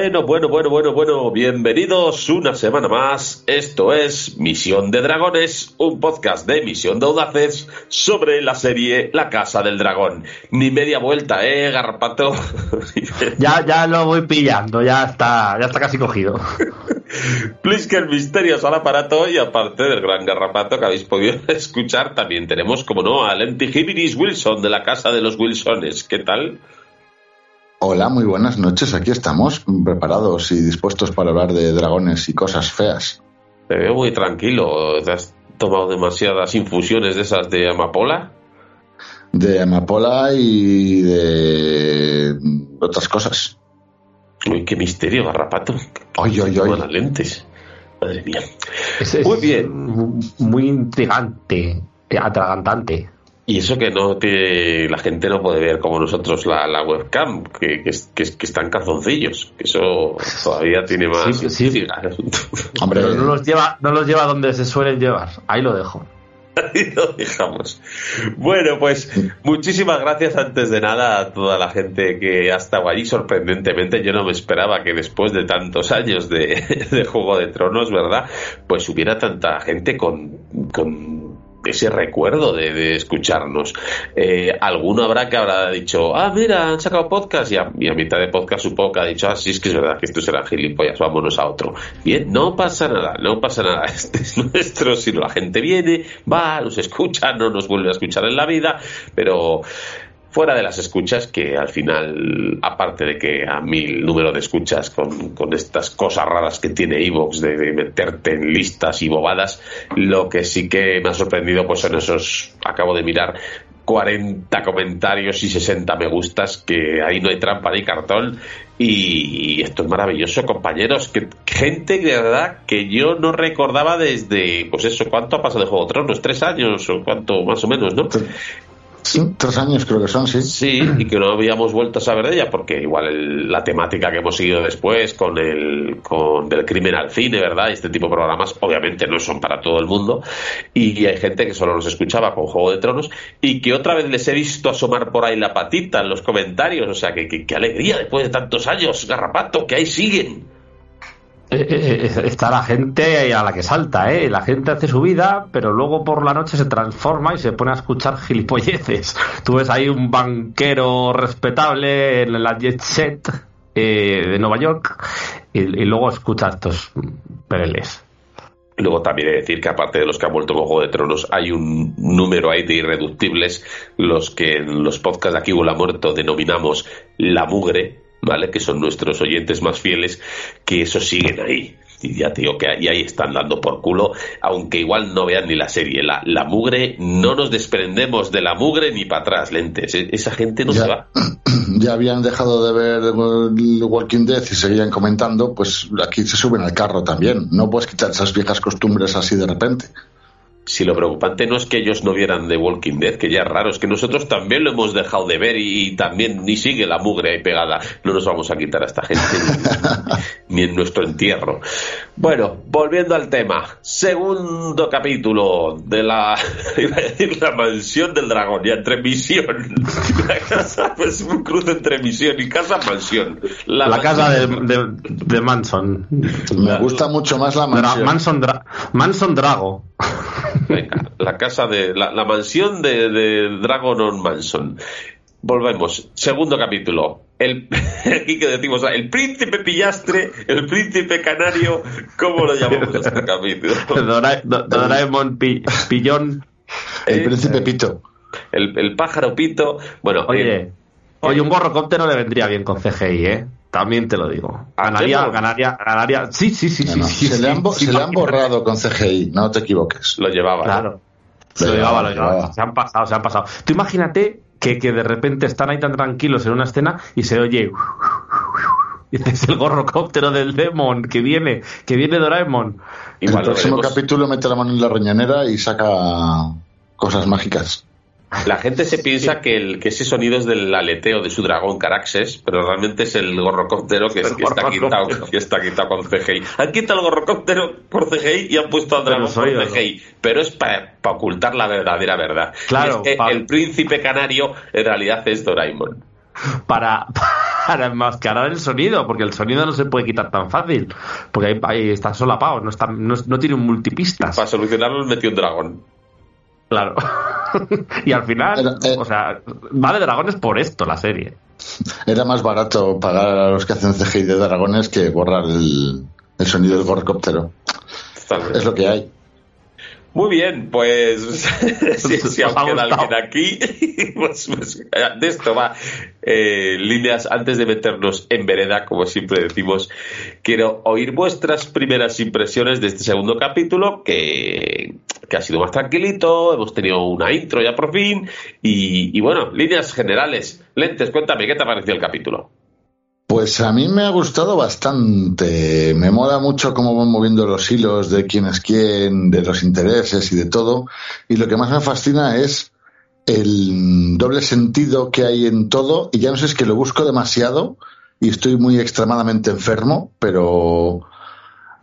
Bueno, bueno, bueno, bueno, bueno, bienvenidos una semana más. Esto es Misión de Dragones, un podcast de Misión de Audaces sobre la serie La Casa del Dragón. Ni media vuelta, ¿eh, Garrapato? ya, ya lo voy pillando, ya está, ya está casi cogido. Plisker Misterios al aparato y aparte del gran garrapato que habéis podido escuchar, también tenemos, como no, a Lenti Wilson de la Casa de los Wilsones. ¿Qué tal? Hola, muy buenas noches. Aquí estamos, preparados y dispuestos para hablar de dragones y cosas feas. Te veo muy tranquilo. ¿Te has tomado demasiadas infusiones de esas de amapola? De amapola y de otras cosas. Uy, qué misterio, garrapato. Ay, ay, ay. las lentes. Madre mía. muy bien. Muy intrigante, atragantante. Y eso que no tiene, la gente no puede ver como nosotros la, webcam, que, que, que, están calzoncillos. Que eso todavía tiene más. Sí, sí. Hombre, no los lleva, no los lleva donde se suelen llevar. Ahí lo dejo. Ahí lo dejamos. Bueno, pues muchísimas gracias antes de nada a toda la gente que ha estado allí. Sorprendentemente, yo no me esperaba que después de tantos años de, de Juego de Tronos, ¿verdad? Pues hubiera tanta gente con, con ese recuerdo de, escucharnos. Eh, alguno habrá que habrá dicho, ah, mira, han sacado podcast y a, mitad de podcast supongo que ha dicho, ah, sí, es que es verdad que esto será gilipollas, vámonos a otro. Bien, no pasa nada, no pasa nada, este es nuestro, si la gente viene, va, nos escucha, no nos vuelve a escuchar en la vida, pero fuera de las escuchas, que al final, aparte de que a mí el número de escuchas con, estas cosas raras que tiene Evox de, meterte en listas y bobadas, lo que sí que me ha sorprendido pues son esos, acabo de mirar, 40 comentarios y 60 me gustas, que ahí no hay trampa ni cartón. Y esto es maravilloso, compañeros. Que, gente de verdad que yo no recordaba desde, pues eso, ¿cuánto ha pasado de Juego de Tronos? ¿Tres años o cuánto más o menos, no? Tres años creo que son, sí. Sí, y que no habíamos vuelto a saber de ella, porque igual la temática que hemos seguido después con el con del crimen al cine, ¿verdad? Este tipo de programas obviamente no son para todo el mundo. Y hay gente que solo nos escuchaba con Juego de Tronos y que otra vez les he visto asomar por ahí la patita en los comentarios. O sea, que, que alegría después de tantos años, garrapato, que ahí siguen. Eh, eh, eh, está la gente a la que salta, ¿eh? La gente hace su vida, pero luego por la noche se transforma y se pone a escuchar gilipolleces. Tú ves ahí un banquero respetable en la jet set de Nueva York y, luego escucha estos pereles. Luego también he de decir que aparte de los que han vuelto con de Tronos, hay un número ahí de irreductibles, los que en los podcasts de Aquí la Muerto denominamos la mugre, ¿vale? Que son nuestros oyentes más fieles, que eso siguen ahí. Y ya te digo que ahí, ahí están dando por culo, aunque igual no vean ni la serie. La, la mugre, no nos desprendemos de la mugre ni para atrás, lentes. E, esa gente no se va. Ya habían dejado de ver Walking Dead y seguían comentando, pues aquí se suben al carro también. No puedes quitar esas viejas costumbres así de repente si lo preocupante no es que ellos no vieran The Walking Dead, que ya es raro, es que nosotros también lo hemos dejado de ver y, también ni sigue la mugre ahí pegada. No nos vamos a quitar a esta gente ni, en nuestro entierro. Bueno, volviendo al tema. Segundo capítulo de la, iba a decir, la mansión del dragón, ya entre misión. La casa, pues un cruce entre misión y casa mansión. La, casa de, de, Manson. Me gusta mucho más la mansión. Manson, Manson Drago la casa de. La, mansión de, Dragon on Manson. Volvemos. Segundo capítulo. El, aquí que decimos, el príncipe pillastre, el príncipe canario, ¿cómo lo llamamos este capítulo? Doraemon Pillón. El príncipe Pito. El, pájaro Pito. Bueno, oye, eh, oye, un gorrocóptero le vendría bien con CGI, ¿eh? También te lo digo. Ganaría, ganaría, ganaría. Sí, sí, sí, sí, Se, le han, se le han borrado con CGI, no te equivoques. Lo llevaba. Claro. Lo, llevaba, lo llevaba. Se han pasado, se han pasado. Tú imagínate que, que de repente están ahí tan tranquilos en una escena y se oye. Y es el gorrocóptero del Demon que viene, que viene Doraemon. En el próximo capítulo mete la mano en la riñonera y saca cosas mágicas. La gente se piensa que, el, que ese sonido es del aleteo de su dragón Caraxes, pero realmente es el gorrocóptero que, está, quitado, que está quitado con CGI. Han quitado el gorrocóptero por CGI y han puesto al dragón por CGI, pero es para, ocultar la verdadera verdad. Claro, el príncipe canario en realidad es Doraemon. Para, para enmascarar el sonido, porque el sonido no se puede quitar tan fácil, porque ahí, ahí está solapado, no, está, no, no tiene un multipistas. Para solucionarlo metió un dragón. Claro. y al final, Era, eh, o sea, va de dragones por esto la serie. Era más barato pagar a los que hacen CGI de dragones que borrar el, el sonido del gorricóptero. Totalmente. Es lo que hay. Muy bien, pues si, si Os queda alguien aquí, pues, pues, de esto va. Eh, líneas, antes de meternos en vereda, como siempre decimos, quiero oír vuestras primeras impresiones de este segundo capítulo, que, que ha sido más tranquilito, hemos tenido una intro ya por fin, y, y bueno, líneas generales. Lentes, cuéntame, ¿qué te ha parecido el capítulo? Pues a mí me ha gustado bastante. Me mola mucho cómo van moviendo los hilos de quién es quién, de los intereses y de todo. Y lo que más me fascina es el doble sentido que hay en todo. Y ya no sé si es que lo busco demasiado y estoy muy extremadamente enfermo, pero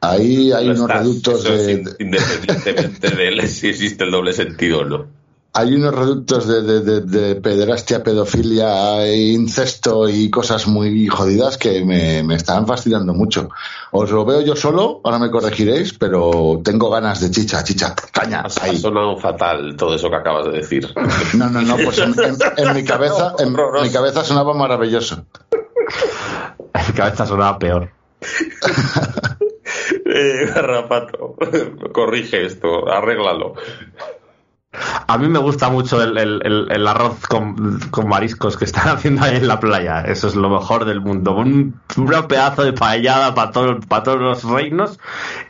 ahí hay unos estás, reductos es de, in- independientemente de él, si existe el doble sentido o no. Hay unos reductos de, de, de- de pederastia, pedofilia, e incesto y cosas muy jodidas que me, me están fascinando mucho. Os lo veo yo solo, ahora me corregiréis, pero tengo ganas de chicha, chicha, caña, Ha, sonado fatal todo eso que acabas de decir. No, no, no, pues en, en- en mi cabeza, en mi cabeza sonaba maravilloso. Mi cabeza sonaba peor. Eh, Garrapato, corrige esto, arréglalo. A mí me gusta mucho el, el- el- arroz con, con mariscos que están haciendo ahí en la playa. Eso es lo mejor del mundo. Un, un pedazo de paellada para todos, para todos los reinos.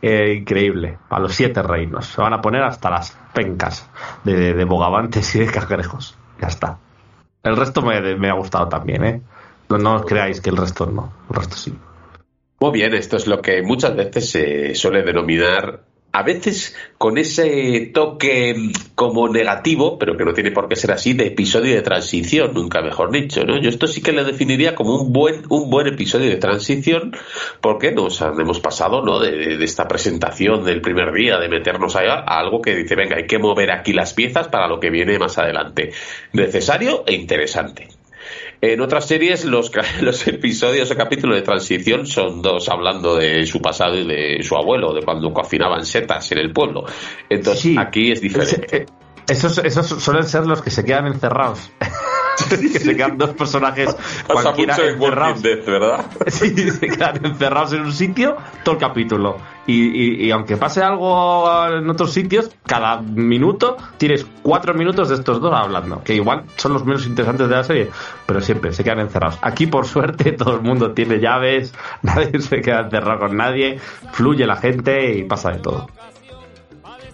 eh, increíble. Para los siete reinos. Se van a poner hasta las pencas de, de, bogavantes y de cangrejos. Ya está. El resto me, me ha gustado también, ¿eh? No, no creáis que el resto no. El resto sí. Muy bien, esto es lo que muchas veces se suele denominar, a veces con ese toque mm, como negativo, pero que no tiene por qué ser así, de episodio de transición, nunca mejor dicho, ¿no? Yo esto sí que le definiría como un buen, un buen episodio de transición, porque nos hemos pasado, ¿no? De esta presentación del primer día, de meternos a, a algo que dice, venga, hay que mover aquí las piezas para lo que viene más adelante. Necesario e interesante. En otras series, los, los episodios o capítulos de transición son dos hablando de su pasado y de su abuelo, de cuando cocinaban setas en el pueblo. Entonces, Sí. aquí es diferente. Ese- eh, esos, esos suelen ser los que se quedan encerrados. que se quedan dos personajes cualquiera encerrados. ¿verdad? Sí, se quedan encerrados en un sitio todo el capítulo. Y, y- y aunque pase algo en otros sitios, cada minuto tienes cuatro minutos de estos dos hablando, que igual son los menos interesantes de la serie, pero siempre se quedan encerrados. Aquí, por suerte, todo el mundo tiene llaves, nadie se queda encerrado con nadie, fluye la gente y pasa de todo.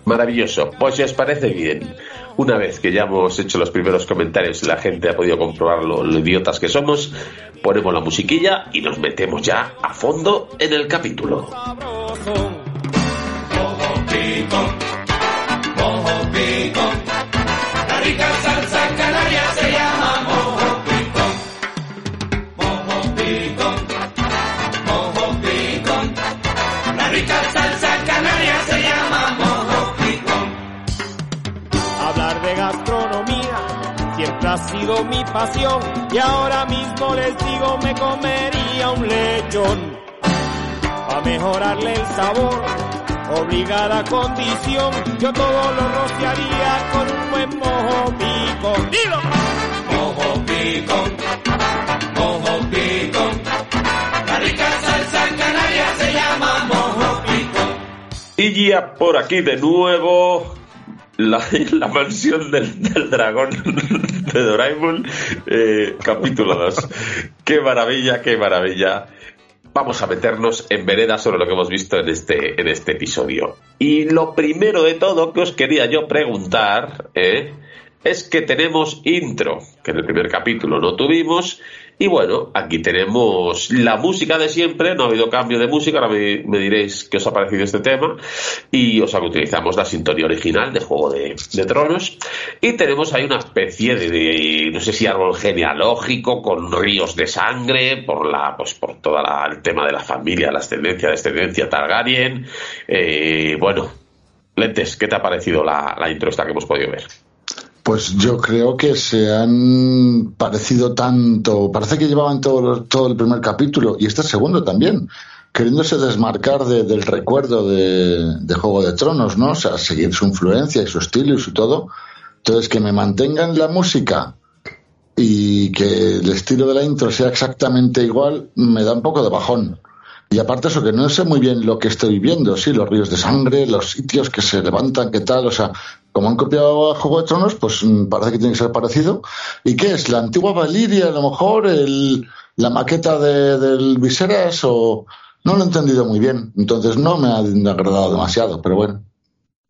Maravilloso. Pues si os parece bien, una vez que ya hemos hecho los primeros comentarios y la gente ha podido comprobar lo, idiotas que somos, ponemos la musiquilla y nos metemos ya a fondo en el capítulo. Sido mi pasión y ahora mismo les digo me comería un lechón a mejorarle el sabor. Obligada condición, yo todo lo rociaría con un buen mojo pico. ¡Dilo! Mojo pico, mojo pico. La rica salsa canaria se llama mojo pico. Y ya por aquí de nuevo la, la mansión del, del dragón de Doraemon, eh, capítulo 2. Qué maravilla, qué maravilla. Vamos a meternos en vereda sobre lo que hemos visto en este, en este episodio. Y lo primero de todo que os quería yo preguntar eh, es que tenemos intro, que en el primer capítulo no tuvimos. Y bueno, aquí tenemos la música de siempre, no ha habido cambio de música, ahora me, diréis qué os ha parecido este tema. Y o sea que utilizamos la sintonía original de Juego de, de Tronos. Y tenemos ahí una especie de, de, no sé si árbol genealógico con ríos de sangre, por la, pues por todo el tema de la familia, la ascendencia, descendencia Targaryen. Eh, bueno, Lentes, ¿qué te ha parecido la, la intro esta que hemos podido ver? Pues yo creo que se han parecido tanto. Parece que llevaban todo, todo el primer capítulo y este segundo también, queriéndose desmarcar de- del recuerdo de, de Juego de Tronos, ¿no? O sea, seguir su influencia y su estilo y su todo. Entonces, que me mantengan la música y que el estilo de la intro sea exactamente igual, me da un poco de bajón. Y aparte eso, que no sé muy bien lo que estoy viendo, sí, los ríos de sangre, los sitios que se levantan, qué tal, o sea, como han copiado a Juego de Tronos, pues mm, parece que tiene que ser parecido. ¿Y qué es? ¿La antigua Valiria, a lo mejor? El, ¿La maqueta de, del Viserys? O... No lo he entendido muy bien, entonces no me ha agradado demasiado, pero bueno.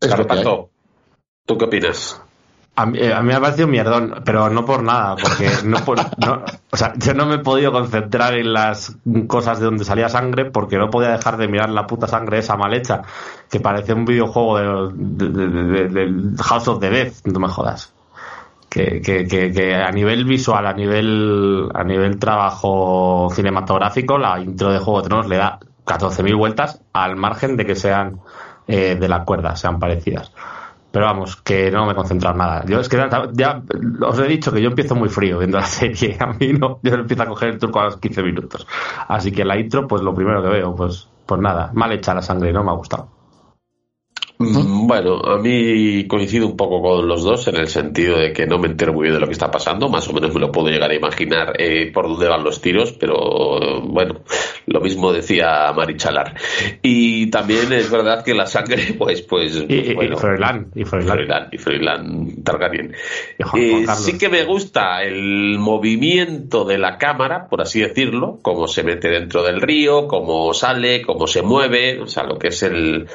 Es lo que hay. Carrapato, ¿tú qué opinas? A mí, eh, a mí me ha parecido un mierdón, pero no por nada, porque no, por- no- o sea, yo no me he podido concentrar en las cosas de donde salía sangre porque no podía dejar de mirar la puta sangre esa mal hecha, que parece un videojuego de- House of the Dead, no me jodas. Que, que, que, que a nivel visual, a nivel, a nivel trabajo cinematográfico, la intro de Juego de Tronos le da 14.000 vueltas al margen de que sean eh, de la cuerda, sean parecidas. Pero vamos, que no me en nada. Yo es que ya, os he dicho que yo empiezo muy frío viendo la serie. A mí no, yo empiezo a coger el truco a los 15 minutos. Así que la intro, pues lo primero que veo, pues, pues nada, mal hecha la sangre, no me ha gustado. Mm, Bueno, a mí coincido un poco con los dos en el sentido de que no me entero muy bien de lo que está pasando, más o menos me lo puedo llegar a imaginar eh, por dónde van los tiros, pero bueno, lo mismo decía Marichalar. Y también es verdad que la sangre, pues, pues, Y, y, bueno, y Froilán, y Froilán. Froilán y Froilán Targaryen. Y Eh, sí que me gusta el movimiento de la cámara, por así decirlo, cómo se mete dentro del río, cómo sale, cómo se mueve, o sea, lo que es el,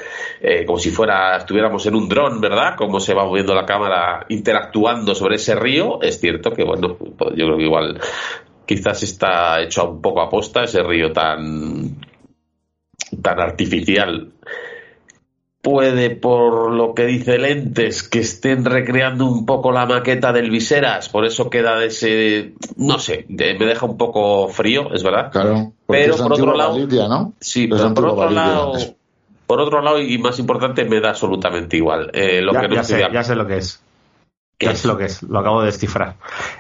eh, como si fuera, estuviéramos en un dron, ¿verdad? Cómo se va moviendo la cámara interactuando sobre ese río. Es cierto que, bueno, pues yo creo que igual quizás está hecho un poco a posta ese río tan, tan artificial puede, por lo que dice Lentes, que estén recreando un poco la maqueta del Viseras, por eso queda de ese, no sé, de- me deja un poco frío, es verdad. Claro, Pero por otro lado-. Sí, pero por otro lado, por otro lado y más importante, me da absolutamente igual. Eh, lo ya, que no ya sé, ya sé lo que es. ¿Qué Ya es? sé lo que es, lo acabo de descifrar.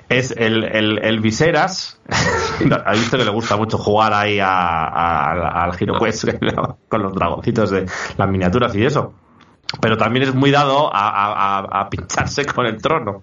Es el, el, el Viseras. ha visto que le gusta mucho jugar ahí a, a- al Hero Quest con los dragoncitos de las miniaturas y eso. Pero también es muy dado a, a- a- a pincharse con el trono.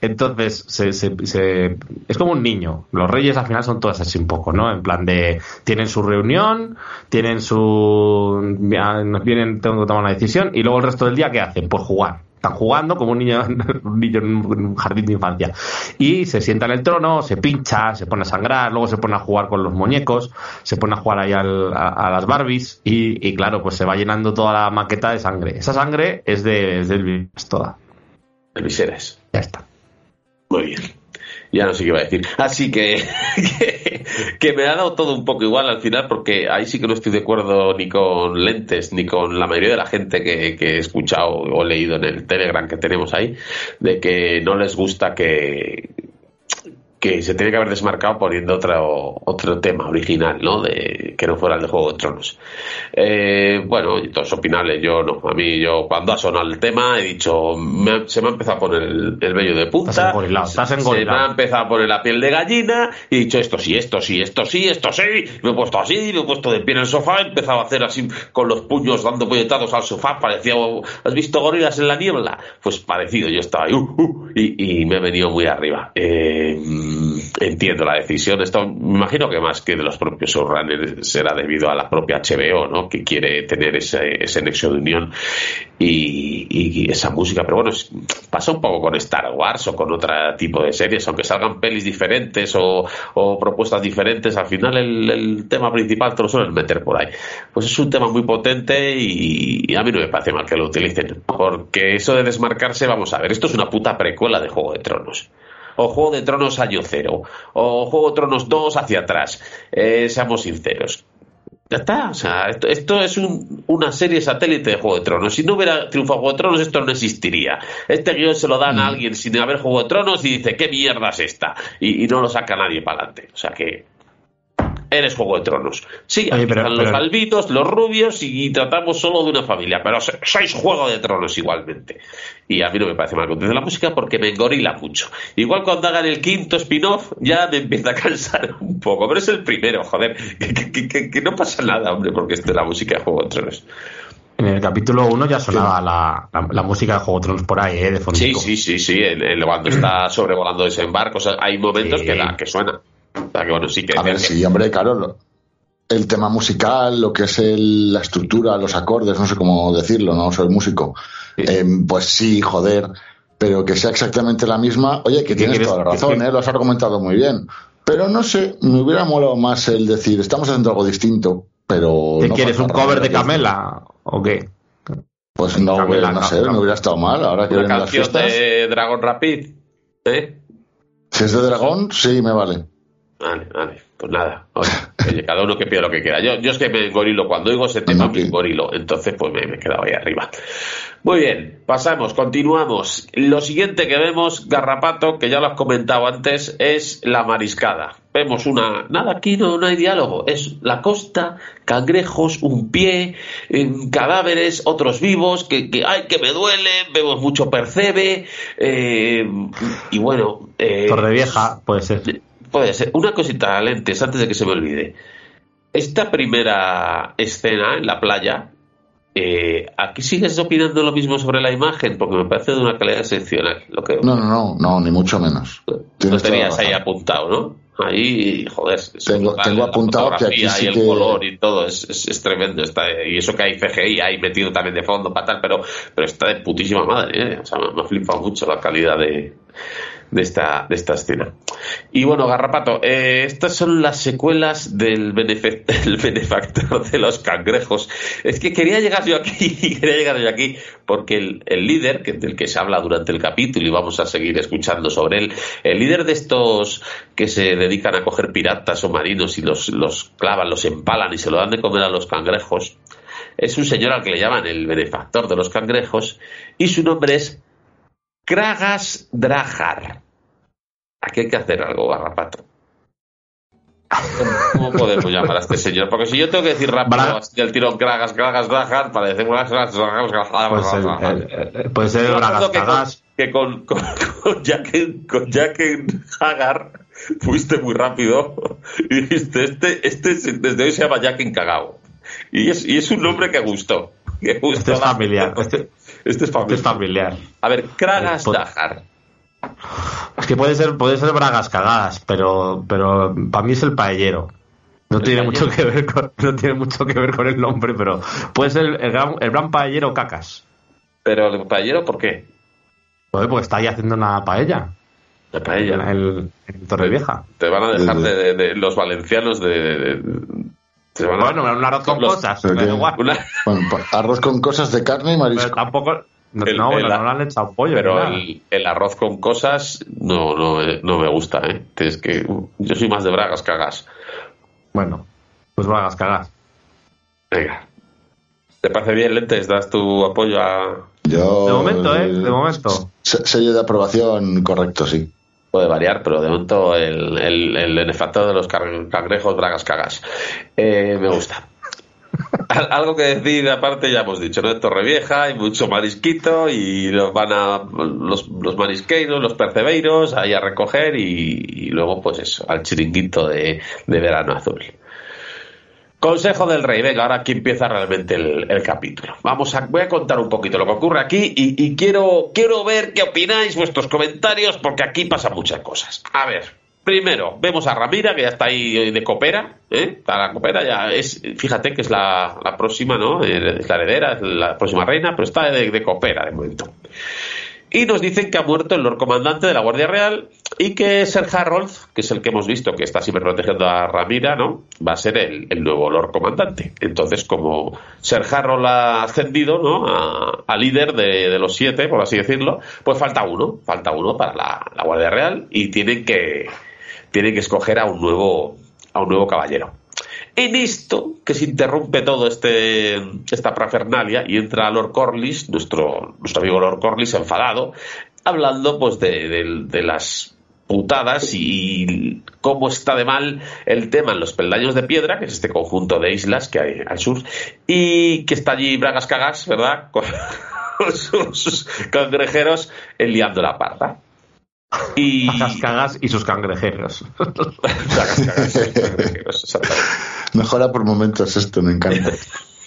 Entonces, se, se- se- es como un niño. Los reyes al final son todos así un poco, ¿no? En plan de, tienen su reunión, tienen su... ya Nos vienen, tengo que tomar una decisión, y luego el resto del día, ¿qué hacen? Pues jugar. Están jugando como un niño, un niño en un jardín de infancia. Y se sienta en el trono, se pincha, se pone a sangrar, luego se pone a jugar con los muñecos, se pone a jugar ahí al- a, a las Barbies, y, y claro, pues se va llenando toda la maqueta de sangre. Esa sangre es, de, es del Viserys toda. El Viserys. Ya está. Muy bien. Ya no sé qué iba a decir. Así que, que, me ha dado todo un poco igual al final, porque ahí sí que no estoy de acuerdo ni con lentes, ni con la mayoría de la gente que, que he escuchado o leído en el Telegram que tenemos ahí, de que no les gusta que, que se tiene que haber desmarcado poniendo otro, otro tema original, ¿no? De, que no fuera el de Juego de Tronos. Eh, bueno, y todo es opinable, yo no. A mí, yo cuando ha sonado el tema he dicho, me- se me ha empezado a poner el, el vello de punta. Estás engorilado, estás se me ha empezado a poner la piel de gallina y he dicho esto sí, esto sí, esto sí, esto sí. Me he puesto así, me he puesto de pie en el sofá, he empezado a hacer así con los puños dando puñetazos al sofá. Parecía, ¿has visto gorilas en la niebla? Pues parecido, yo estaba ahí uh, uh, y, y me he venido muy arriba. Eh, entiendo la decisión. Esto me imagino que más que de los propios showrunners será debido a la propia HBO, ¿no? Que quiere tener ese, ese nexo de unión y, esa música. Pero bueno, pasa un poco con Star Wars o con otro tipo de series, aunque salgan pelis diferentes o, propuestas diferentes, al final el, el tema principal te lo suelen meter por ahí. Pues es un tema muy potente y, y a mí no me parece mal que lo utilicen, porque eso de desmarcarse, vamos a ver, esto es una puta precuela de Juego de Tronos. O Juego de Tronos año cero, o Juego de Tronos 2 hacia atrás. Eh, seamos sinceros. Ya está, o sea, esto, esto es un- una serie satélite de Juego de Tronos. Si no hubiera triunfado Juego de Tronos, esto no existiría. Este guion se lo dan a alguien sin haber Juego de Tronos y dice, ¿qué mierda es esta? Y, y no lo saca nadie para adelante. O sea que, eres Juego de Tronos. Sí, Oye, pero- están los pero- albinos, los rubios y tratamos solo de una familia, pero so- sois Juego de Tronos igualmente. Y a mí no me parece mal contenido la música porque me engorila mucho. Igual cuando hagan el quinto spin-off ya me empieza a cansar un poco, pero es el primero, joder, que, que- que- que no pasa nada, hombre, porque esto es la música de Juego de Tronos. En el capítulo 1 ya sonaba la, la, la música de Juego de Tronos por ahí, ¿eh? De Sí, fondico. sí, sí, sí, el- el- cuando está sobrevolando desembarcos, hay momentos Sí. que, da, que suena. O sea, que bueno, sí que... A ver, sí, hombre, claro, lo- el tema musical, lo que es el- la estructura, los acordes, no sé cómo decirlo, no soy músico. Eh, pues sí, joder, pero que sea exactamente la misma. Oye, que ¿Qué tienes toda la razón, ¿eh? lo has argumentado muy bien. Pero no sé, me hubiera molado más el decir, estamos haciendo algo distinto, pero. ¿Qué no quieres? ¿Un cover de. Camela? ¿O qué? Pues no, Camela, no sé, me hubiera estado mal. Ahora que Una vienen las canción fiestas. de Dragon Rapid, ¿eh? Si es de dragón, sí, me vale. Vale, vale, pues nada. Oye, oye, cada uno que pida lo que quiera. Yo, yo es que me engorilo cuando oigo ese tema, me engorilo. Entonces, pues me, me he quedado ahí arriba. Muy bien, pasamos, continuamos. Lo siguiente que vemos, Garrapato, que ya lo has comentado antes, es la mariscada. Vemos una. Nada, aquí no, no hay diálogo. Es la costa, cangrejos, un pie, cadáveres, otros vivos, que, que ay, que me duele, vemos mucho percebe. eh, y bueno. eh, Torrevieja, puede ser. Puede ser. Una cosita, Lentes, antes de que se me olvide. Esta primera escena en la playa, eh, ¿aquí sigues opinando lo mismo sobre la imagen? Porque me parece de una calidad excepcional. Lo que No, no, no, no, ni mucho menos. lo Tienes la tenías ahí apuntado, ¿no? Ahí, joder, Tengo- tengo apuntado que aquí sí y el que- color y todo es, es- es tremendo. Está, y eso que hay CGI ahí metido también de fondo para tal, pero, pero está de putísima madre, ¿eh? O sea, me, me ha flipado mucho la calidad de, de esta, de esta escena. Y bueno, Garrapato, eh, estas son las secuelas del, benefactor de los cangrejos. Es que quería llegar yo aquí, quería llegar yo aquí, porque el, el líder, que, del que se habla durante el capítulo y vamos a seguir escuchando sobre él, el líder de estos que se dedican a coger piratas o marinos y los, los clavan, los empalan y se lo dan de comer a los cangrejos, es un señor al que le llaman el benefactor de los cangrejos y su nombre es Kragas Drajar. Aquí hay que hacer algo, garrapato. ¿Cómo podemos llamar a este señor? Porque si yo tengo que decir rápido Bra- así del tirón Kragas, Kragas Drajar, parece Kragas, Kragas, Kragas, Kragas, Puede ser, Drajar. puede ser acuerdo que con, con, con, Jaquen, con Hagar fuiste muy rápido y dijiste, este, este es- desde hoy se llama Jaquen Cagao. Y es, y es un nombre que gustó. Que gustó Este es familiar. Este, Este es este familiar. es familiar. A ver, Kragas Pues- Dajar. Es que puede ser, puede ser Bragas Cagadas, pero, pero para mí es el paellero. No ¿El tiene paellero? mucho que ver con, no tiene mucho que ver con el nombre, pero puede ser el, el gran, el gran paellero Cacas. Pero el paellero, ¿por qué? Joder, pues está ahí haciendo una paella. La paella. En, el- en Torrevieja. Te van a dejar de, de- de los valencianos de. A- Bueno, un arroz con los- cosas, pero me da que- igual. una- Bueno, pues, arroz con cosas de carne y Pero marisco. tampoco. No, El- no, el- no le han echado pollo. pero el, el arroz con cosas no, no, me- no me gusta, ¿eh? Es que yo soy más de bragas cagas. Bueno, pues Bragas Cagadas. Venga. ¿Te parece bien, Lentes? ¿Das tu apoyo a.? Yo, De momento, ¿eh? De momento. se- Sello de aprobación correcto, sí. Puede variar, pero de momento el, el, el de los cangrejos bragas cagas. Eh, me gusta. Al- Algo que decir aparte ya hemos dicho, ¿no? Es Torrevieja, hay mucho marisquito y los van a los, los marisqueiros, los percebeiros ahí a recoger y, y luego pues eso, al chiringuito de, de verano azul. Consejo del Rey. Venga, ahora aquí empieza realmente el, capítulo. Vamos a, voy a contar un poquito lo que ocurre aquí y, quiero, quiero ver qué opináis, vuestros comentarios, porque aquí pasan muchas cosas. A ver, primero, vemos a Ramira, que ya está ahí de copera, ¿eh? Está la copera, ya es, fíjate que es la, la próxima, ¿no? Eh, Es la heredera, es la próxima reina, pero está de, de copera de momento. Y nos dicen que ha muerto el Lord Comandante de la Guardia Real y que Ser Harold, que es el que hemos visto que está siempre protegiendo a Ramira, ¿no? Va a ser el, el nuevo Lord Comandante. Entonces, como Ser Harold ha ascendido, ¿no? A, a líder de, de los siete, por así decirlo, pues falta uno, falta uno para la, la Guardia Real y tienen que, tienen que escoger a un nuevo, a un nuevo caballero. En esto, que se interrumpe todo este esta prafernalia y entra Lord Corlys, nuestro, nuestro amigo Lord Corlys, enfadado, hablando pues de, las putadas y cómo está de mal el tema en los peldaños de piedra, que es este conjunto de islas que hay al sur, y que está allí Bragas Cagas, ¿verdad? Con sus cangrejeros liando la parda. Y... Cagas, cagas y sus cangrejeros. Cagas y. Mejora por momentos esto, me encanta.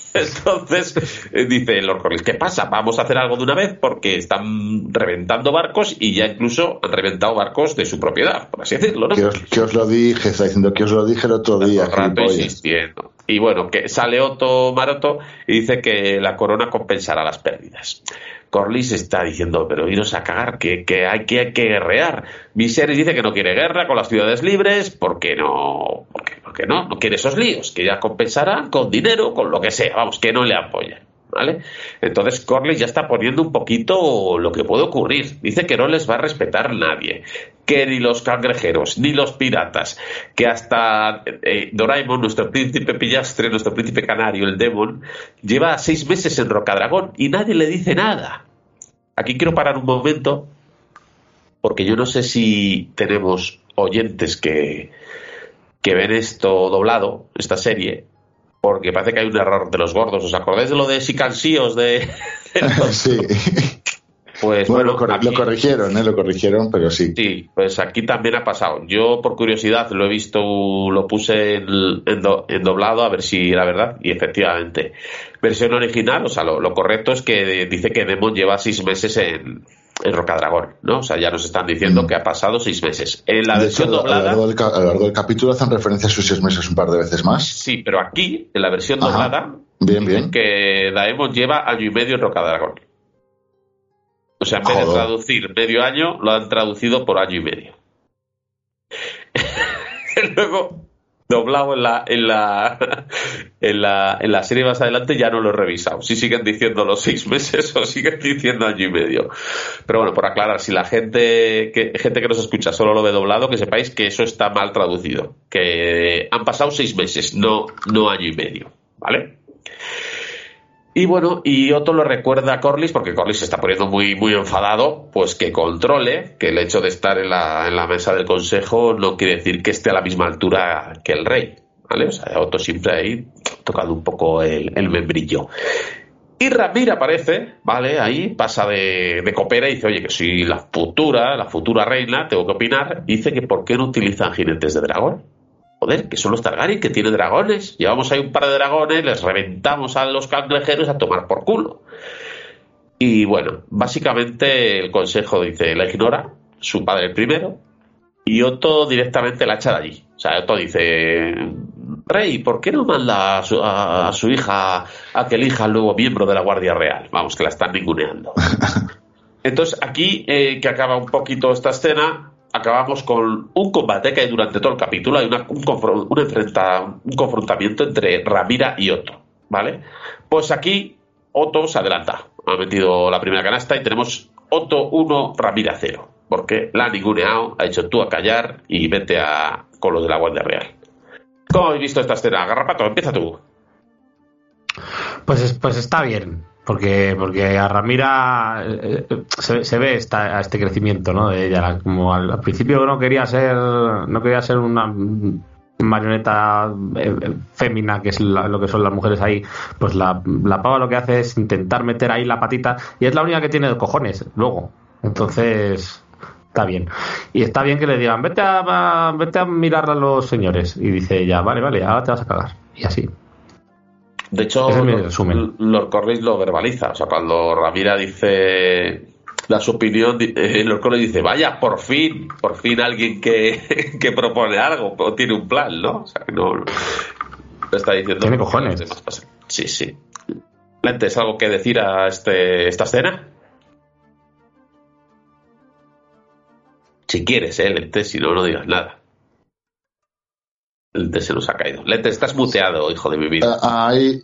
Entonces eh, dice Lord Corlys, ¿qué pasa? Vamos a hacer algo de una vez porque están reventando barcos y ya incluso han reventado barcos de su propiedad, por así decirlo, ¿no? Que os, que os lo dije, está diciendo que os lo dije el otro día. Rato insistiendo. Y bueno, que sale Otto Maroto y dice que la corona compensará las pérdidas. Corlys está diciendo, pero iros a cagar, que, que hay que, hay que guerrear. Viserys dice que no quiere guerra con las ciudades libres, porque no, porque, porque no, no quiere esos líos, que ya compensarán con dinero, con lo que sea, vamos, que no le apoyan. ¿Vale? Entonces Corlys ya está poniendo un poquito lo que puede ocurrir. Dice que no les va a respetar nadie, que ni los cangrejeros, ni los piratas, que hasta eh, Doraemon, nuestro príncipe pillastre, nuestro príncipe canario, el Demon, lleva seis meses en Rocadragón y nadie le dice nada. Aquí quiero parar un momento, porque yo no sé si tenemos oyentes que, que ven esto doblado, esta serie, porque parece que hay un error de los gordos. ¿Os acordáis de lo de Sicansíos de, Sí. Pues Bueno, bueno, lo, aquí- lo corrigieron, ¿eh? Lo corrigieron, pero sí. Sí, pues aquí también ha pasado. Yo, por curiosidad, lo he visto, lo puse en, en do- en doblado a ver si era verdad, y efectivamente. Versión original, o sea, lo, lo correcto es que dice que Demon lleva seis meses en, en Rocadragón, ¿no? O sea, ya nos están diciendo Mm. que ha pasado seis meses. En la De hecho, versión a lo doblada, largo del, ca- a lo largo del capítulo hacen referencia a sus seis meses un par de veces más. sí, pero aquí, en la versión Ajá. doblada, Bien, dicen bien. que Daemon lleva año y medio en Rocadragón. O sea, en vez de traducir medio año, lo han traducido por año y medio. Luego, doblado en la, en la en la en la serie más adelante ya no lo he revisado. Si siguen diciendo los seis meses o siguen diciendo año y medio. Pero bueno, por aclarar, si la gente que gente que nos escucha solo lo ve doblado, que sepáis que eso está mal traducido. Que han pasado seis meses, no, no año y medio. ¿Vale? Y bueno, y Otto lo recuerda a Corlys, porque Corlys se está poniendo muy, muy enfadado, pues que controle que el hecho de estar en la, en la mesa del consejo no quiere decir que esté a la misma altura que el rey. ¿Vale? O sea, Otto siempre ahí tocando un poco el, membrillo. Y Ramir aparece, ¿vale? Ahí pasa de, de copera y dice, oye, que soy la futura, la futura reina, tengo que opinar. Dice que ¿por qué no utilizan jinetes de dragón? Joder, que son los Targaryen, que tienen dragones. Llevamos ahí un par de dragones, les reventamos a los cangrejeros a tomar por culo. Y bueno, básicamente el consejo dice, la ignora, su padre el primero, y Otto directamente la echa de allí. O sea, Otto dice, Rey, ¿por qué no manda a su, a- a su hija a que elija al nuevo miembro de la Guardia Real? Vamos, que la están ninguneando. Entonces, aquí eh, que acaba un poquito esta escena, acabamos con un combate que hay durante todo el capítulo. Hay un, enfrenta- un confrontamiento entre Ramira y Otto, ¿vale? Pues aquí Otto se adelanta. Ha metido la primera canasta y tenemos Otto 1, Ramira 0. Porque la ha ninguneado, ha dicho tú a callar y vete a, con lo de la Guardia Real. ¿Cómo habéis visto esta escena? Garrapato, empieza tú. Pues, es- pues está bien, porque, porque a Ramira eh, eh, se, se ve esta, este crecimiento ¿no? de ella. la- Como al, principio no quería ser no quería ser una marioneta eh, fémina, que es la- lo que son las mujeres ahí, pues la, la pava lo que hace es intentar meter ahí la patita y es la única que tiene cojones luego. Entonces, está bien. Y está bien que le digan, vete a, a- vete a mirar a los señores. Y dice ella, vale, vale, ahora te vas a cagar. Y así. De hecho, Lord- Corlys lo verbaliza. O sea, cuando Ramira dice da su opinión, eh, Lord Corlys dice, vaya, por fin, por fin alguien que, que propone algo, o tiene un plan, ¿no? O sea, que no, está diciendo... Tiene cojones. Sí, sí. Lentes, ¿algo que decir a este, esta escena? Si quieres, ¿eh, Lentes? Si no, no digas nada. Lentes se nos ha caído. Lentes, estás muteado, hijo de mi vida. Ah, Ahí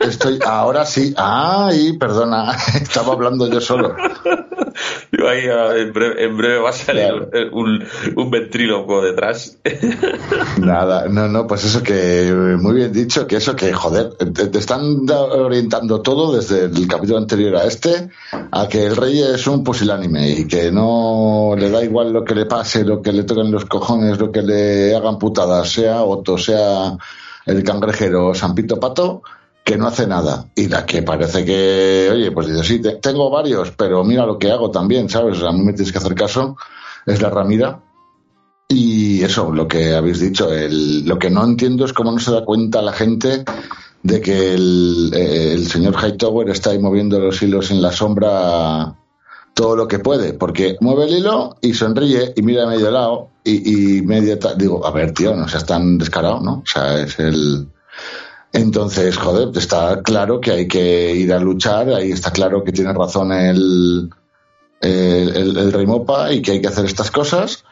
estoy, ahora sí. Ay, perdona, estaba hablando yo solo. Digo, ahí, ah, en, breve, en breve va a salir Claro. un, un ventríloco detrás. Nada, no, no, pues eso que eh, muy bien dicho, que eso que, joder, te, te están orientando todo desde el capítulo anterior a este a que el rey es un pusilánime y que no le da igual lo que le pase, lo que le toquen los cojones, lo que le hagan putadas, sea Otto, sea el cangrejero o San Pito Pato, que no hace nada. Y la que parece que, oye, pues dice, sí, te- tengo varios, pero mira lo que hago también, ¿sabes? A mí me tienes que hacer caso, es la Ramira. Y eso, lo que habéis dicho, el, lo que no entiendo es cómo no se da cuenta la gente de que el, eh, el señor Hightower está ahí moviendo los hilos en la sombra todo lo que puede, porque mueve el hilo y sonríe y mira a medio lado y, y medio digo, a ver, tío, no seas tan descarado, ¿no? O sea, es el... Entonces, joder, está claro que hay que ir a luchar, ahí está claro que tiene razón el, el, el- el rey Mopa y que hay que hacer estas cosas,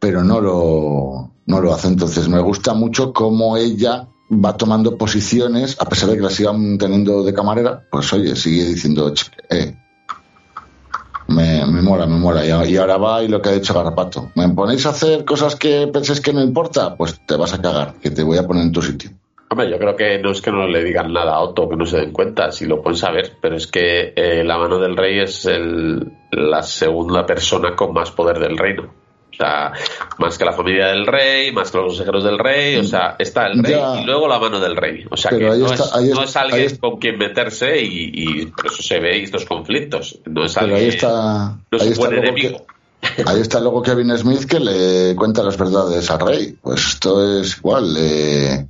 pero no lo, no lo hace. Entonces me gusta mucho cómo ella va tomando posiciones, a pesar de que la sigan teniendo de camarera, pues oye, sigue diciendo, "Ch, eh, me, me mola, me mola. Y ahora va y lo que ha dicho Garrapato. ¿Me ponéis a hacer cosas que penséis que no importa? Pues te vas a cagar, que te voy a poner en tu sitio. Hombre, yo creo que no es que no le digan nada a Otto, que no se den cuenta, si lo pueden saber, pero es que eh, la mano del rey es el- la segunda persona con más poder del reino. O sea, más que la familia del rey, más que los consejeros del rey, o sea, está el rey Ya. y luego la mano del rey. O sea, Pero que no, está- es, no es- alguien es- con quien meterse y, y por eso se ve estos conflictos. No es Pero alguien, ahí está, no es buen enemigo. que, ahí está luego Kevin Smith que le cuenta las verdades al rey. Pues esto es igual. eh,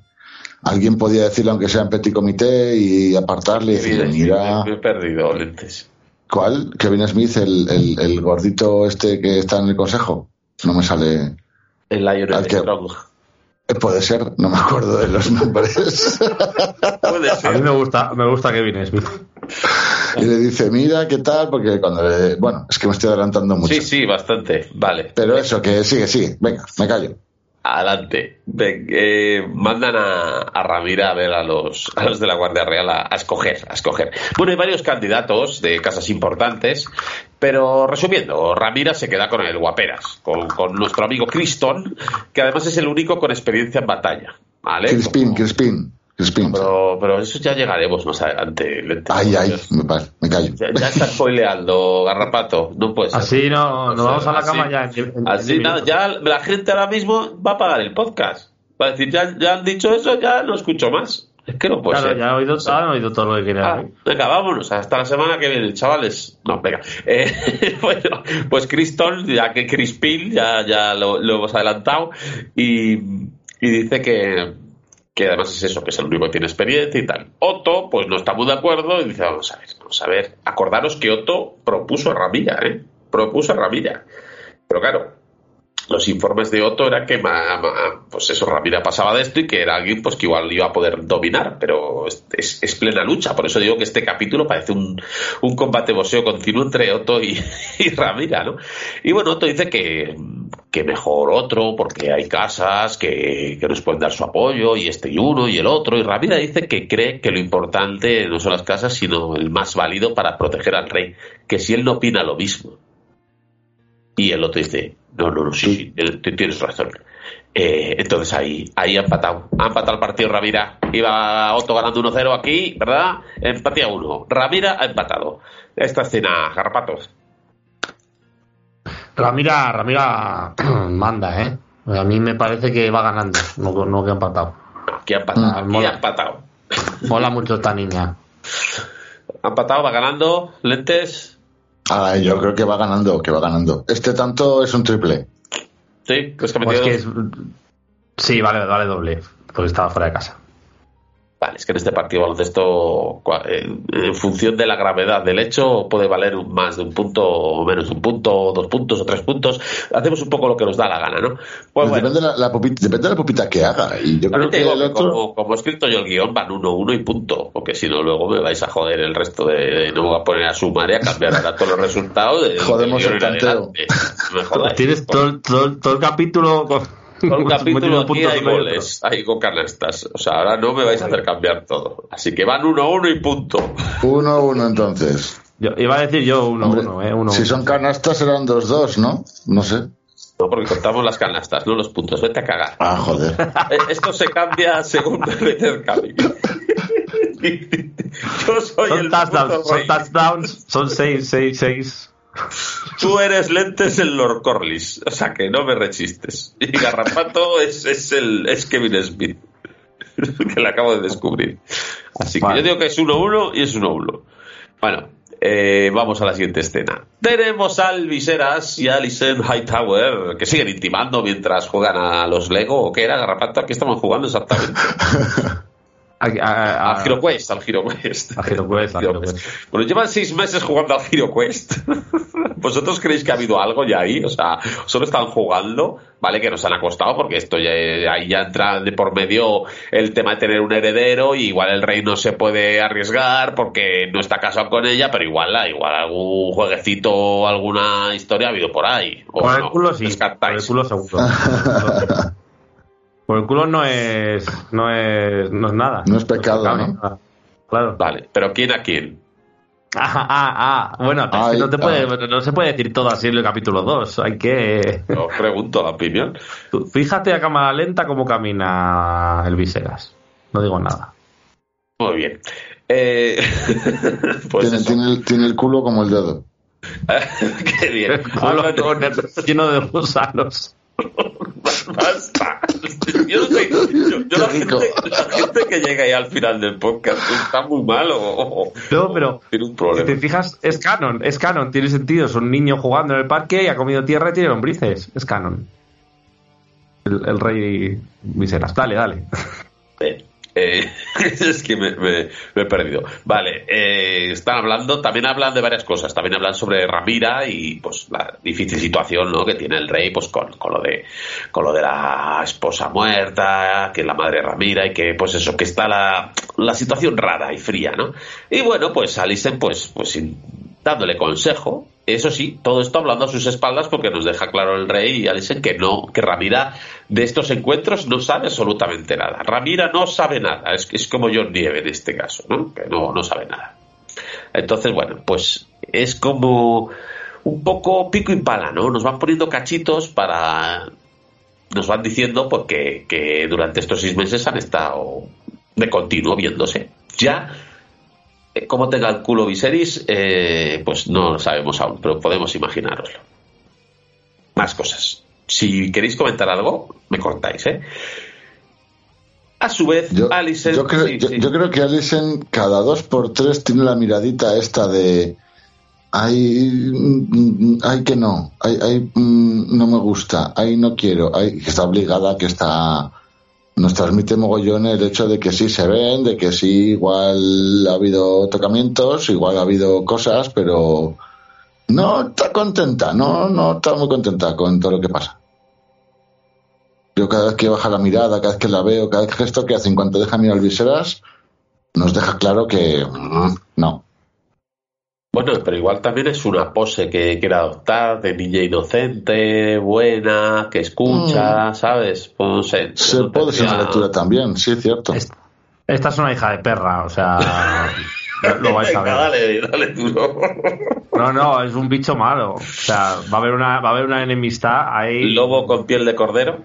alguien podía decirle aunque sea en petit comité y apartarle y decirle, mira, Me he perdido lentes. ¿cuál? Kevin Smith, el, el, el gordito este que está en el consejo. No me sale. El Lion Al que- Strong. eh, Puede ser, no me acuerdo de los nombres. Puede A mí ser. me gusta, me gusta Kevin Smith. y le dice, mira, ¿qué tal? Porque cuando le... Bueno, es que me estoy adelantando mucho. Sí, sí, bastante. Vale. Pero eso, que sigue, sigue. Venga, me callo. Adelante. Ven, eh, mandan a, a Ramira a ver a los, a los de la Guardia Real a, a escoger, a escoger. Bueno, hay varios candidatos de casas importantes, pero resumiendo, Ramira se queda con el Guaperas, con, con nuestro amigo Criston, que además es el único con experiencia en batalla. ¿Vale? Crispin, Crispin, Crispin. Pero, pero eso ya llegaremos más adelante. lente. Ay, ay, me, callo. Ya, ya está spoileando, Garrapato. No puede ser. Así no, nos vamos a la Así- cama ya. en- en- Así en nada, ya la gente ahora mismo va a pagar el podcast. Va a decir, ya, ya han dicho eso, ya no escucho más. Es que no puede Claro, ser. ya han oído, han oído todo lo que quería. Ah, venga, vámonos, hasta la semana que viene, chavales. No, venga. Eh, bueno, pues Criston, ya que Crispin, ya, ya lo, lo hemos adelantado, y, y dice que, que además es eso, que es el único que tiene experiencia y tal. Otto, pues no está muy de acuerdo, y dice, vamos a ver, vamos a ver. Acordaros que Otto propuso a Ramilla, ¿eh? Propuso a Ramilla. Pero claro, los informes de Otto era que ma- ma- pues eso Ramira pasaba de esto y que era alguien pues que igual iba a poder dominar pero es, es- es plena lucha. Por eso digo que este capítulo parece un, un combate boxeo continuo entre Otto y, y Ramira ¿no? y bueno Otto dice que, que mejor otro porque hay casas que, que nos pueden dar su apoyo y este y uno y el otro. Y Ramira dice que cree que lo importante no son las casas sino el más válido para proteger al rey que si él no opina lo mismo. Y el otro dice, no, no, no, sí, sí, tienes razón. Eh, entonces ahí, ahí ha empatado. Ha empatado el partido Ramira. Iba Otto ganando 1-0 aquí, ¿verdad? Empate a 1. Ramira ha empatado. Esta escena, Garpatos. Ramira, Ramira manda, ¿eh? A mí me parece que va ganando, no, no que ha empatado. Aquí ha empatado. Mm, aquí mola. ha empatado. Mola mucho esta niña. Ha empatado, va ganando. Lentes. Ah, yo creo que va ganando, que va ganando. Este tanto es un triple. Sí, pues que Pues que es... Sí, vale, vale doble, porque estaba fuera de casa. Vale, es que en este partido de baloncesto, eh, en función de la gravedad del hecho, puede valer un- más de un punto o menos de un punto, o dos puntos o tres puntos. Hacemos un poco lo que nos da la gana, ¿no? Pues Pues bueno. depende, de la, la pupita, depende de la pupita que haga. Y yo creo que el otro. como, como he escrito yo el guion, van uno, uno y punto. Porque si no, luego me vais a joder el resto de. de- no me voy a poner a sumar y a cambiar ahora todos los resultados. De, Jodemos el tanteo. adelante. Me jodáis. Tienes todo, el- todo, todo el capítulo con... Todo el capítulo aquí hay uno goles, hay con canastas. O sea, ahora no me vais a hacer cambiar todo. Así que van uno, uno y punto. Uno, uno entonces. Yo, iba a decir yo 1-1, Hombre, uno, eh, uno, si uno. son canastas serán 2-2, ¿no? No sé. No, porque contamos las canastas, no los puntos. Vete a cagar. Ah, joder. Eh, Esto se cambia según el cambio. Yo soy Son el touchdowns, son touchdowns, son 6, 6, 6. Tú eres lentes en Lord Corliss, o sea que no me rechistes. Y Garrapato es, es, el, es Kevin Smith, que le acabo de descubrir. Así que yo digo que es 1-1 y es 1-1. Bueno, eh, vamos a la siguiente escena. Tenemos al Viseras y a Alison Hightower que siguen intimando mientras juegan a los Lego. ¿O qué era, Garrapato? ¿A qué estaban jugando exactamente? A, a, Al Hero Quest, al Hero Quest. A Hero Quest, al Hero Quest. Bueno, llevan seis meses jugando al Hero Quest. ¿Vosotros creéis que ha habido algo ya ahí? O sea, solo están jugando, ¿vale? Que nos han acostado porque esto ya, ahí ya entra de por medio el tema de tener un heredero y igual el rey no se puede arriesgar porque no está casado con ella, pero igual, igual algún jueguecito, alguna historia ha habido por ahí. ¿O Por el no? culo sí, por el culo seguro. Por el culo no es, no es, no es nada. No es pecado, ¿no? Claro. Vale, pero ¿quién a quién? Ah, ah, ah. Bueno, es que Ay, no, te puede, ah. no se puede decir todo así en el capítulo 2. Hay que. Os pregunto la opinión. Fíjate a cámara lenta cómo camina el Viseras. No digo nada. Muy bien. Eh, pues tiene, tiene el, tiene el culo como el dedo. Qué bien. El culo lleno de gusanos. Basta. Yo no sé. Yo, yo la, gente, la gente que llega ahí al final del podcast está muy mal o, o- No, pero tiene un Si problema. te fijas, es canon, es canon, tiene sentido. Es un niño jugando en el parque y ha comido tierra y tiene lombrices. Es canon. El, el rey Viseras. Dale, dale. Eh, es que me, he perdido. Vale, eh, están hablando, también hablan de varias cosas. También hablan sobre Ramira y pues la difícil situación ¿no? que tiene el rey pues con, con lo de con lo de la esposa muerta, que es la madre Ramira y que pues eso, que está la, la situación rara y fría, ¿no? Y bueno, pues Alison pues, pues dándole consejo. Eso sí, todo esto hablando a sus espaldas porque nos deja claro el rey y Alison que no, que Ramira de estos encuentros no sabe absolutamente nada. Ramira no sabe nada, es, como John Nieve en este caso, ¿no? Que no, no sabe nada. Entonces, bueno, pues es como un poco pico y pala, ¿no? Nos van poniendo cachitos para... Nos van diciendo porque que durante estos seis meses han estado de continuo viéndose. Ya cómo tenga el culo Viserys, eh, pues no lo sabemos aún, pero podemos imaginároslo. Más cosas. Si queréis comentar algo, me contáis, ¿eh? A su vez, Yo, Alicent... yo creo, sí, yo, sí. yo creo que Alison cada dos por tres tiene la miradita esta de ay, mm, ay que no, ay, ay, mm, no me gusta, ay no quiero, ay que está obligada, que está nos transmite mogollón el hecho de que sí se ven, de que sí igual ha habido tocamientos, igual ha habido cosas, pero no está contenta, no, no está muy contenta con todo lo que pasa. Yo cada vez que baja la mirada, cada vez que la veo, cada gesto que hace en cuanto deja mirar viseras, nos deja claro que mm, no. Bueno, pero igual también es una pose que quiere adoptar de niña inocente, buena, que escucha, ¿sabes? Pues no sé. Mm. Se no puede ser una lectura también, sí, es cierto. Es- Esta es una hija de perra, o sea. lo vais a ver. dale, dale duro. No, no, es un bicho malo. O sea, va a haber una, va a haber una enemistad ahí. Lobo con piel de cordero.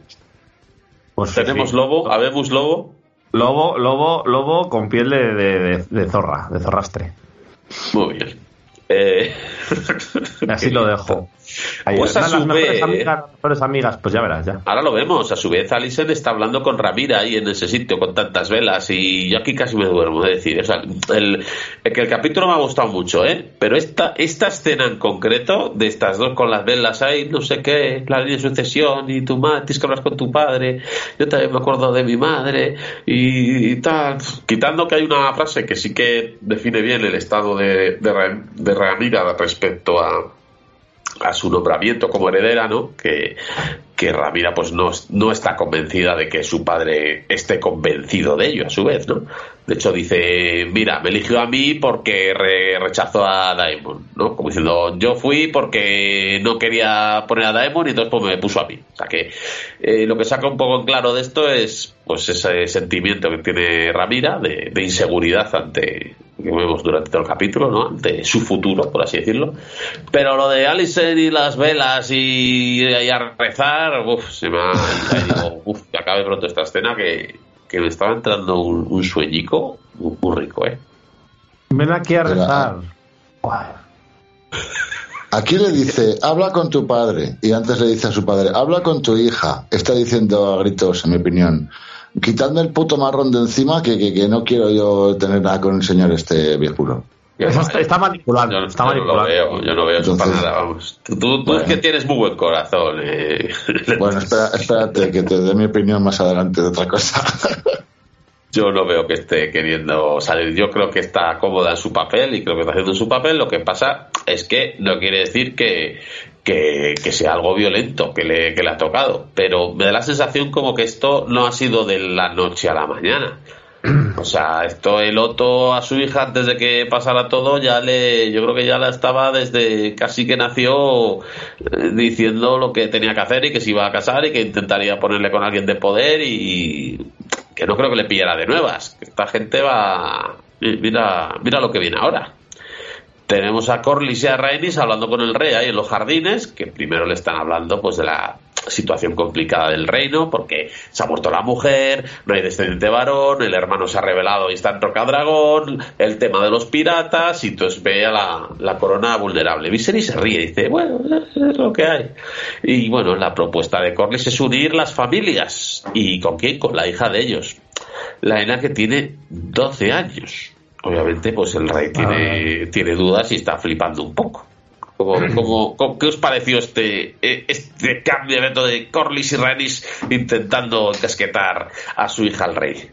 Pues, Tenemos sí. lobo, habemos lobo. Lobo, lobo, lobo con piel de, de- de- de zorra, de zorrastre. Muy bien. Eh, Así lo dejo. Ahí, Pues a de su vez- amigas, las mejores amigas, pues ya verás, ya. Ahora lo vemos, a su vez Alison está hablando con Ramira ahí en ese sitio con tantas velas y yo aquí casi me duermo, es decir, o sea, el, el que el capítulo me ha gustado mucho, ¿eh? Pero esta, esta escena en concreto, de estas dos con las velas ahí, no sé qué, la línea de sucesión y tu madre, tienes que hablar con tu padre, yo también me acuerdo de mi madre y, y tal, quitando que hay una frase que sí que define bien el estado de, de, de Ramira respecto a a su nombramiento como heredera, ¿no? Que, que Ramira pues no, no está convencida de que su padre esté convencido de ello a su vez, ¿no? De hecho dice, mira, me eligió a mí porque re- rechazó a Daemon, ¿no? Como diciendo, yo fui porque no quería poner a Daemon y entonces pues me puso a mí. O sea que eh, lo que saca un poco en claro de esto es pues ese sentimiento que tiene Ramira de, de inseguridad ante que vemos durante todo el capítulo, ¿no? De su futuro, por así decirlo. Pero lo de Alison y las velas y, y a rezar, uff, se me ha. digo, uff, que acabe pronto esta escena que, que me estaba entrando un, un sueñico muy, rico, ¿eh? Ven aquí a rezar. Aquí le dice, habla con tu padre. Y antes le dice a su padre, habla con tu hija. Está diciendo a gritos, en mi opinión. Quitadme el puto marrón de encima que, que, que no quiero yo tener nada con el señor este viejuno. Eso está, está manipulando. Yo, está yo no veo, yo no veo eso para nada, vamos. Tú, tú- tú es Bueno. que tienes muy buen corazón, eh. Bueno, espera, espérate que te dé mi opinión más adelante de otra cosa. Yo no veo que esté queriendo salir. Yo creo que está cómoda en su papel y creo que está haciendo su papel. Lo que pasa es que no quiere decir que, que, que sea algo violento que le, que le ha tocado. Pero me da la sensación como que esto no ha sido de la noche a la mañana. O sea, esto el Otto a su hija antes de que pasara todo ya le, yo creo que ya la estaba desde casi que nació eh, diciendo lo que tenía que hacer y que se iba a casar y que intentaría ponerle con alguien de poder y que no creo que le pillara de nuevas. Esta gente va, mira, mira lo que viene ahora. Tenemos a Corlys y a Rhaenys hablando con el rey ahí en los jardines, que primero le están hablando pues de la situación complicada del reino, porque se ha muerto la mujer, no hay descendiente varón, el hermano se ha revelado y está en Rocadragón, el tema de los piratas, y entonces ve a la, la corona vulnerable. Viserys se ríe y dice, bueno, es lo que hay. Y bueno, la propuesta de Corlys es unir las familias. ¿Y con quién? Con la hija de ellos. La nena que tiene 12 años. Obviamente, pues el rey tiene, tiene dudas y está flipando un poco. ¿Cómo, cómo- cómo- qué os pareció este, eh, este cambio de Corlys y Rhaenys intentando casquetar a su hija al rey?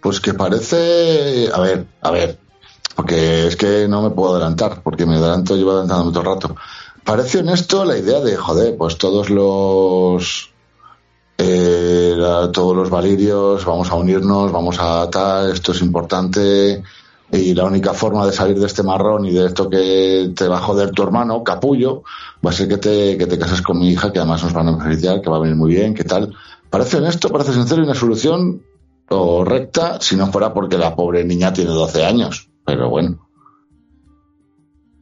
Pues que parece. A ver, a ver. Porque es que no me puedo adelantar, porque me adelanto, llevo adelantando el rato. Parece honesto la idea de, joder, pues todos los. Eh, la- todos los valirios, vamos a unirnos, vamos a tal, esto es importante. Y la única forma de salir de este marrón y de esto que te va a joder tu hermano, capullo, va a ser que te, que te cases con mi hija, que además nos van a beneficiar, que va a venir muy bien, que tal. Parece honesto, parece sincero y una solución o recta si no fuera porque la pobre niña tiene 12 años. Pero bueno.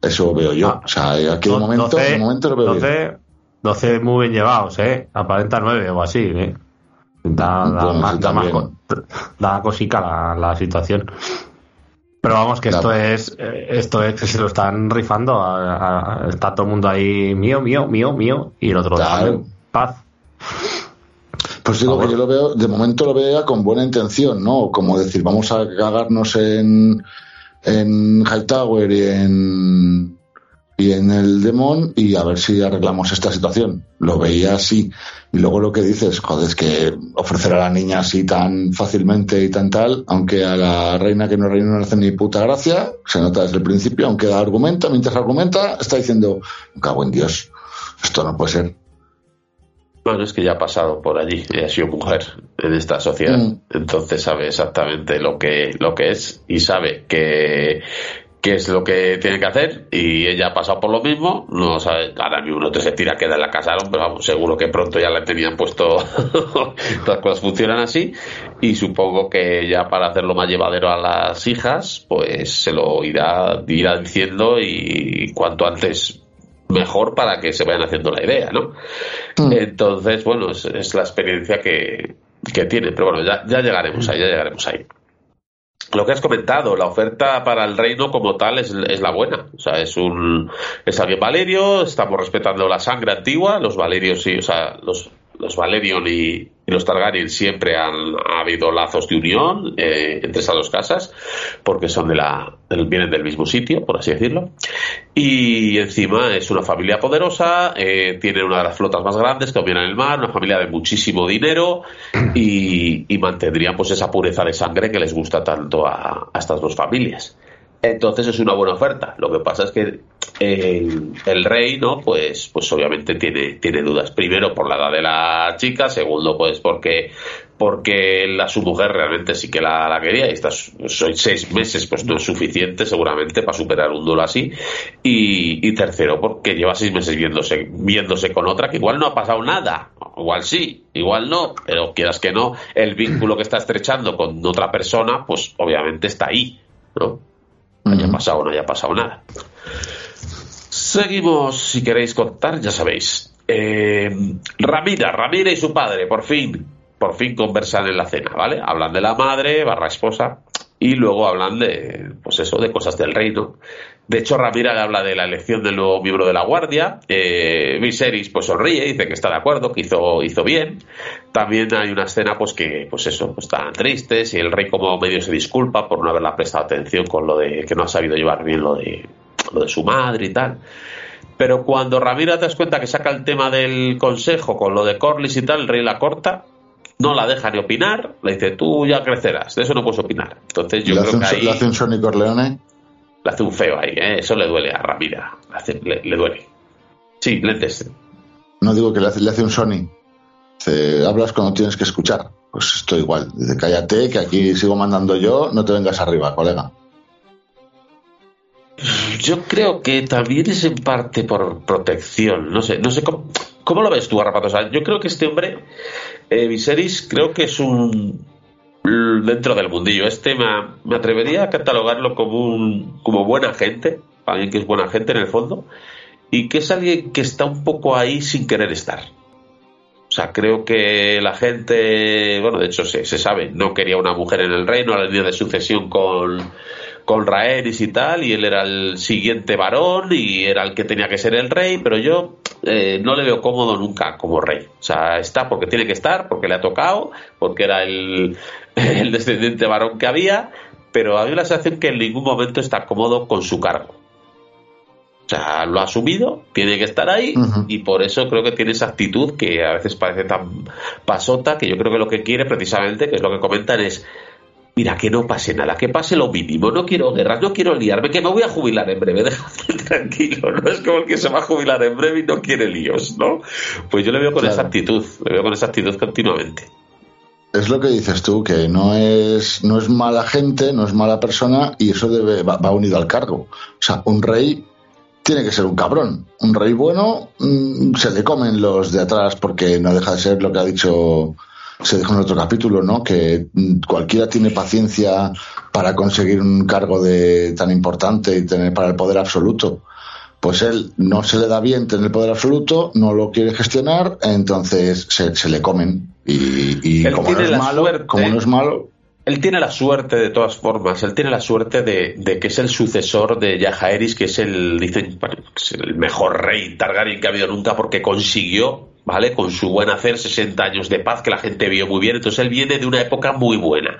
Eso veo yo. Ah, o sea, aquí de momento, 12, momento lo veo bien. 12, 12 muy bien llevados, ¿eh? Aparenta 9 o así, ¿eh? Da, da, más, da, más da cosica la, la situación. Pero vamos, que Claro. esto es esto es que se lo están rifando. a- a- está todo el mundo ahí, mío, mío, mío, mío, y el otro, Claro. paz. Pues digo que yo lo veo, de momento lo veo ya con buena intención, ¿no? Como decir, vamos a cagarnos en, en Hightower y en, y en el Demon y a ver si arreglamos esta situación. Lo veía así. Y luego lo que dices, joder, es que ofrecer a la niña así tan fácilmente y tan tal, aunque a la reina que no reina no le hace ni puta gracia, se nota desde el principio, aunque da argumenta, mientras argumenta, está diciendo, cago en Dios, esto no puede ser. Bueno, es que ya ha pasado por allí, y ha sido mujer en esta sociedad, Mm. entonces sabe exactamente lo que, lo que es y sabe que, qué es lo que tiene que hacer y ella ha pasado por lo mismo, no sabe, ahora mismo no te se tira queda en la casaron, pero vamos, seguro que pronto ya la tenían puesto, las cosas funcionan así y supongo que ya para hacerlo más llevadero a las hijas, pues se lo irá, irá diciendo y cuanto antes mejor para que se vayan haciendo la idea, ¿no? Mm. Entonces, bueno, es, es la experiencia que, que tiene, pero bueno, ya, ya llegaremos ahí, ya llegaremos ahí. Lo que has comentado, la oferta para el reino como tal es, es la buena. O sea, es un es alguien Valerio, estamos respetando la sangre antigua, los Valerios sí, o sea, los, los Valerion y, los Targaryen siempre han ha habido lazos de unión eh, entre esas dos casas, porque son de la, vienen del mismo sitio, por así decirlo. Y encima es una familia poderosa, eh, tiene una de las flotas más grandes que dominan el mar, una familia de muchísimo dinero y, y mantendrían pues esa pureza de sangre que les gusta tanto a, a estas dos familias. Entonces es una buena oferta. Lo que pasa es que el, el rey, ¿no? Pues, pues obviamente tiene, tiene dudas. Primero por la edad de la chica, segundo, pues porque, porque la, su mujer realmente sí que la, la quería. Y estas son seis meses, pues no es suficiente seguramente para superar un duelo así. Y, y tercero, porque lleva seis meses viéndose, viéndose con otra que igual no ha pasado nada. igual sí, igual no, pero quieras que no, el vínculo que está estrechando con otra persona, pues obviamente está ahí, ¿no? Haya pasado no haya pasado nada. Seguimos, si queréis contar, ya sabéis. Eh, Ramira, Ramira y su padre, por fin, por fin conversan en la cena, ¿vale? Hablan de la madre, barra esposa, y luego hablan de, pues eso, de cosas del reino. De hecho, Ramira le habla de la elección del nuevo miembro de la guardia. Eh, Viserys, pues sonríe, dice que está de acuerdo, que hizo, hizo bien. También hay una escena, pues que, pues eso, pues, están tristes y el rey como medio se disculpa por no haberla prestado atención con lo de que no ha sabido llevar bien lo de, lo de su madre y tal. Pero cuando Ramira te das cuenta que saca el tema del consejo con lo de Corlys y tal, el rey la corta, no la deja ni opinar, le dice, tú ya crecerás, de eso no puedes opinar. Entonces yo creo que ahí le hace un Sony Corleone. le hace un feo ahí, ¿eh? eso le duele a Ramira, le, hace- le- le duele. Sí, lentes. No digo que le hace, le hace un Sony. Dice, hablas cuando tienes que escuchar. Pues esto igual. Dice, cállate, que aquí sigo mandando yo, no te vengas arriba, colega. Yo creo que también es en parte por protección. No sé, no sé cómo, cómo lo ves tú, Garrapato. Yo creo que este hombre, eh, Viserys, creo que es un dentro del mundillo. Este me, me atrevería a catalogarlo como un como buena gente, alguien que es buena gente en el fondo, y que es alguien que está un poco ahí sin querer estar. O sea, creo que la gente, bueno, de hecho se, se sabe, no quería una mujer en el reino, la línea de sucesión con, con Rhaenys y tal, y él era el siguiente varón y era el que tenía que ser el rey, pero yo eh, no le veo cómodo nunca como rey. O sea, está porque tiene que estar, porque le ha tocado, porque era el, el descendiente varón que había, pero mí la sensación que en ningún momento está cómodo con su cargo. O sea, lo ha asumido, tiene que estar ahí y por eso creo que tiene esa actitud que a veces parece tan pasota que yo creo que lo que quiere precisamente, que es lo que comentan, es mira, que no pase nada, que pase lo mínimo, no quiero guerras, no quiero liarme, que me voy a jubilar en breve, déjame tranquilo, no es como el que se va a jubilar en breve y no quiere líos, ¿no? Pues yo le veo con Claro. esa actitud, le veo con esa actitud continuamente. Es lo que dices tú, que no es, no es mala gente, no es mala persona y eso debe, va, va unido al cargo. O sea, un rey tiene que ser un cabrón. Un rey bueno mm, se le comen los de atrás porque no deja de ser lo que ha dicho, se dijo en otro capítulo, ¿no? Que mm, cualquiera tiene paciencia para conseguir un cargo de tan importante y tener para el poder absoluto. Pues él no se le da bien tener el poder absoluto, no lo quiere gestionar, entonces se, se le comen. Y, y como no es malo, suerte- como no es malo, Él tiene la suerte, de todas formas, él tiene la suerte de, de que es el sucesor de Yajaeris, que es el, dicen, el mejor rey Targaryen que ha habido nunca porque consiguió, ¿vale? Con su buen hacer 60 años de paz que la gente vio muy bien. Entonces él viene de una época muy buena.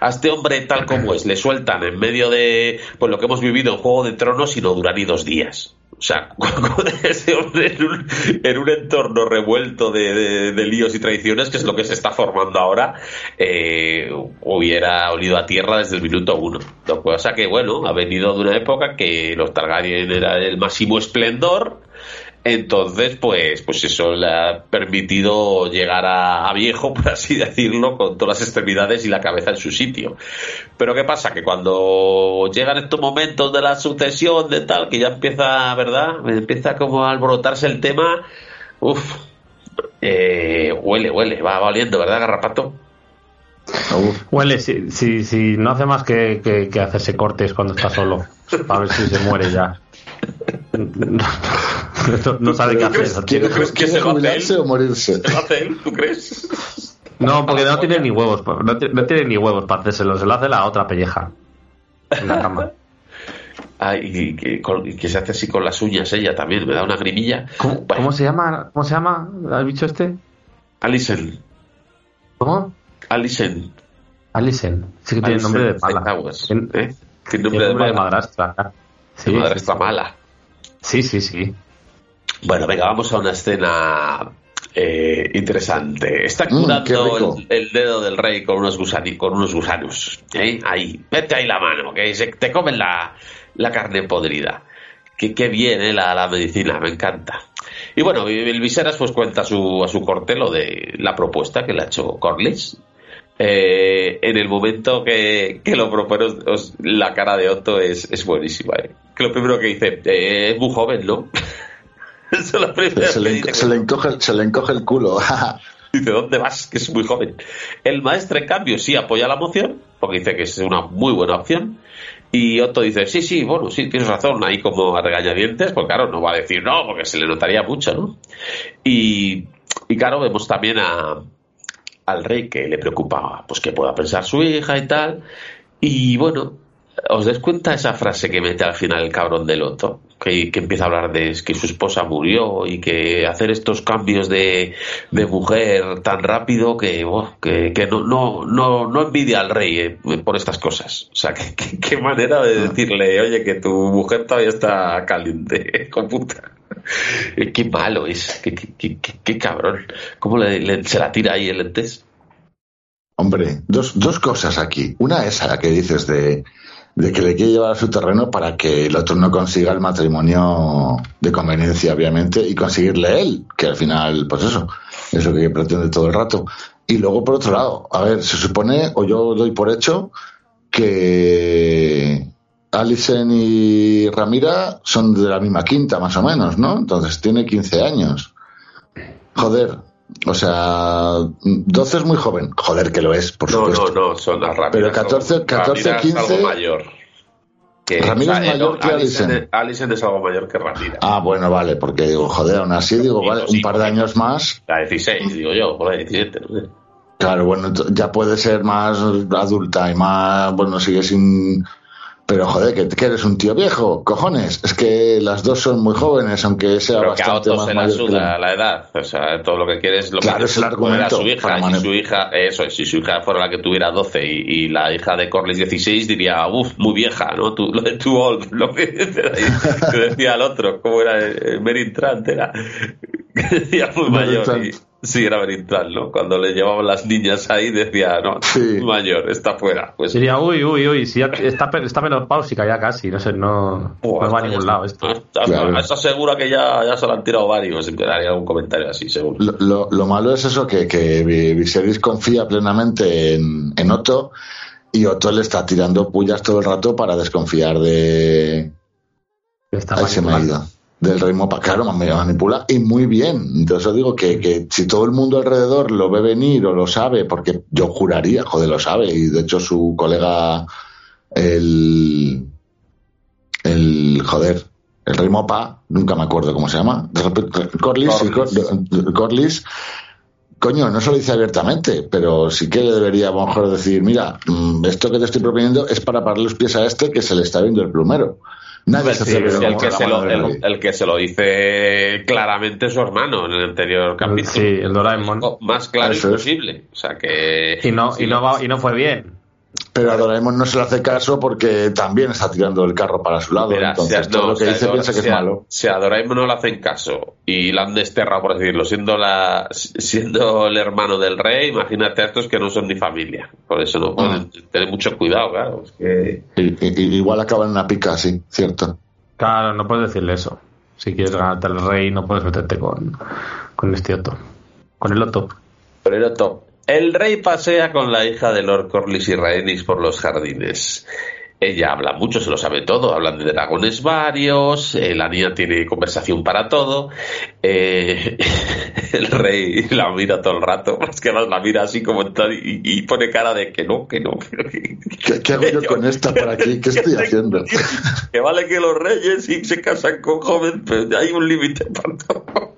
A este hombre, tal como es, le sueltan en medio de pues, lo que hemos vivido en Juego de Tronos y no dura ni dos días. O sea, con ese hombre en un, en un entorno revuelto de, de- líos y traiciones, que es lo que se está formando ahora, eh, hubiera olido a tierra desde el minuto uno. Que pasa que, bueno, ha venido de una época que los Targaryen era el máximo esplendor, entonces, pues, pues eso le ha permitido llegar a, a viejo, por así decirlo, con todas las extremidades y la cabeza en su sitio. Pero ¿qué pasa? Que cuando llegan estos momentos de la sucesión, de tal, que ya empieza, ¿verdad? Empieza como a alborotarse el tema, uff, eh, huele, huele, va, va oliendo, ¿verdad, Garrapato? uf, Huele, si, si, si no hace más que, que- que hacerse cortes cuando está solo, para ver si se muere ya. No, no sabe qué ¿Tú hacer. ¿quiere, crees que quiere se jubilarse él? o morirse? ¿Se lo hace él? ¿Tú crees? No, porque no tiene ni huevos, no, ti- no tiene ni huevos para hacérselo, se lo hace la otra pelleja. En la cama. Ah, y, que, que se hace así con las uñas ella también, me da una grimilla. ¿Cómo, Bueno, cómo se llama? ¿Cómo se llama el bicho este? Alison, ¿Cómo? Alison. Alison. Sí que tiene nombre de mala. Towers, Tiene- ¿eh? Tiene Tiene nombre de nombre de mala. madrastra. Sí, De madre sí, está mala. Sí, sí, sí. Bueno, venga, vamos a una escena eh, interesante. Está Mm, curando el, el dedo del rey con unos, gusani, con unos gusanos. ¿eh? Ahí, mete ahí la mano, que se- te comen la, la carne podrida. Que, qué bien, ¿eh? la, la medicina, me encanta. Y bueno, el Viseras pues cuenta a su, a su corte lo de la propuesta que le ha hecho Corlys. Eh, en el momento que, que lo propone, la cara de Otto es, es buenísima. ¿eh? Que lo primero que dice, eh, es muy joven, ¿no? Eso es lo primero Se que le, dice se le encoge, se le encoge el culo. Dice, ¿dónde vas? Que es muy joven. El maestro, en cambio, sí apoya la moción, porque dice que es una muy buena opción. Y Otto dice, sí, sí, bueno, sí, tienes razón, ahí como a regañadientes, pues claro, no va a decir no, porque se le notaría mucho, ¿no? Y, y claro, vemos también a, al rey que le preocupa, pues que pueda pensar su hija y tal. Y bueno, ¿os des cuenta esa frase que mete al final el cabrón del Otto? Que, que empieza a hablar de que su esposa murió y que hacer estos cambios de, de mujer tan rápido que, que, que no, no, no, no envidia al rey eh, por estas cosas. O sea, que- que- qué manera de decirle, oye, que tu mujer todavía está caliente, con puta. Eh, Qué malo es, qué, qué, qué- cabrón. ¿Cómo le- le- se la tira ahí el entes? Hombre, dos, dos cosas aquí. Una es la que dices de, de que le quiere llevar a su terreno para que el otro no consiga el matrimonio de conveniencia, obviamente, y conseguirle él, que al final, pues eso, es lo que pretende todo el rato. Y luego, por otro lado, a ver, se supone, o yo doy por hecho, que Alison y Ramira son de la misma quinta, más o menos, ¿no? Entonces tiene 15 años. Joder, o sea, 12 es muy joven. Joder, que lo es, por No, supuesto. no, no, son las Ramírez. Pero 14, son- 14, Ramírez es 15. algo mayor. Que, Ramírez es mayor que Alison. Alison. Es algo mayor que Ramírez. Ah, bueno, vale, porque digo, joder, aún así digo, vale, un par de años más, La 16, digo yo, por la 17, no sé. claro, bueno, ya puede ser más adulta y más, bueno, sigue sin... Pero joder, que, que eres un tío viejo, cojones. Es que las dos son muy jóvenes, aunque sea Pero que a bastante más se la mayor que la edad. O sea, todo lo que quiere es lo Claro, que es el argumento su hija. Y si su hija, eso es, si su hija fuera la que tuviera 12 y, y la hija de Corlys 16, diría, uff, muy vieja, ¿no? Tú, lo de too old, lo que, decía el otro, ¿cómo era? Eh, Merin Trant era. Que decía muy mayor. Y, sí, era Merin Trant, ¿no? Cuando le llevaban las niñas ahí, decía, no, Sí. mayor, está fuera. Pues, Sería, uy, uy, uy, si ya está, está menopáusica ya casi, no sé, no, Buah, no va a ningún lado esto. Está, Claro. está segura que ya, ya se lo han tirado varios. Haría algún comentario así, seguro. Lo, lo- lo malo es eso, que, que Vi- Viserys confía plenamente en, en Otto y Otto le está tirando pullas todo el rato para desconfiar de... Está Ahí se me ha ido. Del rey Mopa. Claro, me manipula y muy bien. Entonces os digo que, que si todo el mundo alrededor lo ve venir o lo sabe, porque yo juraría, joder, lo sabe, y de hecho su colega, el... el joder, el rey Mopa, nunca me acuerdo cómo se llama, de repente, Corlys, sí, Cor- Corlys, coño, no se lo dice abiertamente, pero sí que debería a lo mejor decir, mira, mm, esto que te estoy proponiendo es para pararle los pies a este que se le está viendo el plumero. Nadie se Sí, atreve el, que se lo, el, que se lo dice claramente su hermano en el anterior capítulo. Sí, el Doraemon. Más claro Eso es. imposible. O sea que. Y no, sí, y no va, y no fue bien. Pero a Doraemon no se le hace caso porque también está tirando el carro para su lado. Mira, entonces, si a- todo no, lo que si dice piensa que si es a- malo. Si a Doraemon no le hacen caso y la han desterrado, por decirlo, siendo la siendo el hermano del rey, imagínate a estos que no son ni familia. Por eso no pueden tener mucho cuidado, claro. Es que. Y- igual acaba en una pica así, cierto. Claro, no puedes decirle eso. Si quieres ganarte al rey, no puedes meterte con, con este Otto. Con el Otto. Pero top. El rey pasea con la hija de Lord Corlys y Rhaenys por los jardines. Ella habla mucho, se lo sabe todo, hablan de dragones varios, eh, la niña tiene conversación para todo, eh, el rey la mira todo el rato, es que la mira así como tal y, y pone cara de que no, que no, que, que- ¿Qué, qué hago yo con esta por aquí? ¿Qué estoy haciendo? que vale que los reyes sí se casan con jóvenes, pero hay un límite para todo.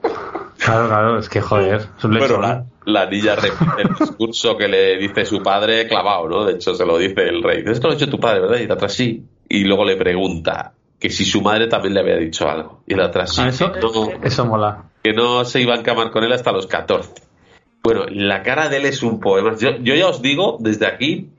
Claro, claro, es que joder. Bueno, la, la niña repite el discurso que le dice su padre clavado, ¿no? De hecho, se lo dice el rey. Esto lo ha hecho tu padre, ¿verdad? Y la otra sí. Y luego le pregunta que si su madre también le había dicho algo. Y la otra sí. Ah, eso, no, eso mola. que no se iba a encamar con él hasta los 14. Bueno, la cara de él es un poema. Yo, yo ya os digo desde aquí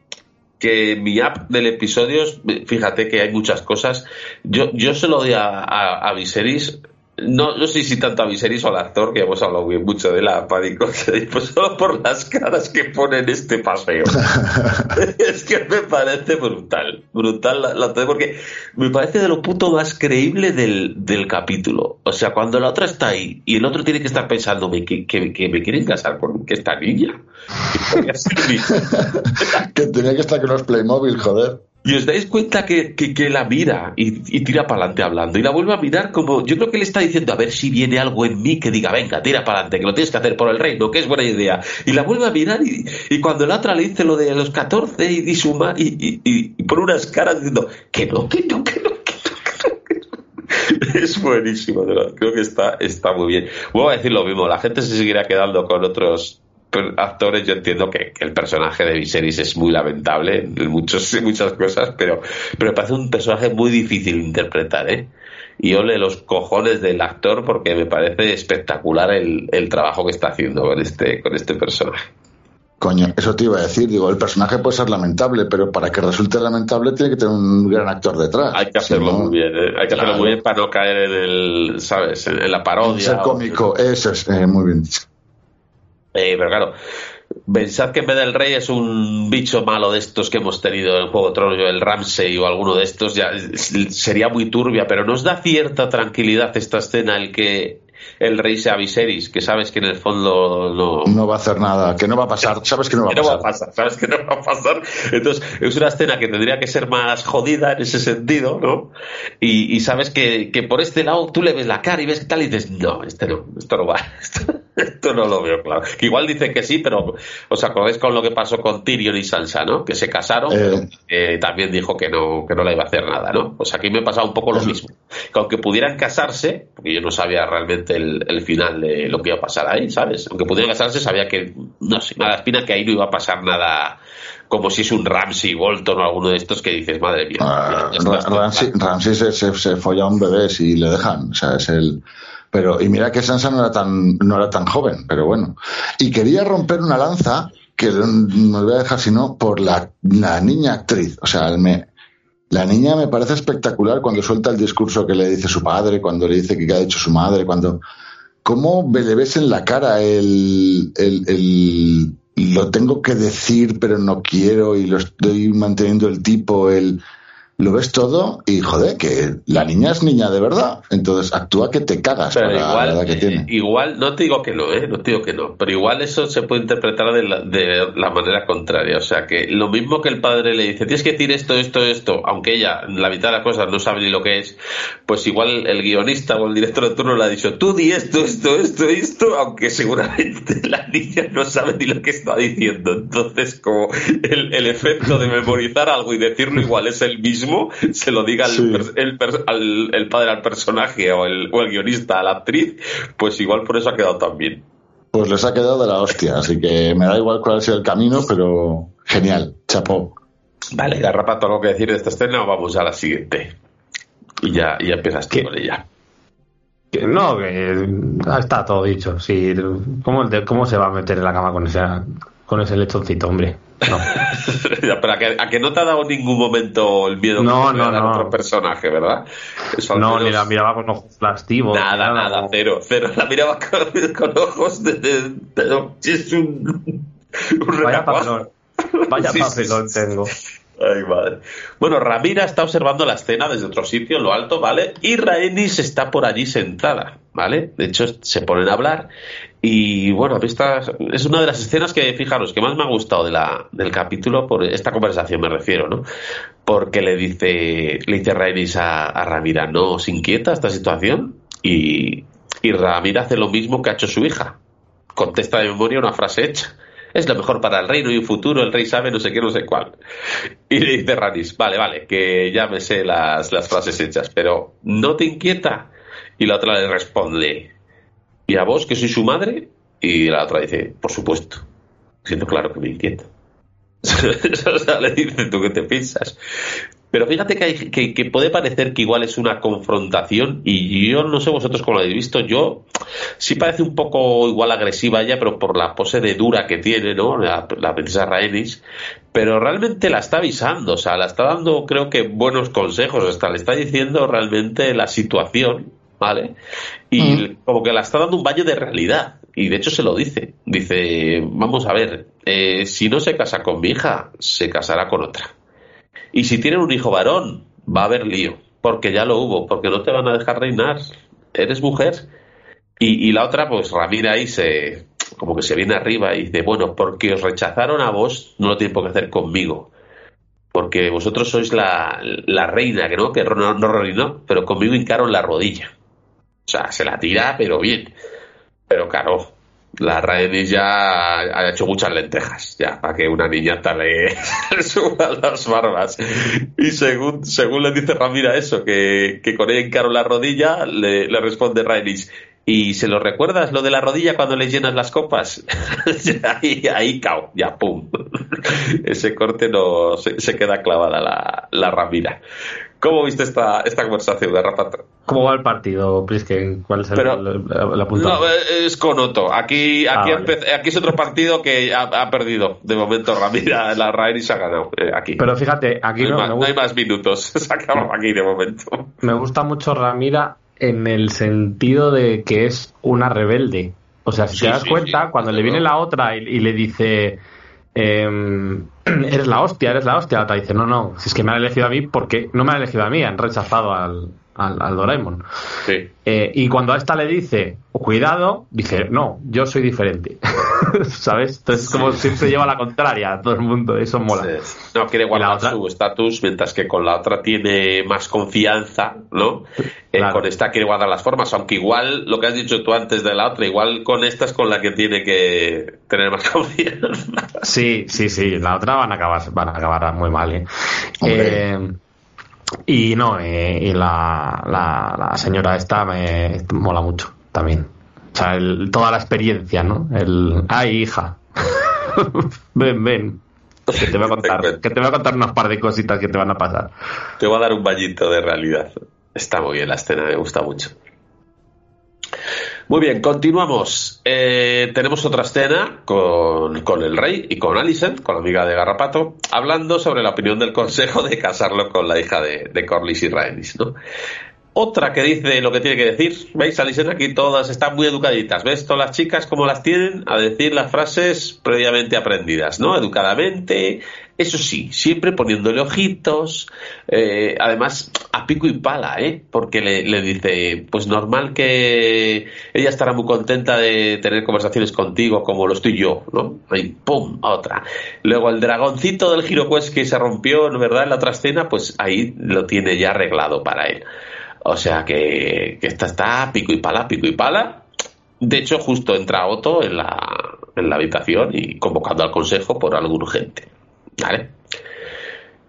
que mi app del episodio, fíjate que hay muchas cosas. Yo, yo se lo doy a, a, a Viserys. No, no sé si tanto a Viserys o al actor, que hemos hablado bien mucho de la pánico, pues solo por las caras que pone en este paseo. es que me parece brutal, brutal la, la- porque me parece de lo puto más creíble del, del capítulo. O sea, cuando la otra está ahí y el otro tiene que estar pensándome que, que, que me quieren casar con que esta niña. Que que tenía que estar con los Playmobil, joder. Y os dais cuenta que, que, la mira y, y tira para adelante hablando. Y la vuelve a mirar como. Yo creo que le está diciendo a ver si viene algo en mí que diga, venga, tira para adelante, que lo tienes que hacer por el reino, que es buena idea. Y la vuelve a mirar y, y cuando la otra le dice lo de los 14 y, y suma y, y, pone unas caras diciendo, que no, que no, que no, que no. Es buenísimo. Creo que está, está muy bien. Vuelvo a decir lo mismo, la gente se seguirá quedando con otros actores yo entiendo que, que, el personaje de Viserys es muy lamentable en muchos, muchas cosas, pero, pero me parece un personaje muy difícil de interpretar, ¿eh? Y ole los cojones del actor porque me parece espectacular el, el trabajo que está haciendo con este, con este personaje. Coño, eso te iba a decir, digo, el personaje puede ser lamentable, pero para que resulte lamentable tiene que tener un gran actor detrás. Hay que hacerlo si no, muy bien, ¿eh? hay que claro. hacerlo muy bien para no caer en el, ¿sabes? En, la parodia. Ser cómico, o... eso es eh, muy bien dicho. Eh, pero claro, pensad que en vez del rey es un bicho malo de estos que hemos tenido en Juego de el Ramsey o alguno de estos, ya sería muy turbia, pero nos da cierta tranquilidad esta escena el que el rey sea Viserys, que sabes que en el fondo no... No va a hacer nada, que no va a pasar, sabes que no va a pasar. No va a pasar sabes que no va a pasar. Entonces, es una escena que tendría que ser más jodida en ese sentido, ¿no? Y, y sabes que, que, por este lado tú le ves la cara y ves que tal y dices, no, este no, esto no va, esto, esto no lo veo claro. Que igual dice que sí, pero os acordáis con lo que pasó con Tyrion y Sansa, ¿no? Que se casaron, eh... pero eh, también dijo que no, que no le iba a hacer nada, ¿no? Pues aquí me ha pasado un poco lo mismo. Que aunque pudieran casarse, porque yo no sabía realmente el, el, final de lo que iba a pasar ahí, ¿sabes? Aunque pudiera casarse, sabía que, no sé, nada espina que ahí no iba a pasar nada como si es un Ramsey Bolton o alguno de estos que dices, madre mía. Uh, Ramsey, Ramsey se, se, se, folla a un bebé si le dejan, o sea, es el. Pero, y mira que Sansa no era tan, no era tan joven, pero bueno. Y quería romper una lanza, que no me voy a dejar sino por la, la niña actriz. O sea, me, la niña me parece espectacular cuando suelta el discurso que le dice su padre, cuando le dice que ha hecho su madre, cuando cómo le ves en la cara el, el, el, lo tengo que decir pero no quiero y lo estoy manteniendo el tipo, el lo ves todo y joder, que la niña es niña de verdad, entonces actúa que te cagas pero para igual, la edad que tiene. Igual, no te digo que no, ¿eh? no te digo que no, pero igual eso se puede interpretar de la, de la manera contraria, o sea que lo mismo que el padre le dice, tienes que decir esto, esto, esto, aunque ella la mitad de las cosas no sabe ni lo que es, pues igual el guionista o el director de turno le ha dicho, tú di esto, esto, esto, esto, aunque seguramente la niña no sabe ni lo que está diciendo, entonces como el, el efecto de memorizar algo y decirlo igual es el mismo, se lo diga Sí. el, el, al- el padre al personaje o el, o el guionista a la actriz, pues igual por eso ha quedado tan bien. Pues les ha quedado de la hostia, así que me da igual cuál ha sido el camino, pero genial, chapó. Vale, Garrapato, ¿algo que decir de esta escena o vamos a la siguiente? Y ya, y ya empiezas tú ¿Qué? con ella. Que no, que está todo dicho. Sí, ¿cómo, ¿Cómo se va a meter en la cama con ese, con ese lechoncito, hombre? No. Pero a que, a que no te ha dado en ningún momento el miedo No, que no, no. otro personaje, ¿verdad? Eso No, menos- ni la miraba con ojos lastivos. Nada, nada, cero, cero. La miraba con, con ojos de, de, de- Es un, un Vaya papelón. Vaya Sí, sí, papelón sí. tengo. Ay, madre. Bueno, Ramira está observando la escena desde otro sitio, en lo alto, ¿vale? Y Rhaenys está por allí sentada, ¿vale? De hecho, se ponen a hablar. Y bueno, a esta es una de las escenas que, fijaros, que más me ha gustado del capítulo, por esta conversación me refiero, ¿no? Porque le dice, le dice Rhaenys a, Ramira, ¿no os inquieta esta situación? Y, y Ramira hace lo mismo que ha hecho su hija. Contesta de memoria una frase hecha. Es lo mejor para el reino y un futuro, el rey sabe no sé qué, no sé cuál. Y le dice Ranis, vale, vale, que ya me sé las, las frases hechas, pero ¿no te inquieta? Y la otra le responde, ¿y a vos que soy su madre? Y la otra dice, por supuesto, siento claro que me inquieta. o sea, le dice, ¿tú qué te piensas? Pero fíjate que, hay, que, puede parecer que igual es una confrontación y yo no sé vosotros cómo lo habéis visto, yo sí parece un poco igual agresiva ella, pero por la pose de dura que tiene, ¿no? La, la princesa Rhaenys, pero realmente la está avisando, o sea, la está dando creo que buenos consejos, hasta le está diciendo realmente la situación, ¿vale? Y mm. como que la está dando un baño de realidad. Y de hecho se lo dice. Dice, vamos a ver, eh, si no se casa con mi hija, se casará con otra. Y si tienen un hijo varón, va a haber lío, porque ya lo hubo, porque no te van a dejar reinar. Eres mujer. Y, y la otra, pues Ramira ahí se, como que se viene arriba y dice, bueno, porque os rechazaron a vos, no lo tienen por qué hacer conmigo. porque vosotros sois la, la reina, que no, que no, no reinó, pero conmigo hincaron la rodilla. O sea, se la tira, pero bien. Pero claro, la Rhaenys ya ha hecho muchas lentejas, ya, para que una niñata le, suba las barbas. Y según, según le dice Ramira eso, que, que con ella encaro la rodilla, le, responde Rhaenys, ¿y se lo recuerdas lo de la rodilla cuando le llenas las copas? ahí, ahí, cao, ya, pum. Ese corte no, se, se queda clavada la, la Ramira. ¿Cómo viste esta, esta conversación de Rafa? ¿Cómo va el partido, Prisken? ¿Cuál es el, Pero- el- el apuntado? No, eh, es con Otto. Aquí, Ah, aquí, vale. aquí es otro partido que ha, ha perdido. De momento, Ramira, la Rhaenys ha ganado. eh, aquí. Pero fíjate, aquí no, hay no, más, me, no hay más minutos. Se acaba aquí de momento. me gusta mucho Ramira en el sentido de que es una rebelde. O sea, si Sí, te das sí, cuenta, sí, cuando le viene la otra y, y le dice, em, eres la hostia, eres la hostia, la otra dice, no, no, si es que me han elegido a mí porque no me han elegido a mí, han rechazado al, al, al Doraemon. Sí. Eh, y cuando a esta le dice, cuidado, dice, no, yo soy diferente. ¿Sabes? Entonces, como siempre lleva la contraria a todo el mundo, eso mola. Sí. No quiere guardar otra? su estatus, mientras que con la otra tiene más confianza, ¿no? Eh, Claro. Con esta quiere guardar las formas, aunque igual lo que has dicho tú antes de la otra, igual con esta es con la que tiene que tener más confianza. Sí, sí, sí, la otra van a acabar, van a acabar muy mal. ¿eh? Y no, eh, y la, la, la señora esta me mola mucho también. O sea, el- toda la experiencia, ¿no? El, ay, hija, ven, ven, que te voy a contar, que te voy a contar unas par de cositas que te van a pasar. Te voy a dar un bañito de realidad. Está muy bien la escena, me gusta mucho. Muy bien, continuamos. Eh, tenemos otra escena con, con el rey y con Alicent, con la amiga de Garrapato, hablando sobre la opinión del consejo de casarlo con la hija de, de Corlys y Rhaenys, ¿no? Otra que dice lo que tiene que decir. ¿Veis, Alicent? Aquí todas están muy educaditas. ¿Ves? Todas las chicas como las tienen a decir las frases previamente aprendidas, ¿no? Educadamente. Eso sí, siempre poniéndole ojitos. eh, además, a pico y pala, ¿eh? Porque le, dice, pues normal que ella estará muy contenta de tener conversaciones contigo como lo estoy yo, ¿no? Ahí, pum, otra. Luego el dragoncito del GiroQuest que se rompió, ¿verdad? En la otra escena, pues ahí lo tiene ya arreglado para él. O sea que, que esta está pico y pala, pico y pala. De hecho, justo entra Otto en la, en la habitación y convocando al consejo por algo urgente. ¿Vale?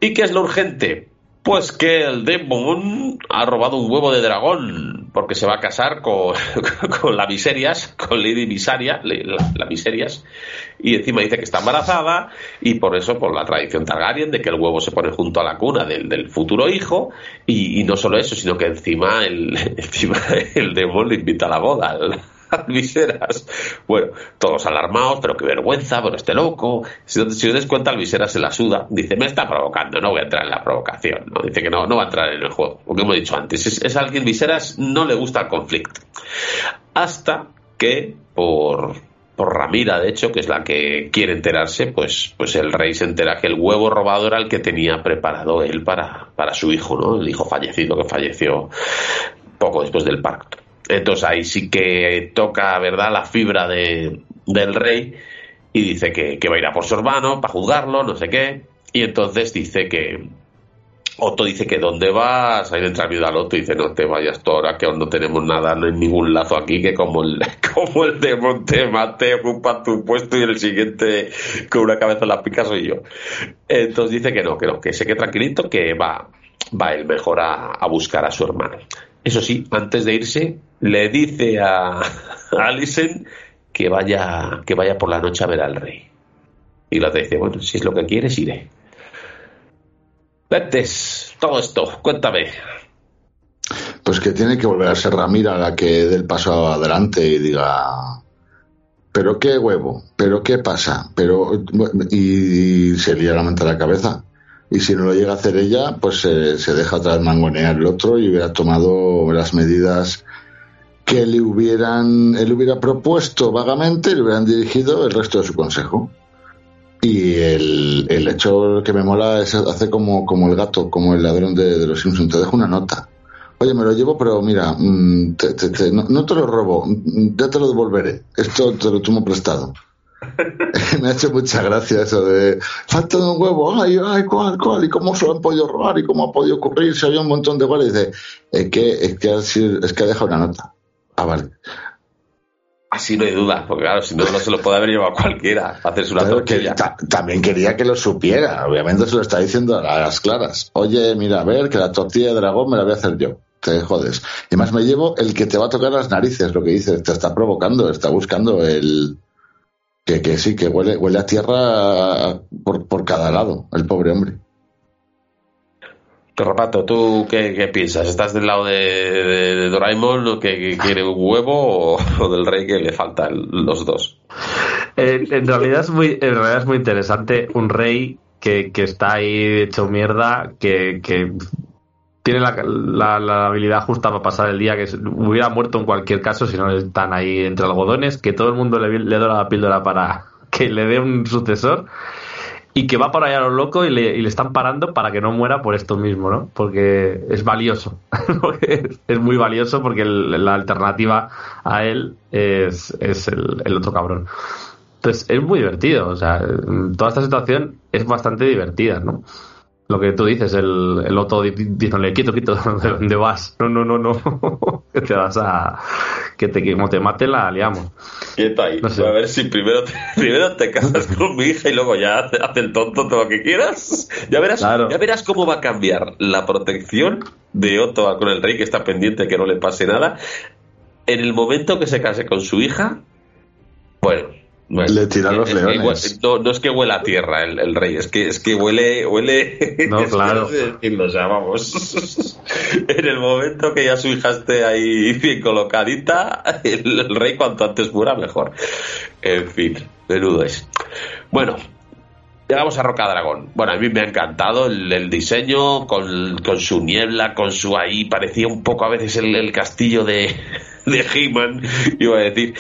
¿Y qué es lo urgente? Pues que el Demon ha robado un huevo de dragón porque se va a casar con, con la Miserias, con Lady Misaria, la, Miserias, y encima dice que está embarazada y por eso, por la tradición Targaryen, de que el huevo se pone junto a la cuna del, del futuro hijo, y, y no solo eso, sino que encima el, encima el Demon le invita a la boda al, al Viseras. Bueno, todos alarmados, pero qué vergüenza, pero este loco. Si, si os des cuenta, el Viseras se la suda. Dice, me está provocando, no voy a entrar en la provocación. ¿no? Dice que no, no va a entrar en el juego. Porque hemos dicho antes, es, es alguien Viseras, no le gusta el conflicto. Hasta que, por, por Ramira, de hecho, que es la que quiere enterarse, pues, pues el rey se entera que el huevo robado era el que tenía preparado él para, para su hijo, ¿no? El hijo fallecido que falleció poco después del pacto. Entonces ahí sí que toca, ¿verdad?, la fibra de, del rey y dice que, que va a ir a por su hermano para juzgarlo, no sé qué. Y entonces dice que. Otto dice que ¿dónde vas? Ahí entra viuda al Otto y dice no te vayas tú ahora que aún no tenemos nada, no hay ningún lazo aquí que como el, como el de Montemate ocupa tu puesto y el siguiente con una cabeza en la pica soy yo. Entonces dice que no, que no, que se quede tranquilito, que va, va él mejor a buscar a su hermano. Eso sí, antes de irse, le dice a, a Alicent que vaya, que vaya por la noche a ver al rey. Y la dice, bueno, si es lo que quieres, iré. Ventes, todo esto, cuéntame. Pues que tiene que volver a ser Ramira la que dé el paso adelante y diga, pero qué huevo, pero qué pasa, pero y, y se lía la mente a la cabeza. Y si no lo llega a hacer ella, pues eh, se deja vez mangonear el otro y hubiera tomado las medidas que le hubieran, él hubiera propuesto vagamente le hubieran dirigido el resto de su consejo. Y el, el hecho que me mola es hace como, como el gato, como el ladrón de, los Simpsons, te dejo una nota. Oye, me lo llevo, pero mira, mm, te- te- no, te lo robo, mm, ya te lo devolveré. Esto te lo tomo prestado. me ha hecho mucha gracia eso de falta de un huevo, ay, ay, cuál, cuál, y cómo se lo han podido robar y cómo ha podido ocurrir, si había un montón de goles. Es que, es que ha dejado una nota. Ah, vale. Así no hay duda, porque claro, si no, no se lo puede haber llevado cualquiera a hacerse una Claro que tortilla. ta- también quería que lo supiera, obviamente se lo está diciendo a las claras. Oye, mira, a ver, que la tortilla de dragón me la voy a hacer yo. Te jodes. Y más me llevo el que te va a tocar las narices, lo que dices, te está provocando, está buscando el... Que, que sí, que huele, huele a tierra por, por cada lado, el pobre hombre. Rapato, ¿tú qué, piensas? ¿Estás del lado de, de- Doraemon que, que quiere un huevo o, del rey que le faltan los dos? En realidad es muy, en realidad es muy interesante un rey que, que está ahí hecho mierda, que, que tiene la, la- habilidad justa para pasar el día, que hubiera muerto en cualquier caso si no están ahí entre algodones, que todo el mundo le, le da la píldora para que le dé un sucesor y que va por allá a lo loco y le, y le están parando para que no muera por esto mismo, ¿no? Porque es valioso. Es, es muy valioso porque la alternativa a él es, es el otro cabrón. Entonces es muy divertido, o sea, toda esta situación es bastante divertida, ¿no? Lo que tú dices, el, el otro di- diciéndole, quieto, quieto, ¿dónde, dónde vas? No, no, no, no, que te vas a... que te, como te mate la liamos. Quieto ahí. No sé. A ver si primero te, primero te casas con mi hija y luego ya hace hace el tonto todo lo que quieras. Ya verás, Claro. ya verás cómo va a cambiar la protección de Otto con el rey que está pendiente que no le pase nada. En el momento que se case con su hija, bueno. Bueno, Le tiran los leones. no, no es que huela a tierra el, el rey, es que es que huele, huele. No, claro. decirlo, o sea, vamos. en el momento que ya su hija esté ahí bien colocadita, el, el rey cuanto antes muera mejor. En fin, menudo es. Bueno, llegamos a Roca Dragón. Bueno, a mí me ha encantado el, diseño, con, con su niebla, con su ahí, parecía un poco a veces el, el castillo de, de He-Man, iba a decir.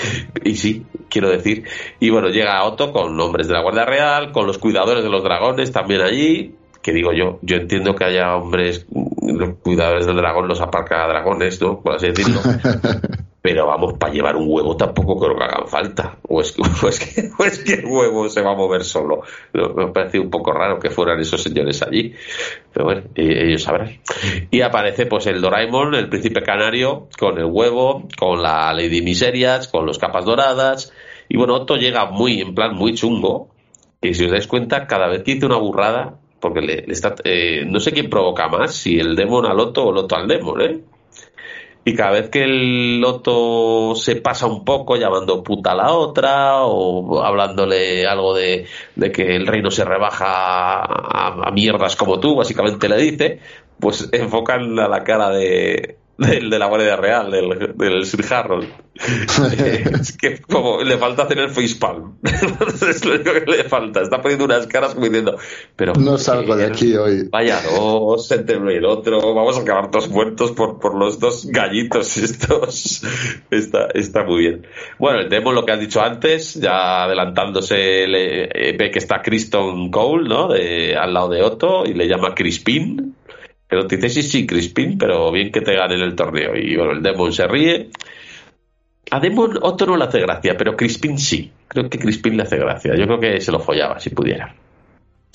Y sí, quiero decir. Y bueno, llega Otto con hombres de la Guardia Real, con los cuidadores de los dragones también allí. Que digo yo, yo entiendo que haya hombres, los cuidadores del dragón, los aparca dragones, ¿no? Por así decirlo. Pero vamos, para llevar un huevo tampoco creo que hagan falta. O es que, es que, el huevo se va a mover solo. Me parece un poco raro que fueran esos señores allí. Pero bueno, ellos sabrán. Y aparece pues el Doraemon, el príncipe canario, con el huevo, con la Lady Miserias, con los capas doradas. Y bueno, Otto llega muy, en plan, muy chungo. Y si os dais cuenta, cada vez que dice una burrada, porque le, le está, eh, no sé quién provoca más, si el demon al Otto o el Otto al demon, ¿eh? Y cada vez que el Otto se pasa un poco llamando puta a la otra o hablándole algo de, de que el reino se rebaja a, a mierdas como tú, básicamente le dice, pues enfocan a la cara de, del de la Guardia Real, del, del Sir Harold. es que como le falta hacer el facepalm. es lo único que le falta. Está poniendo unas caras como diciendo, pero No salgo de aquí hoy. Vaya dos, entre uno y el otro, vamos a acabar todos muertos por, por los dos gallitos estos. Está, está muy bien. Bueno, demo, lo que has dicho antes, ya adelantándose, le- eh, ve que está Kristen Cole, ¿no? De, al lado de Otto, y le llama Crispin. Pero te dice, sí, sí, Crispin, pero bien que te gane en el torneo. Y bueno, el Demon se ríe. A Demon Otto no le hace gracia, pero Crispin sí. Creo que Crispin le hace gracia. Yo creo que se lo follaba si pudiera.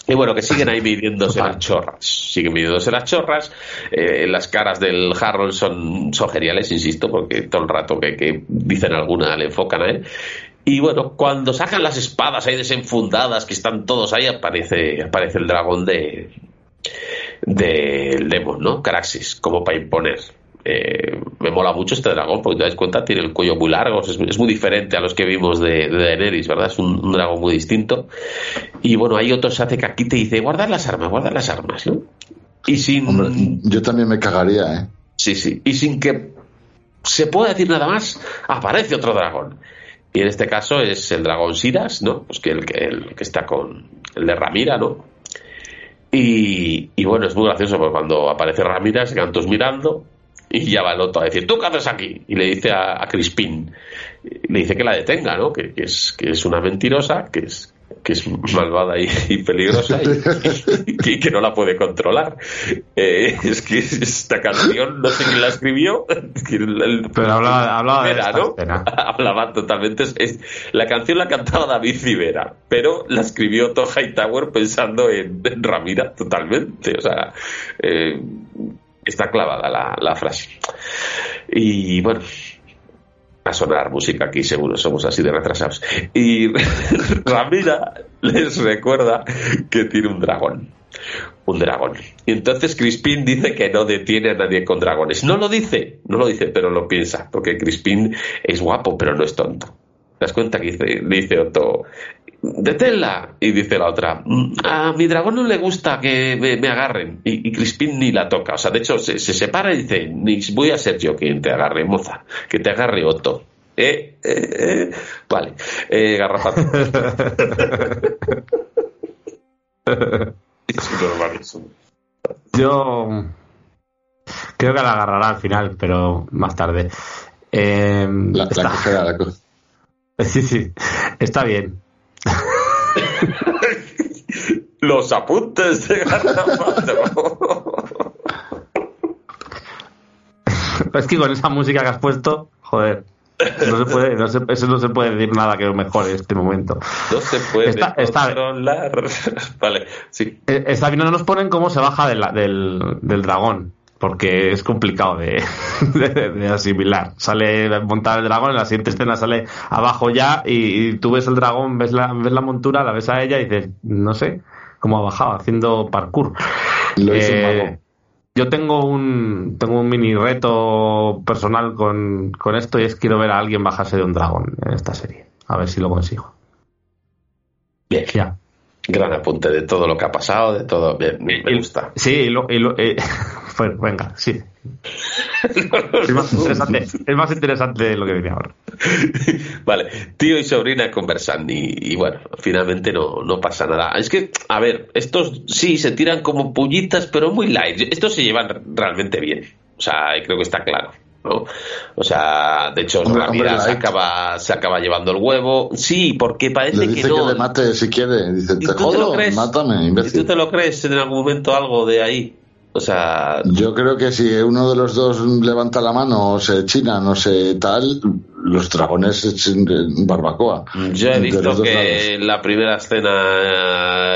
Y bueno, que siguen ahí midiéndose las chorras. Siguen midiéndose las chorras. Eh, las caras del Harold son, son geniales, insisto, porque todo el rato que, que dicen alguna le enfocan a él. Y bueno, cuando sacan las espadas ahí desenfundadas, que están todos ahí, aparece, aparece el dragón de del Demon, ¿no? Caraxis, como para imponer. Eh, me mola mucho este dragón, porque te das cuenta, tiene el cuello muy largo, es, es muy diferente a los que vimos de, de Daenerys, ¿verdad? Es un, un dragón muy distinto. Y bueno, hay otros hace que aquí te dice, guardar las armas, guardar las armas, ¿no? Y sin... Hombre, yo también me cagaría, ¿eh? Sí, sí. Y sin que se pueda decir nada más, aparece otro dragón. Y en este caso es el dragón Siras, ¿no? Pues que el, que el que está con el de Ramira, ¿no? Y, y bueno, es muy gracioso porque cuando aparece Ramira se mirando y ya va el otro a decir, ¿tú qué haces aquí? Y le dice a, Crispín, le dice que la detenga, ¿no? Que es, que es una mentirosa, que es que es malvada y, y peligrosa y, y que no la puede controlar. Eh, es que esta canción, no sé quién la escribió, que el- el- Pero hablaba, hablaba de esta ¿no? Hablaba totalmente. es- es- la canción la cantaba David Civera, pero la escribió Todd Hightower pensando en, en Ramira totalmente. O sea, eh, está clavada la, la frase. Y bueno. A sonar música aquí, seguro, somos así de retrasados. Y Ramira les recuerda que tiene un dragón. Un dragón. Y entonces Crispin dice que no detiene a nadie con dragones. No lo dice, no lo dice, pero lo piensa, porque Crispin es guapo, pero no es tonto. ¿Te das cuenta que dice, dice Otto, deténla? Y dice la otra, "Mm, a mi dragón no le gusta que me, me agarren. Y, y Crispin ni la toca. O sea, de hecho, se, se separa y dice, ni voy a ser yo quien te agarre, moza, que te agarre Otto. Eh, eh, eh. Vale, eh, garrapato. es normal eso. Yo creo que la agarrará al final, pero más tarde. Eh, La, la la co- sí, sí, está bien. Los apuntes de. Es que con esa música que has puesto, joder, no se puede, no se- eso no se puede decir nada que mejore en este momento. No se puede Está- está- controlar. Vale, sí. Eh, Está bien, no nos ponen cómo se baja de la- del, del dragón, porque es complicado de, de- de asimilar. Sale montar el dragón, en la siguiente escena sale abajo ya y, y tú ves el dragón, ves la, ves la montura, la ves a ella y dices, no sé, cómo ha bajado, haciendo parkour. Lo Eh, yo tengo un tengo un mini reto personal con, con esto y es quiero ver a alguien bajarse de un dragón en esta serie. A ver si lo consigo. Bien. Ya. Gran apunte de todo lo que ha pasado, de todo. Bien, me gusta. Sí, y lo- y lo- eh, bueno, venga, sí. Es más interesante, es más interesante de lo que viene ahora. Vale, tío y sobrina conversan y, y bueno, finalmente no, no pasa nada. Es que, a ver, estos sí se tiran como pullitas, pero muy light. Estos se llevan realmente bien. O sea, creo que está claro. ¿no? O sea, de hecho, Hombre, se acaba, se acaba llevando el huevo. Sí, porque parece Le que dice no. que le mate si quiere. Dice, ¿Y te tú te lo jodo, crees? mátame, ¿Y tú imbécil. te lo crees en algún momento algo de ahí? O sea, Yo creo que si uno de los dos levanta la mano o se china, no sé, tal, los dragones echen barbacoa. Yo he visto que en la primera escena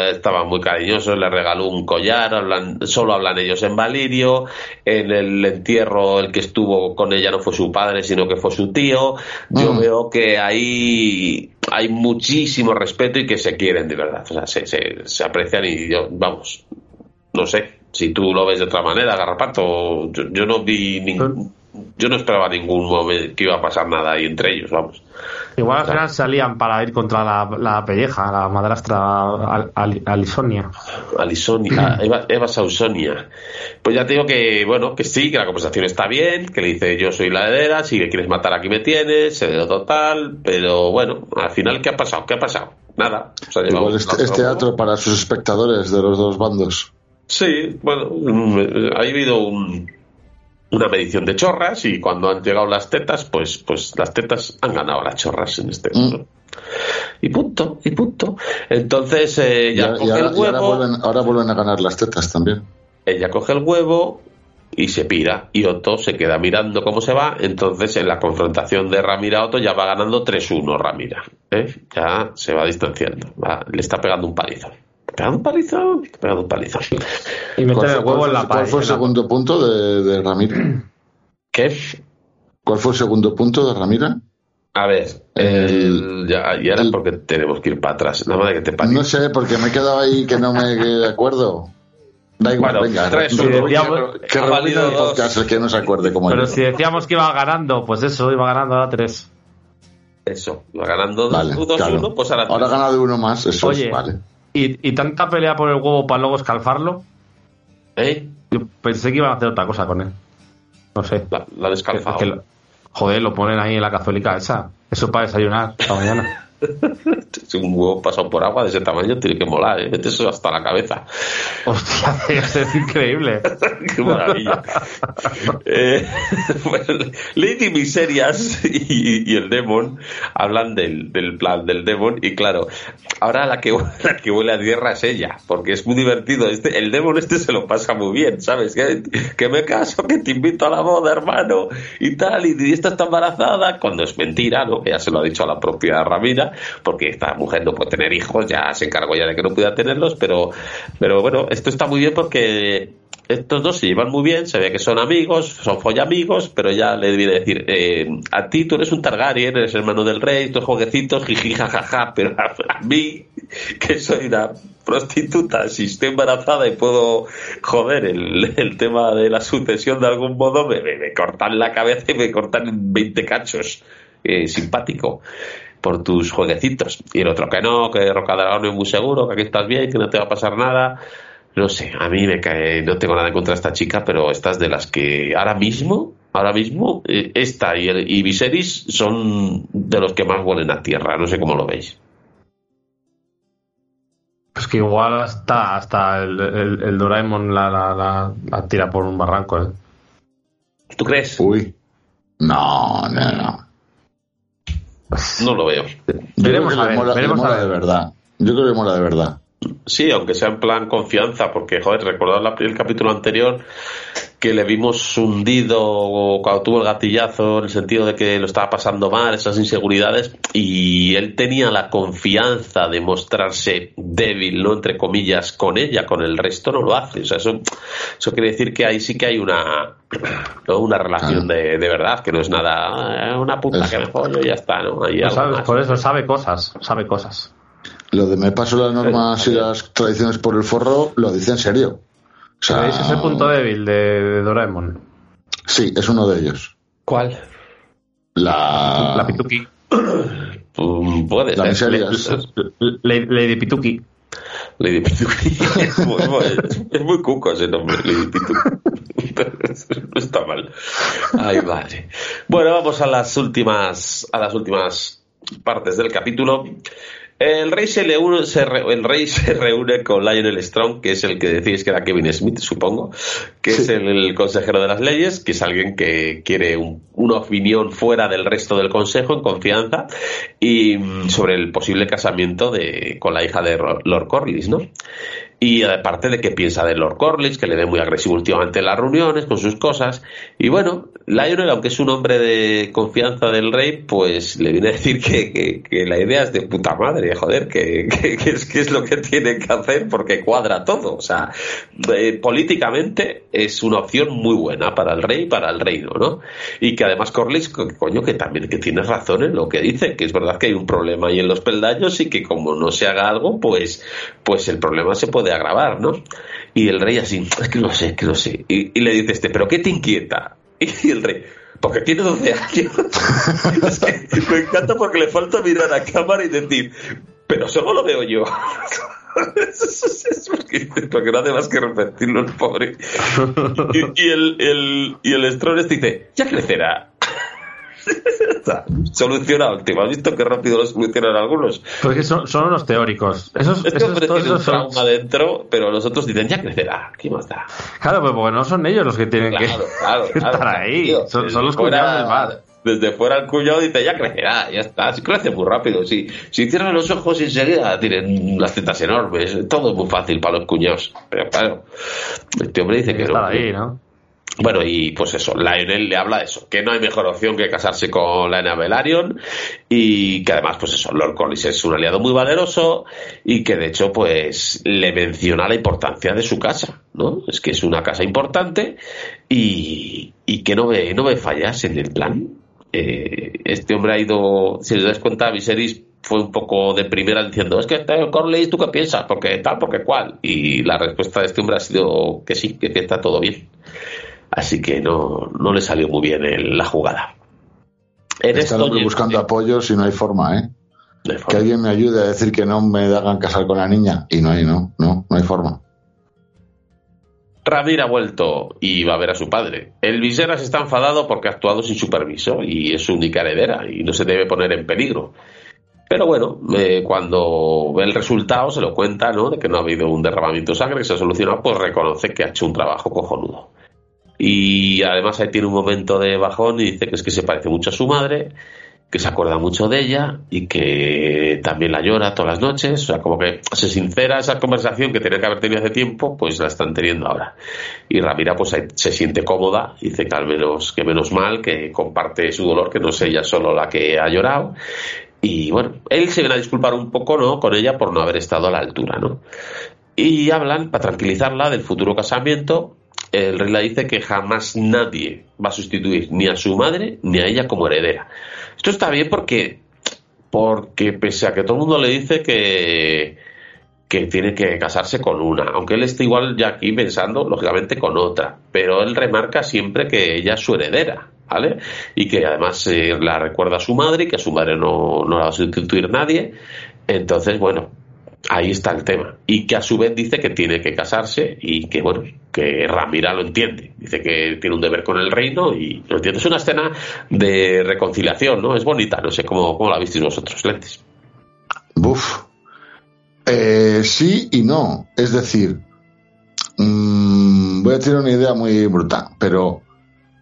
eh, estaban muy cariñosos, le regaló un collar, hablan, solo hablan ellos en Valirio, en el entierro el que estuvo con ella no fue su padre, sino que fue su tío. Yo Mm. veo que ahí hay muchísimo respeto y que se quieren de verdad, o sea, se, se, se aprecian y yo, vamos, no sé, si tú lo ves de otra manera, Garrapato, yo, yo no vi ningún... Yo no esperaba ningún momento que iba a pasar nada ahí entre ellos, vamos. Igual al final salían para ir contra la, la pelleja, la madrastra Al- Al- Alisonia. Alisonia, Eva, Eva Sausonia. Pues ya te digo que, bueno, que sí, que la conversación está bien, que le dice yo soy la heredera, si me quieres matar aquí me tienes, se dio total, pero bueno, al final, ¿qué ha pasado? ¿Qué ha pasado? Nada. Igual un es, lazo es de teatro para sus espectadores de los dos bandos. Sí, bueno, mm, ha habido un- una medición de chorras y cuando han llegado las tetas, pues, pues las tetas han ganado las chorras en este Mm. Y punto, y punto. Entonces eh, Y, y coge ahora, el ahora huevo. vuelven, ahora vuelven a ganar las tetas también. Ella coge el huevo y se pira. Y Otto se queda mirando cómo se va. Entonces, en la confrontación de Ramira Otto ya va ganando 3-1 Ramira. ¿eh? Ya se va distanciando. Va- le está pegando un palizón. ¿Está pegando un palizón? Está pegando un palizón. Y meter ¿Cuál el huevo en la fue- cuál fue el segundo punto de, de? ¿Qué? ¿Cuál fue el segundo punto de Ramira? A ver, el- ya, y ahora el- porque tenemos que ir para atrás. Nada más de que te. No sé, porque me he quedado ahí que no me acuerdo. Da igual, Bueno, venga. tres, que- uno. que- valido el podcast el que no se acuerde cómo Pero era. si decíamos que iba ganando, pues eso, iba ganando a tres. Eso, va ganando 2-1, Vale, claro. pues ahora, Ahora ha ganado uno más, eso Oye. es, vale. ¿Y, y tanta pelea por el huevo para luego escalfarlo? ¿Eh? Yo pensé que iban a hacer otra cosa con él. No sé. La, la. Es que lo- joder, lo ponen ahí en la cazuelica esa. Eso para desayunar esta mañana. Si un huevo pasado por agua de ese tamaño tiene que molar, ¿eh? Eso hasta la cabeza. Hostia, es increíble. Qué maravilla. Eh, bueno, Lady Miserias y, y el Demon hablan del, del plan del Demon y claro, ahora la que, la que huele a tierra es ella, porque es muy divertido. Este, el Demon este se lo pasa muy bien, ¿sabes? Que, que me caso, que te invito a la boda, hermano, y tal, y, y esta está embarazada, cuando es mentira, ¿no? Ya se lo ha dicho a la propia Porque esta mujer no puede tener hijos, ya se encargó ya de que no pueda tenerlos, pero, pero bueno, esto está muy bien porque estos dos se llevan muy bien, se ve que son amigos, son follamigos, pero ya le a decir, eh, a ti tú eres un Targaryen, eres hermano del rey, tus jueguecitos, jiji, jajaja, pero a, a mí, que soy una prostituta, si estoy embarazada y puedo joder el, el tema de la sucesión de algún modo, me, me- cortan la cabeza y me cortan en 20 cachos. Eh, simpático por tus jueguecitos. Y el otro que no, que Rocadragón es muy seguro, que aquí estás bien, que no te va a pasar nada. No sé, a mí me cae, no tengo nada en contra de esta chica, pero estas de las que ahora mismo, ahora mismo, eh, esta y, el, y Viserys son de los que más huelen a tierra, no sé cómo lo veis. Pues que igual hasta, hasta el, el, el Doraemon la, la, la, la tira por un barranco, ¿eh? ¿Tú crees? Uy. No, no, no. No lo veo. Veremos a que le ver, mola, le veremos mola a ver. de verdad. Yo creo que mola de verdad. Sí, aunque sea en plan confianza, porque, joder, recordad la- el capítulo anterior que le vimos hundido cuando tuvo el gatillazo, en el sentido de que lo estaba pasando mal, esas inseguridades, y él tenía la confianza de mostrarse débil, ¿no? Entre comillas, con ella, con el resto no lo hace. O sea, eso, eso quiere decir que ahí sí que hay una, ¿no? una relación de, de verdad, que no es nada, "Ah, una puta que me follo y ya está, ¿no? Hay Pues algo sabes, por eso sabe cosas, sabe cosas. Lo de me paso las normas y las tradiciones por el forro, lo dice en serio. O sea, Ese es el punto débil de, de Doraemon. Sí, es uno de ellos. ¿Cuál? La, La Pituki. Mm, Puede la ser. Lady, Lady Pituki. Lady Pituki. Es muy, muy- es muy cuco ese nombre, Lady Pituki. No está mal. Ay, madre. Bueno, vamos a las últimas, a las últimas partes del capítulo. El rey se, le une- se re- el rey se reúne con Lionel Strong, que es el que decís que era Kevin Smith, supongo, que es el, el consejero de las leyes, que es alguien que quiere un- una opinión fuera del resto del consejo, en confianza, y mm, sobre el posible casamiento de, con la hija de Lord Corlys, ¿no? Y aparte de que piensa de Lord Corlys, que le ve muy agresivo últimamente en las reuniones con sus cosas. Y bueno, Lionel, aunque es un hombre de confianza del rey, pues le viene a decir que, que- la idea es de puta madre, joder, que, que- es, que es lo que tiene que hacer porque cuadra todo. O sea, eh, políticamente es una opción muy buena para el rey y para el reino, ¿no? Y que además Corlys, co- coño, que también que tiene razón en lo que dice, que es verdad que hay un problema ahí en los peldaños y que como no se haga algo, pues, pues el problema se puede agravar, ¿no? Y el rey así, es que no sé, que no sé. Y, le dice este, ¿pero qué te inquieta? Y el rey, porque tiene 12 años. es me encanta porque le falta mirar a cámara y decir, pero solo lo veo yo. Es porque, no hace más que repetirlo el pobre. Y, y el, el, y Strones dice, ya crecerá. Solucionado el tema. ¿Has visto qué rápido lo solucionan algunos? Porque son, son unos teóricos. Esos, Este esos- todos tiene un esos son- trauma dentro, pero los otros dicen, ya crecerá. ¿Qué más da? Claro, pero porque no son ellos los que tienen Claro, que, claro, que claro. estar ahí. Tío, son, los fuera- cuñados del mar. Desde fuera el cuñado dice, ya crecerá, ya está. Si crece muy rápido. Si, si cierran los ojos y enseguida tienen las tetas enormes. Todo es muy fácil para los cuñados. Pero claro, este hombre dice que que no. ahí, ¿no? Bueno, y pues eso, Lionel le habla de eso, que no hay mejor opción que casarse con Lena Velaryon y que además, pues eso, Lord Corlys es un aliado muy valeroso y que de hecho, pues le menciona la importancia de su casa, ¿no? Es que es una casa importante y, y que no ve, no ve fallas en el plan. Eh, este hombre ha ido, si os das cuenta, Viserys fue un poco de primera diciendo, es que este Corlys, ¿tú qué piensas? Porque tal, porque cual. Y la respuesta de este hombre ha sido que sí, que está todo bien. Así que no, no le salió muy bien el- la jugada. En Está el hombre buscando apoyos y no hay forma, ¿eh? Que forma- alguien me ayude a decir que no me hagan casar con la niña. Y no hay, no, no, no hay forma. Ramir ha vuelto y va a ver a su padre. El Viseras está enfadado porque ha actuado sin su permiso y es su única heredera y no se debe poner en peligro. Pero bueno, eh, cuando ve el resultado, se lo cuenta, ¿no? De que no ha habido un derramamiento de sangre, que se ha solucionado, pues reconoce que ha hecho un trabajo cojonudo. Y además ahí tiene un momento de bajón y dice que es que se parece mucho a su madre, que se acuerda mucho de ella y que también la llora todas las noches. O sea, como que se sincera esa conversación que tenía que haber tenido hace tiempo, pues la están teniendo ahora. Y Ramira pues se siente cómoda, dice que al menos, que menos mal, que comparte su dolor, que no es ella solo la que ha llorado. Y bueno, él se viene a disculpar un poco, ¿no? Con ella por no haber estado a la altura, ¿no? Y hablan, para tranquilizarla, del futuro casamiento. El rey le dice que jamás nadie va a sustituir ni a su madre ni a ella como heredera. Esto está bien porque, porque pese a que todo el mundo le dice que, que tiene que casarse con una, aunque él esté igual ya aquí pensando, lógicamente, con otra, pero él remarca siempre que ella es su heredera, ¿vale? Y que además eh, la recuerda a su madre y que a su madre no, no la va a sustituir nadie. Entonces, bueno, ahí está el tema. Y que a su vez dice que tiene que casarse y que, bueno, que Ramira lo entiende. Dice que tiene un deber con el reino y lo entiende. Es una escena de reconciliación, ¿no? Es bonita, no sé cómo, cómo la visteis vosotros, Lentes. Buf. Eh, sí y no. Es decir, mm, voy a tirar una idea muy brutal, pero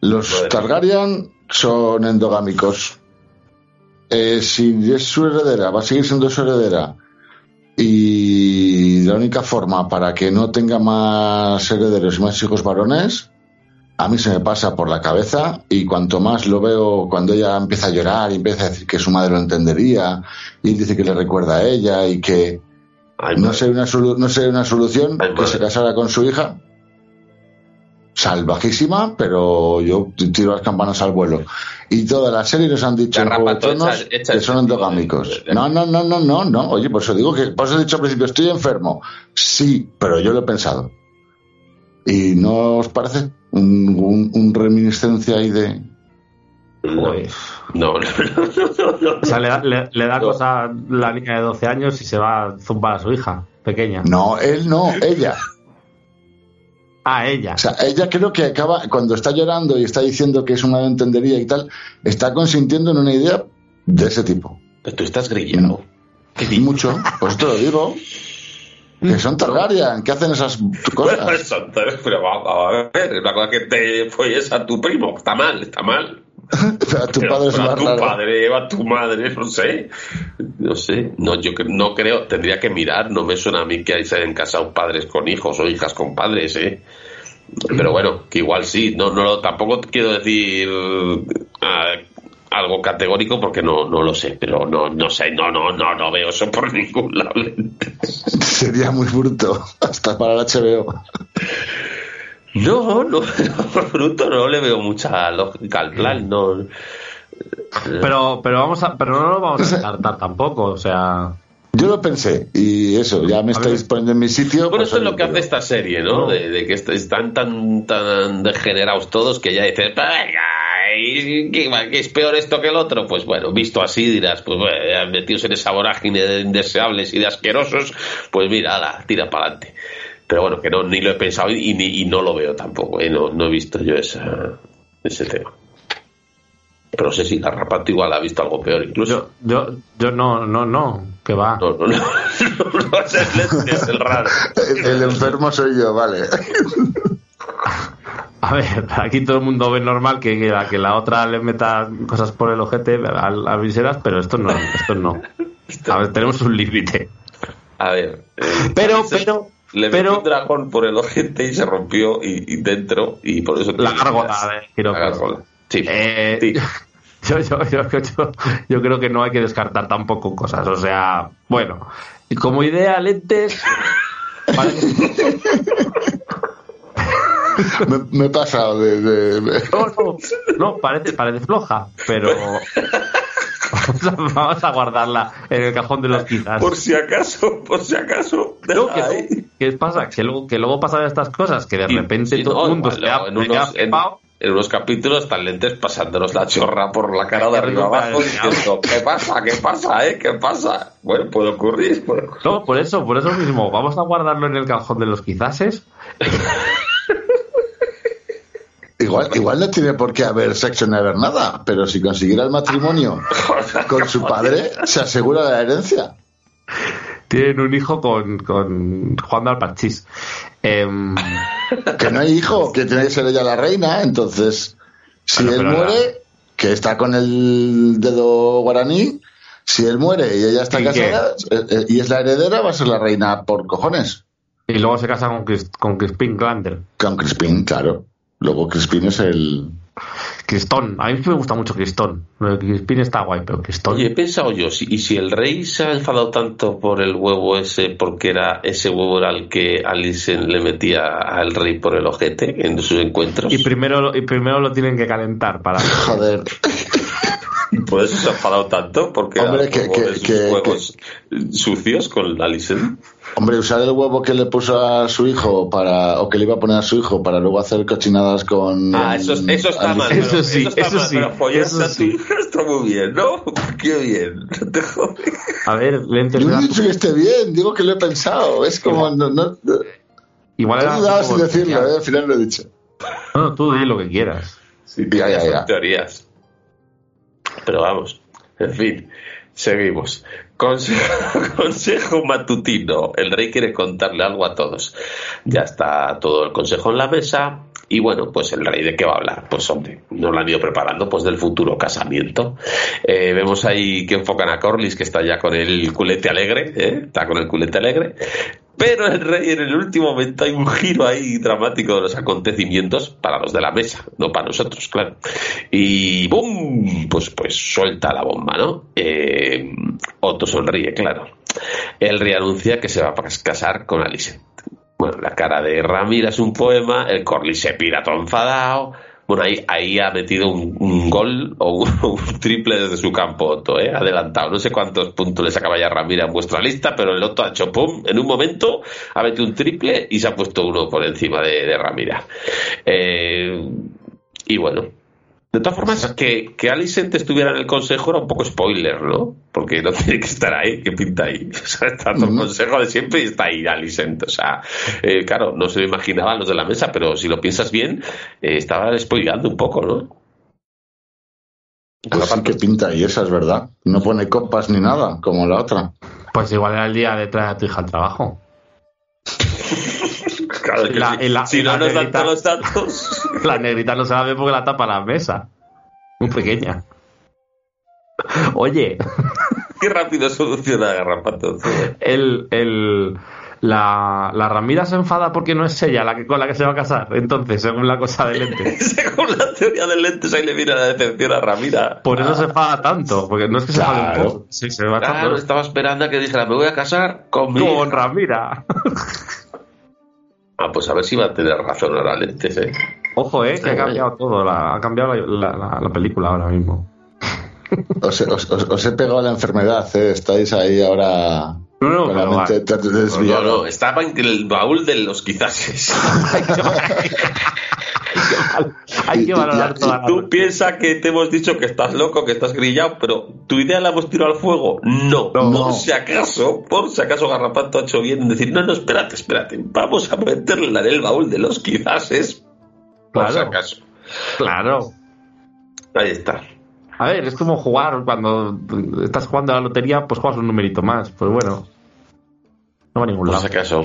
los. Targaryen son endogámicos. Eh, si es su heredera, va a seguir siendo su heredera. Y la única forma para que no tenga más herederos y más hijos varones, a mí se me pasa por la cabeza y cuanto más lo veo cuando ella empieza a llorar y empieza a decir que su madre lo entendería y dice que le recuerda a ella y que Ay, no sé una, solu- no sé una solución Ay, que madre. se casara con su hija. Salvajísima, pero yo tiro las campanas al vuelo. Y toda la serie nos han dicho que son endogámicos. No, no, no, no, no, no. Oye, por eso digo que, por eso he dicho al principio, estoy enfermo. Sí, pero yo lo he pensado. ¿Y no os parece? Un, un, un reminiscencia ahí de... No, no, no, no, no. O sea, le da, le- le da No. cosa a la niña de 12 años y se va a zumbar a su hija pequeña. No, él no, ella. Ah, ella. O sea, ella creo que acaba, cuando está llorando y está diciendo que su madre entendería y tal, está consintiendo en una idea de ese tipo. Pero tú estás. ¿Qué dices? Mucho, pues te lo digo. Que son Targaryen, que hacen esas Bueno, cosas. eso, entonces, pero vamos a ver, es una cosa que te folles a tu primo, está mal, está mal. A tu Pero- padre es a tu raro. padre, a tu madre, no sé. No sé. No, yo no creo, tendría que mirar, no me suena a mí que hayan casado padres con hijos o hijas con padres, ¿eh? Pero bueno, que igual sí, no, no lo- tampoco quiero decir ah, algo categórico porque no, no lo sé, pero no, no sé, no, no, no, no veo eso por ningún lado. Sería muy bruto, hasta para el HBO. No, no, por bruto no le veo mucha lógica al plan, no. Pero, pero vamos a, pero no lo vamos a descartar tampoco, o sea. Yo lo pensé, y eso, ya me estáis poniendo en mi sitio. Bueno, pues, esto es lo que hace esta serie, ¿no? No. De, de que est- están tan, tan degenerados todos que ya dices, "Venga, ¿y ¿qué, es peor esto que el otro? Pues bueno, visto así dirás, pues bueno, metidos en esa vorágine de indeseables y de asquerosos, pues mira, ala, tira para adelante. Pero bueno, que no, ni lo he pensado y, ni, y no lo veo tampoco, ¿eh? no, no he visto yo esa, ese tema. Pero no sé si Garrapato igual ha visto algo peor incluso. Yo, yo, yo no, no, no, que va. No, no, no, no, es el- es el raro. El, enfermo soy yo, vale. A ver, aquí todo el mundo ve normal que, que la, que la otra le meta cosas por el ojete a, a viseras, pero esto no, esto no. A ver, tenemos un límite. A ver. eh, Pero, pero, Le pero- metió un dragón por el ojete y se rompió y, y dentro y por eso... La gárgola de La Quiroga. gárgola. Sí. Eh, Sí. yo, yo, yo, yo- yo creo que no hay que descartar tampoco cosas. O sea, bueno, y como idea, lentes. parece- Me, me he pasado de. de- de- No, no, no, parece, parece floja, pero vamos a, guardarla en el cajón de los quizás. Por si acaso, por si acaso. No, que, no, ¿Qué pasa? Que luego, que luego pasan estas cosas, que de Y- repente sí, todo no, el mundo se ha, en unos- en- flipado. en unos capítulos están lentes pasándonos la chorra por la cara de arriba abajo diciendo, ¿qué pasa? ¿Qué pasa? ¿Eh? ¿Qué pasa? Bueno, puede ocurrir. puede ocurrir. No, por eso, por eso mismo, vamos a guardarlo en el cajón de los quizases. Y igual, igual no tiene por qué haber sexo ni haber nada, pero si consiguiera el matrimonio con su padre, se asegura la herencia. Tienen un hijo con, con jugando al parchís. Em, Que no hay hijo, que tiene que ser ella la reina, entonces, si Bueno, él muere, que está con el dedo guaraní, si él muere y ella está casada eh, eh, y es la heredera, va a ser la reina por cojones. y luego se casa con, Chris- con Crispin Glander. Con Crispin, claro. Luego Crispin es el... Cristón. A mí me gusta mucho Cristón. Lo de Crispin está guay, pero Cristón. Oye, he pensado yo, si- ¿y si el rey se ha enfadado tanto por el huevo ese, porque era ese huevo era el que Alice le metía al rey por el ojete en sus encuentros? y primero, y primero lo tienen que calentar para. Joder. por eso se ha enfadado tanto, porque Hombre, era que- que- de sus que- huevos sucios con Alicent. Hombre, usar el huevo que le puso a su hijo para, o que le iba a poner a su hijo para luego hacer cochinadas con. Ah, eso, eso está mal. Pero- Eso sí, está eso mal, sí, Pero follarse eso a tu sí. hija está muy bien, ¿no? Qué bien. No te jodes. A ver, lentes Yo no he dicho que esté bien, digo que lo he pensado. Es como. No, no, Igual he era. dudado tipo- sin decirlo, ¿eh? al final lo he dicho. No, tú di lo que quieras. Sí, Ya, ya, son ya. teorías. Pero vamos, en fin, seguimos. Consejo, consejo matutino. El rey quiere contarle algo a todos. Ya está todo el consejo en la mesa. Y bueno, pues el rey de qué va a hablar. Pues hombre, nos lo han ido preparando pues del futuro casamiento. Eh, vemos ahí que enfocan a Corlys, que está ya con el culete alegre, ¿eh? está con el culete alegre. Pero el rey en el último momento hay un giro ahí dramático de los acontecimientos para los de la mesa, no para nosotros, claro. Y ¡bum! Pues, pues suelta la bomba, ¿no? Eh, Otto sonríe, claro. El rey anuncia que se va a casar con Alicent. Bueno, la cara de Ramira es un poema, el Corlys se pira todo enfadado. Bueno, ahí, ahí ha metido un, un gol o un, triple desde su campo Otto, ¿eh? Adelantado. No sé cuántos puntos le sacaba ya Ramira en vuestra lista, pero el Otto ha hecho pum. En un momento ha metido un triple y se ha puesto uno por encima de, de Ramira. Eh, y bueno. De todas formas, que, que Alicent estuviera en el consejo era un poco spoiler, ¿no? Porque no tiene que estar ahí, que pinta ahí. O sea, está en el consejo de siempre y está ahí Alicent. O sea, eh, claro, no se lo imaginaban los de la mesa, pero si lo piensas bien, eh, estaba spoileando un poco, ¿no? Pues sí que pinta y esa es verdad. No pone copas ni nada, como la otra. Pues igual era el día de traer a tu hija al trabajo. Claro, es que La- si, la- no nos dan todos los datos. La negrita no se la ve porque la tapa la mesa. Muy pequeña. Oye, Qué rápido soluciona Garrapato. el, el, la, la Ramira se enfada porque no es ella la que, con la que se va a casar. Entonces, según la cosa de lente. Según la teoría del lentes, ahí le viene la decepción a Ramira. Por eso se enfada tanto. Porque no es que se enfade un Claro. poco. Sí, se va Claro, tanto. estaba esperando a que dijera, me voy a casar con mi Con hija". Ramira. Ah, pues a ver si va a tener razón ahora Lentes, ¿eh? Ojo, eh, que ha cambiado todo. La, ha cambiado la, la- la película ahora mismo. Os, he- os- os- os he pegado la enfermedad, ¿eh? Estáis ahí ahora No, no, pero te- te- No, no, estaba en el baúl de los quizás. Hay que valorar toda la Tú piensas que te hemos dicho que estás loco, que estás grillado, pero ¿tu idea la hemos tirado al fuego? No, No. por si acaso, por si acaso Garrapato ha hecho bien en decir, no, no, espérate, espérate, vamos a meterla en el baúl de los quizás es por si Claro. acaso. Claro. Ahí está. A ver, es como jugar cuando estás jugando a la lotería, pues juegas un numerito más. Pues bueno, no va a ningún lado. si acaso.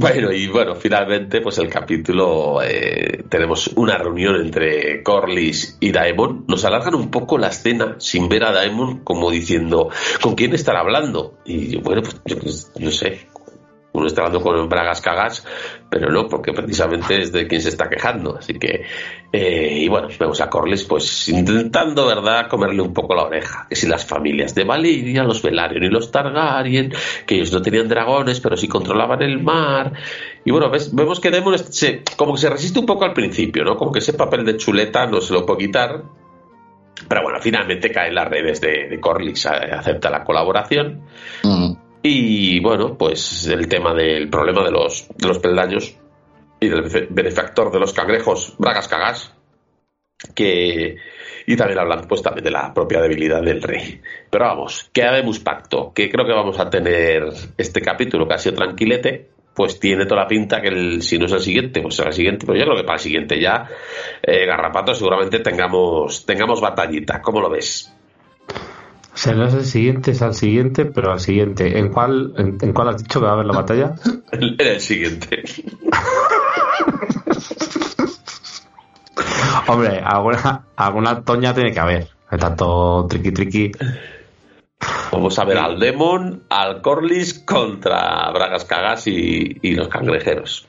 Bueno, y bueno, finalmente, pues el capítulo, eh, tenemos una reunión entre Corlys y Daemon. Nos alargan un poco la escena sin ver a Daemon como diciendo, ¿con quién estar hablando? Y bueno, pues yo pues, no sé, uno está hablando con Bragas Cagas, pero no, porque precisamente es de quien se está quejando. Así que, eh, y bueno, vemos a Corlys pues intentando, ¿verdad?, comerle un poco la oreja. Que si las familias de Valiria, los Velaryon y los Targaryen, que ellos no tenían dragones, pero sí controlaban el mar. Y bueno, ves- vemos que Daemon se, como que se resiste un poco al principio, ¿no? Como que ese papel de chuleta no se lo puede quitar. Pero bueno, finalmente cae en las redes de, de Corlys, acepta la colaboración. Mm. Y bueno, pues el tema del problema de los, de los peldaños y del benefactor de los cangrejos, Bragas Cagas, que y también hablan pues también de la propia debilidad del rey. Pero vamos, que habemos pacto, que creo que vamos a tener este capítulo que ha sido tranquilete, pues tiene toda la pinta que el, si no es el siguiente, pues será el siguiente. Pero yo creo que para el siguiente ya, eh, Garrapato, seguramente tengamos, tengamos batallita. ¿Cómo lo ves? O sea, no es el siguiente, es al siguiente, pero al siguiente. ¿En cuál, en, en cuál has dicho que va a haber la batalla? En el siguiente. Hombre, alguna, alguna toña tiene que haber. De tanto triqui triqui. Vamos a ver al Demon, al Corliss contra Bragas Cagas y, y los cangrejeros.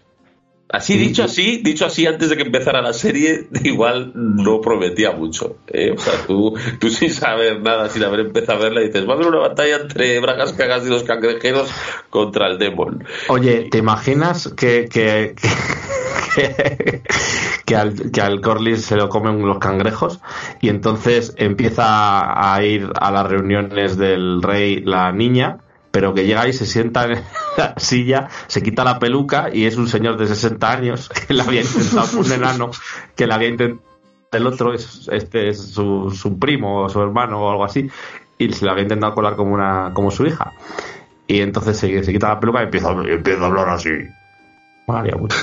Así dicho así, dicho así antes de que empezara la serie, igual no prometía mucho. ¿eh? O sea, tú, tú sin saber nada, sin haber empezado a verla, dices, va a haber una batalla entre Bragas Cagas y los cangrejeros contra el Demon. Oye, ¿te imaginas que, que, que, que al, que al Corlys se lo comen los cangrejos y entonces empieza a ir a las reuniones del rey la niña? Pero que llega y se sienta en la silla, se quita la peluca y es un señor de 60 años que le había intentado un enano que le había intentado el otro es este es su, su primo o su hermano o algo así y se le había intentado colar como una como su hija y entonces se, se quita la peluca y empieza, y empieza a hablar así Molaría mucho.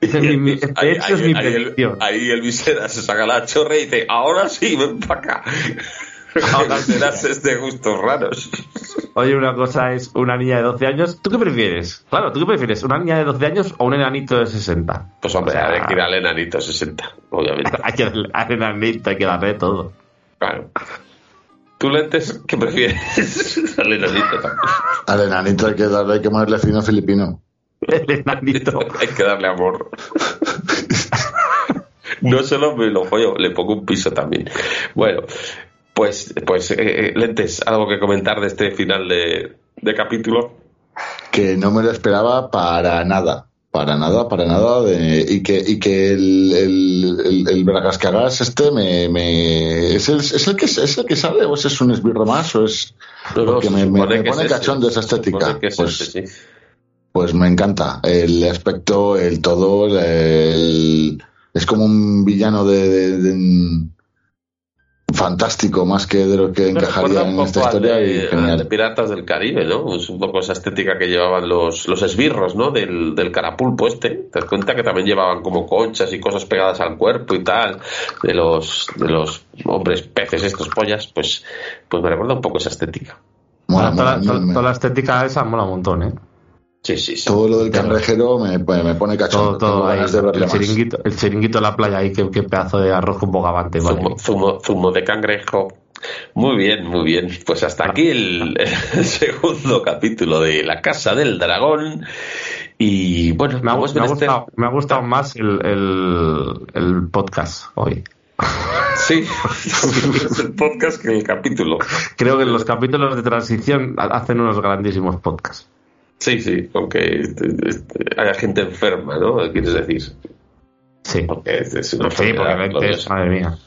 Esa es mi- mi- de Ahí, hecho, es ahí- mi ahí el, predicción. ahí el visera se saca la chorra y dice, ahora sí, ven para acá. Ahora serás de gustos raros. Oye, una cosa es una niña de 12 años. ¿Tú qué prefieres? Claro, ¿tú qué prefieres? ¿Una niña de 12 años o un enanito de 60? Pues hombre, O sea, hay que ir al enanito 60, obviamente. Hay que darle al enanito, hay que darle todo. Claro. ¿Tú lentes qué prefieres? al enanito también. Al enanito hay que darle, hay que ponerle fino filipino. El enanito. Hay que darle amor. No solo me lo follo, le pongo un piso también. Bueno, pues, pues eh, eh, Lentes, algo que comentar de este final de, de capítulo. que no me lo esperaba para nada. Para nada, para nada. de- y que, y que el, el, el, el Bragas que hagas este me, me es, el, es, el que, es el que sale o es un esbirro más o es porque me, me- pone es ese. cachondo esa estética. es Pues, ese, sí. pues me encanta. El aspecto, el todo, el- es como un villano de, de- de- fantástico más que de lo que Me encajaría un en esta poco historia de, y de. Piratas del Caribe, ¿no? Es un poco esa estética que llevaban los, los esbirros, ¿no? Del, del carapulpo este. Te das cuenta que también llevaban como conchas y cosas pegadas al cuerpo y tal. De los, de los hombres peces, estos pollas. Pues, pues me recuerda un poco esa estética. Mola, toda, mola, toda- me- toda la estética esa mola un montón, ¿eh? Sí, sí, sí. todo lo del cangrejero me, me pone cachondo. Todo, todo ahí. El chiringuito, el chiringuito de la playa ahí, qué, qué pedazo de arroz con bogavante, vale. Zumo, de cangrejo. Muy bien, muy bien. Pues hasta aquí el, el segundo capítulo de La Casa del Dragón. Y bueno, Me ha, como es me ha menester- gustado, me ha gustado más el, el, el podcast hoy. Sí, el podcast que el capítulo. Creo que los capítulos de transición ha- hacen unos grandísimos podcasts. Sí, sí, aunque este, haya gente enferma, ¿no? ¿Quieres decir? Sí. Porque es, es una Sí, porque gloriosa. madre mía.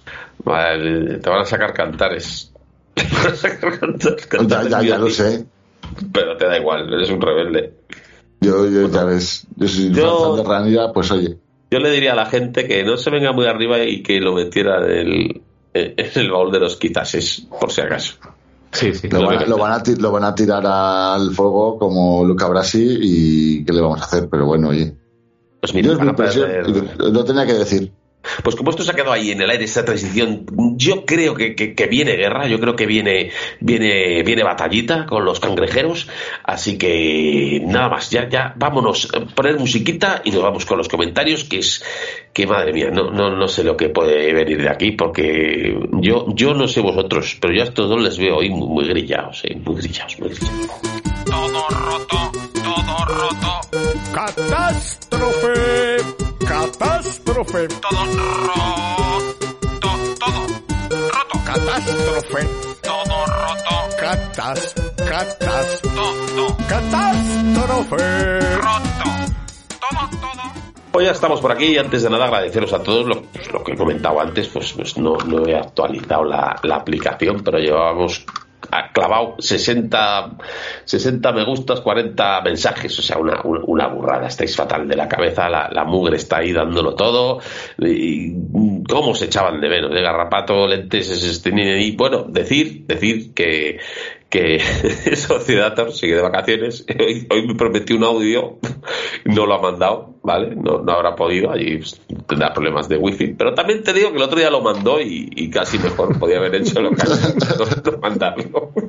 Vale, te van a sacar cantares. Te van a sacar cantares, Ya, cantares ya, ya lo sé. Pero te da igual, eres un rebelde. Yo, yo ya ves, yo soy Yo- fan de Ranira, pues oye, Yo le diría a la gente que no se venga muy arriba y que lo metiera en el, en el baúl de los quitases, por si acaso. Sí, sí. lo van, que- lo, van a, lo van a tirar al fuego como Luca Brasi y ¿qué le vamos a hacer? Pero bueno, oye. Pues mira, Yo es mi impresión, perder- lo tenía que decir. Pues como esto se ha quedado ahí en el aire, esta transición, yo creo que, que- que viene guerra, yo creo que viene, viene, viene batallita con los cangrejeros, así que nada más, ya, ya, vámonos, eh, poner musiquita y nos vamos con los comentarios, que es, que madre mía, no, no, no sé lo que puede venir de aquí, porque yo, yo no sé vosotros, pero yo a estos dos les veo hoy muy, muy grillados, eh, muy grillados, muy grillados. Todo roto, todo roto. Catástrofe, catástrofe. Todo roto, todo roto. Catástrofe, todo roto. Catas, catas, todo. Catástrofe. Roto, todo, todo. Pues ya estamos por aquí y antes de nada agradeceros a todos lo, pues, lo que he comentado antes, pues, pues no, no he actualizado la, la aplicación, pero llevábamos ha clavado 60, 60 me gustas, 40 mensajes, o sea, una, una, burrada, estáis fatal de la cabeza, la, mugre está ahí dándolo todo, y cómo se echaban de menos, de garrapato, lentes, este, y bueno, decir, decir que, que Sociedator sigue de vacaciones. Hoy, hoy me prometió un audio, no lo ha mandado, ¿vale? No, no habrá podido, allí tendrá problemas de wifi. Pero también te digo que el otro día lo mandó y, y casi mejor podía haber hecho lo que no, no mandarlo.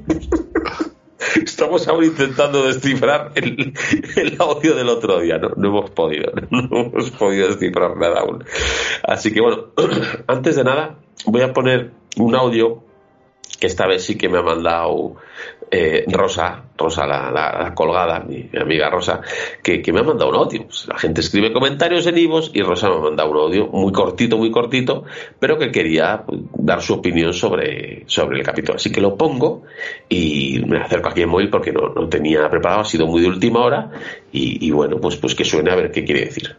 Estamos aún intentando descifrar el, el, audio del otro día, no, no hemos podido, no hemos podido descifrar nada aún. Así que bueno, antes de nada, voy a poner un audio que esta vez sí que me ha mandado eh, Rosa, Rosa la, la, la, colgada, mi, mi, amiga Rosa, que, que, me ha mandado un audio. Pues la gente escribe comentarios en Ivos y Rosa me ha mandado un audio muy cortito, muy cortito, pero que quería pues, dar su opinión sobre, sobre el capítulo. Así que lo pongo y me acerco aquí en móvil porque no, no tenía preparado, ha sido muy de última hora y, y bueno, pues, pues que suene a ver qué quiere decir.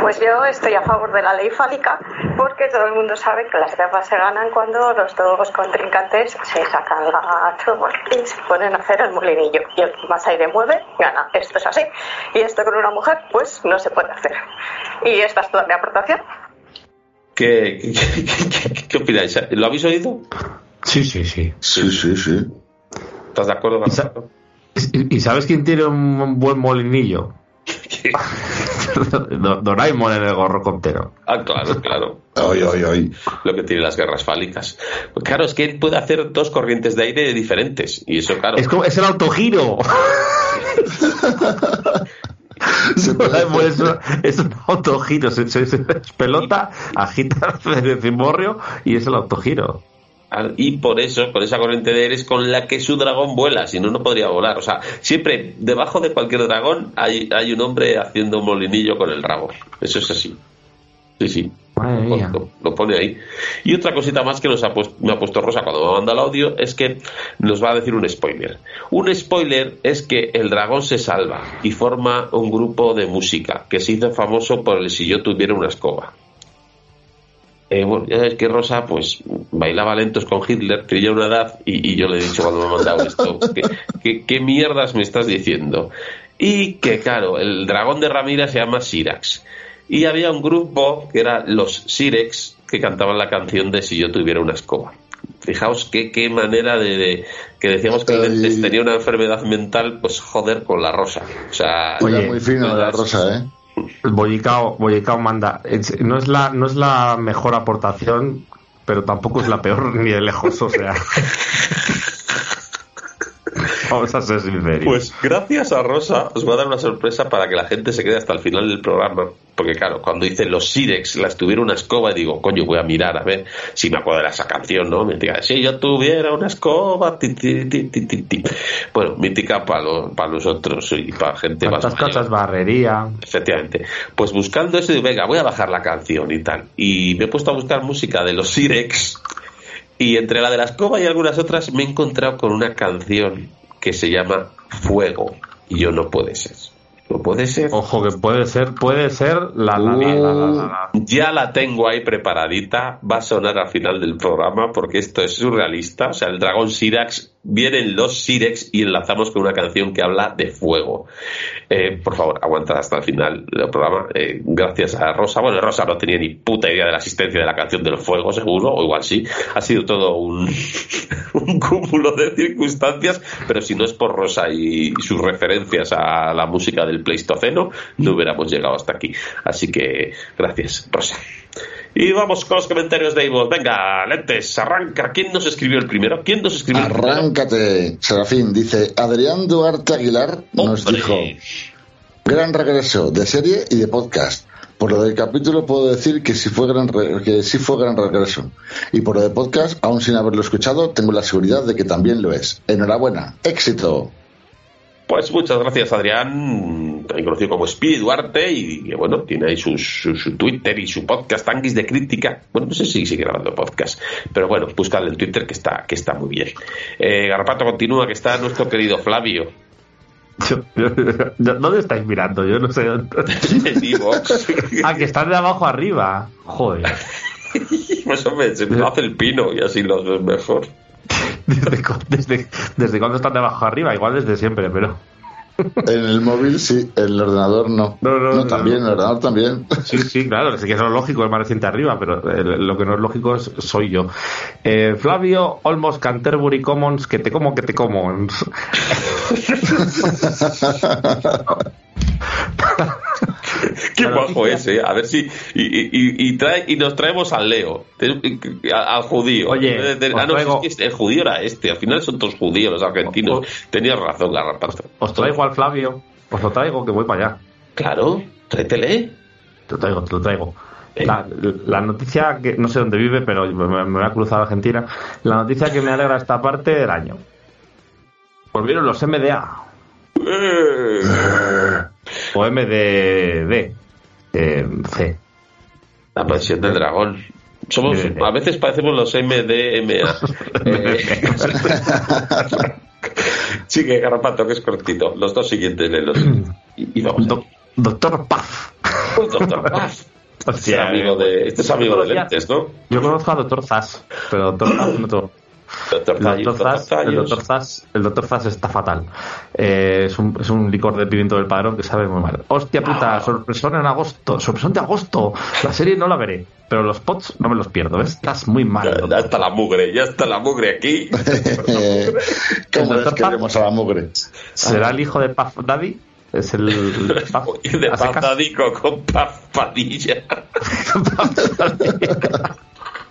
Pues yo estoy a favor de la ley fálica porque todo el mundo sabe que las guerras se ganan cuando los dos contrincantes se sacan la chubos y se ponen a hacer el molinillo. Y el que más aire mueve, gana. Esto es así. Y esto con una mujer, pues no se puede hacer. Y esta es toda mi aportación. ¿Qué, qué, qué, qué opináis? ¿Lo habéis oído? Sí, sí, sí. Sí, sí, sí. ¿Estás de acuerdo, ¿Y, ¿Y sabes quién tiene un buen molinillo? Doraemon en el gorro comptero. Ah, claro, claro. Ay, ay, ay. Lo que tiene las guerras fálicas. Pues claro, es que él puede hacer dos corrientes de aire diferentes. Y eso, claro. Es, como, es el autogiro. Doraemon es, es, un autogiro. Se, se, se pelota, agita el cimborrio y es el autogiro. Y por eso, con esa corriente de aire es con la que su dragón vuela, si no, no podría volar. O sea, siempre debajo de cualquier dragón hay, hay un hombre haciendo un molinillo con el rabo. Eso es así. Sí, sí. Lo, lo, pone ahí. Y otra cosita más que nos ha puesto, me ha puesto Rosa cuando me manda el audio es que nos va a decir un spoiler. Un spoiler es que el dragón se salva y forma un grupo de música que se hizo famoso por el si yo tuviera una escoba. Eh, bueno, ya sabes que Rosa pues bailaba lentos con Hitler, tenía una edad y, y, yo le he dicho cuando me ha mandado esto, ¿qué, qué, qué mierdas me estás diciendo? Y que claro, el dragón de Ramira se llama Sirax. Y había un grupo que era los Sirex que cantaban la canción de Si yo tuviera una escoba. Fijaos qué, qué manera de, de, que decíamos que el tenía una enfermedad mental, pues joder con la rosa. O sea, Oye, muy fino la rosa, ¿eh? Bollicao, Bollicao manda. No es, la, no es la mejor aportación, pero tampoco es la peor ni de lejos, o sea. Vamos a ser sinceros. Pues gracias a Rosa os va a dar una sorpresa para que la gente se quede hasta el final del programa. Porque claro, cuando dice los Sirex, las tuviera una escoba, digo, coño, voy a mirar a ver si me acuerdo de esa canción, ¿no? Me diga, si yo tuviera una escoba, ti, ti, ti. Bueno, mítica para los, para nosotros y para gente más cosas, barrería. Efectivamente. Pues buscando eso, digo, venga, voy a bajar la canción y tal. Y me he puesto a buscar música de los Sirex. Y entre la de la escoba y algunas otras me he encontrado con una canción que se llama Fuego. Y yo no puede ser. No puede ser. Ojo, que puede ser, puede ser la, la, la, la, la, Ya la tengo ahí preparadita. Va a sonar al final del programa porque esto es surrealista. O sea, el dragón Sirax, vienen los Sirex y enlazamos con una canción que habla de fuego. Eh, por favor, aguanta hasta el final del programa. Eh, gracias a Rosa. Bueno, Rosa no tenía ni puta idea de la existencia de la canción del fuego, seguro, o igual sí. Ha sido todo un, cúmulo de circunstancias, pero si no es por Rosa y sus referencias a la música del Pleistoceno, no hubiéramos llegado hasta aquí. Así que gracias, Rosa. Y vamos con los comentarios de Ivo. Venga, Lentes, arranca. ¿Quién nos escribió el primero? ¿Quién nos escribió el primero? Arráncate, Serafín. Dice Adrián Duarte Aguilar nos Hombre. dijo gran regreso de serie y de podcast. Por lo del capítulo puedo decir que sí fue gran re- que sí fue gran regreso. Y por lo de podcast, aún sin haberlo escuchado, tengo la seguridad de que también lo es. Enhorabuena, éxito. Pues muchas gracias, Adrián, también conocido como Speedy Duarte, y que bueno, tiene ahí su, su, su Twitter y su podcast, Tanguis de Crítica. Bueno, no sé si sigue grabando podcast, pero bueno, buscadle en Twitter que está, que está muy bien. Eh, Garrapato continúa, que está nuestro querido Flavio. Yo- yo- ¿Dónde estáis mirando? Yo no sé dónde. en iVoox. Ah, que están de abajo arriba. Joder. Pues hombre, se me hace el pino y así los ves mejor. ¿Desde, desde, desde cuándo están de abajo arriba? Igual desde siempre, pero. En el móvil sí, en el ordenador no. No, no, no, también, en el ordenador también. Sí, sí, claro, sí que es lo lógico, es más reciente arriba, pero lo que no es lógico es, soy yo. Eh, Flavio Olmos Canterbury Commons, que te como, que te como. Qué bajo noticia- es, ¿eh? A ver si. Y, y- y- trae, y nos traemos al Leo, al, judío. Oye, Eh, de- ah, no, traigo- es que el judío era este. Al final son todos judíos los argentinos. Os- Tenías razón, Garrapato. Os traigo al Flavio, os lo traigo, que voy para allá. Claro, tráetele. Te lo traigo, te lo traigo. La, la noticia que no sé dónde vive, pero me, me voy a cruzar a Argentina. La noticia que me alegra esta parte del año. Volvieron los MDA Eh, o MDD. Eh, C. La mansión del dragón. Somos, Eh, a veces parecemos los MDMA. Eh, sí, que Garrapato, que es cortito. Los dos siguientes léelos. Y, y vamos. Do- Doctor Paz. Doctor Paz. Este es amigo de, este es amigo de lentes, ¿no? Yo conozco a Doctor Zas, pero Doctor Zas no tengo. Doctor El Doctor Zas, el. Doctor el está fatal. Eh, es, un, es un licor de pimiento del padrón que sabe muy mal. Hostia puta, sorpresón en agosto, sorpresón de agosto. La serie no la veré, pero los pots no me los pierdo. ¿ves? Estás muy mal. Ya, ya está la mugre, ya está la mugre aquí. ¿Cómo doctor queremos a la mugre? ¿Será el hijo de Puff Daddy? Es el. el Puff- de a secas. pasadico con papadilla.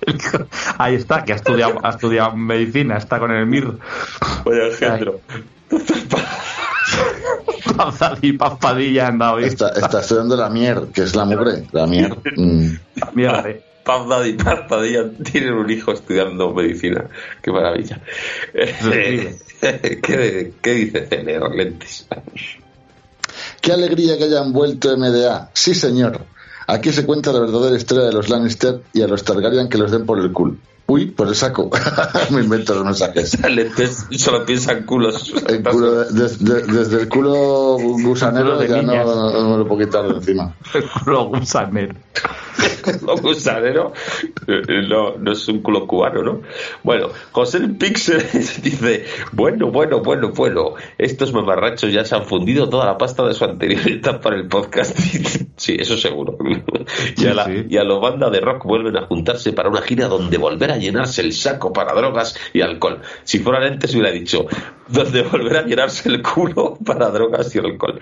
Ahí está, que ha estudiado, ha estudiado medicina, está con el MIR. Oye, engendro. Puff Daddy y Puff Padilla han dado hoy. Está, está estudiando la mier, que es la mugre. La mier. mm. Mierda, eh. Paz Papadilla tienen un hijo estudiando medicina. Qué maravilla. increíble. ¿Qué, ¿Qué dice Cele Lentes? Qué alegría que hayan vuelto MDA. Sí, señor. Aquí se cuenta la verdadera historia de los Lannister y a los Targaryen que los den por el culo. Uy, por el saco. Me invento los mensajes. Solo piensan culos. El culo de- des- de- desde el culo gusanero El culo ya no, no me lo puedo quitar de encima. El culo gusanero. Lo gusanero eh, no, no es un culo cubano, ¿no? Bueno, José el Pixel dice, bueno, bueno, bueno, bueno, estos mamarrachos ya se han fundido toda la pasta de su anterior etapa en el podcast. sí, eso seguro. y, a la, Sí, sí. y a la banda de rock vuelven a juntarse para una gira donde volver a llenarse el saco para drogas y alcohol. Si fuera antes hubiera dicho, donde volver a llenarse el culo para drogas y alcohol.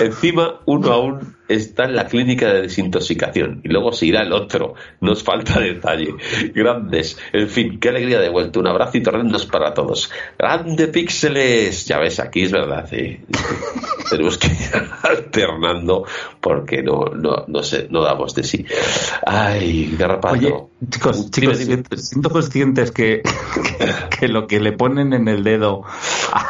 Encima, uno aún está en la clínica de desintoxicación y luego se irá el otro. Nos falta detalle. Grandes. En fin, qué alegría de vuelta. Un abrazo y torrendos para todos. Grande píxeles. Ya ves, aquí es verdad. ¿eh? Tenemos que ir alternando porque no, no, no, sé, no damos de sí. Ay, garrapato. Oye, chicos, chicos, siento, conscientes que, que lo que le ponen en el dedo a,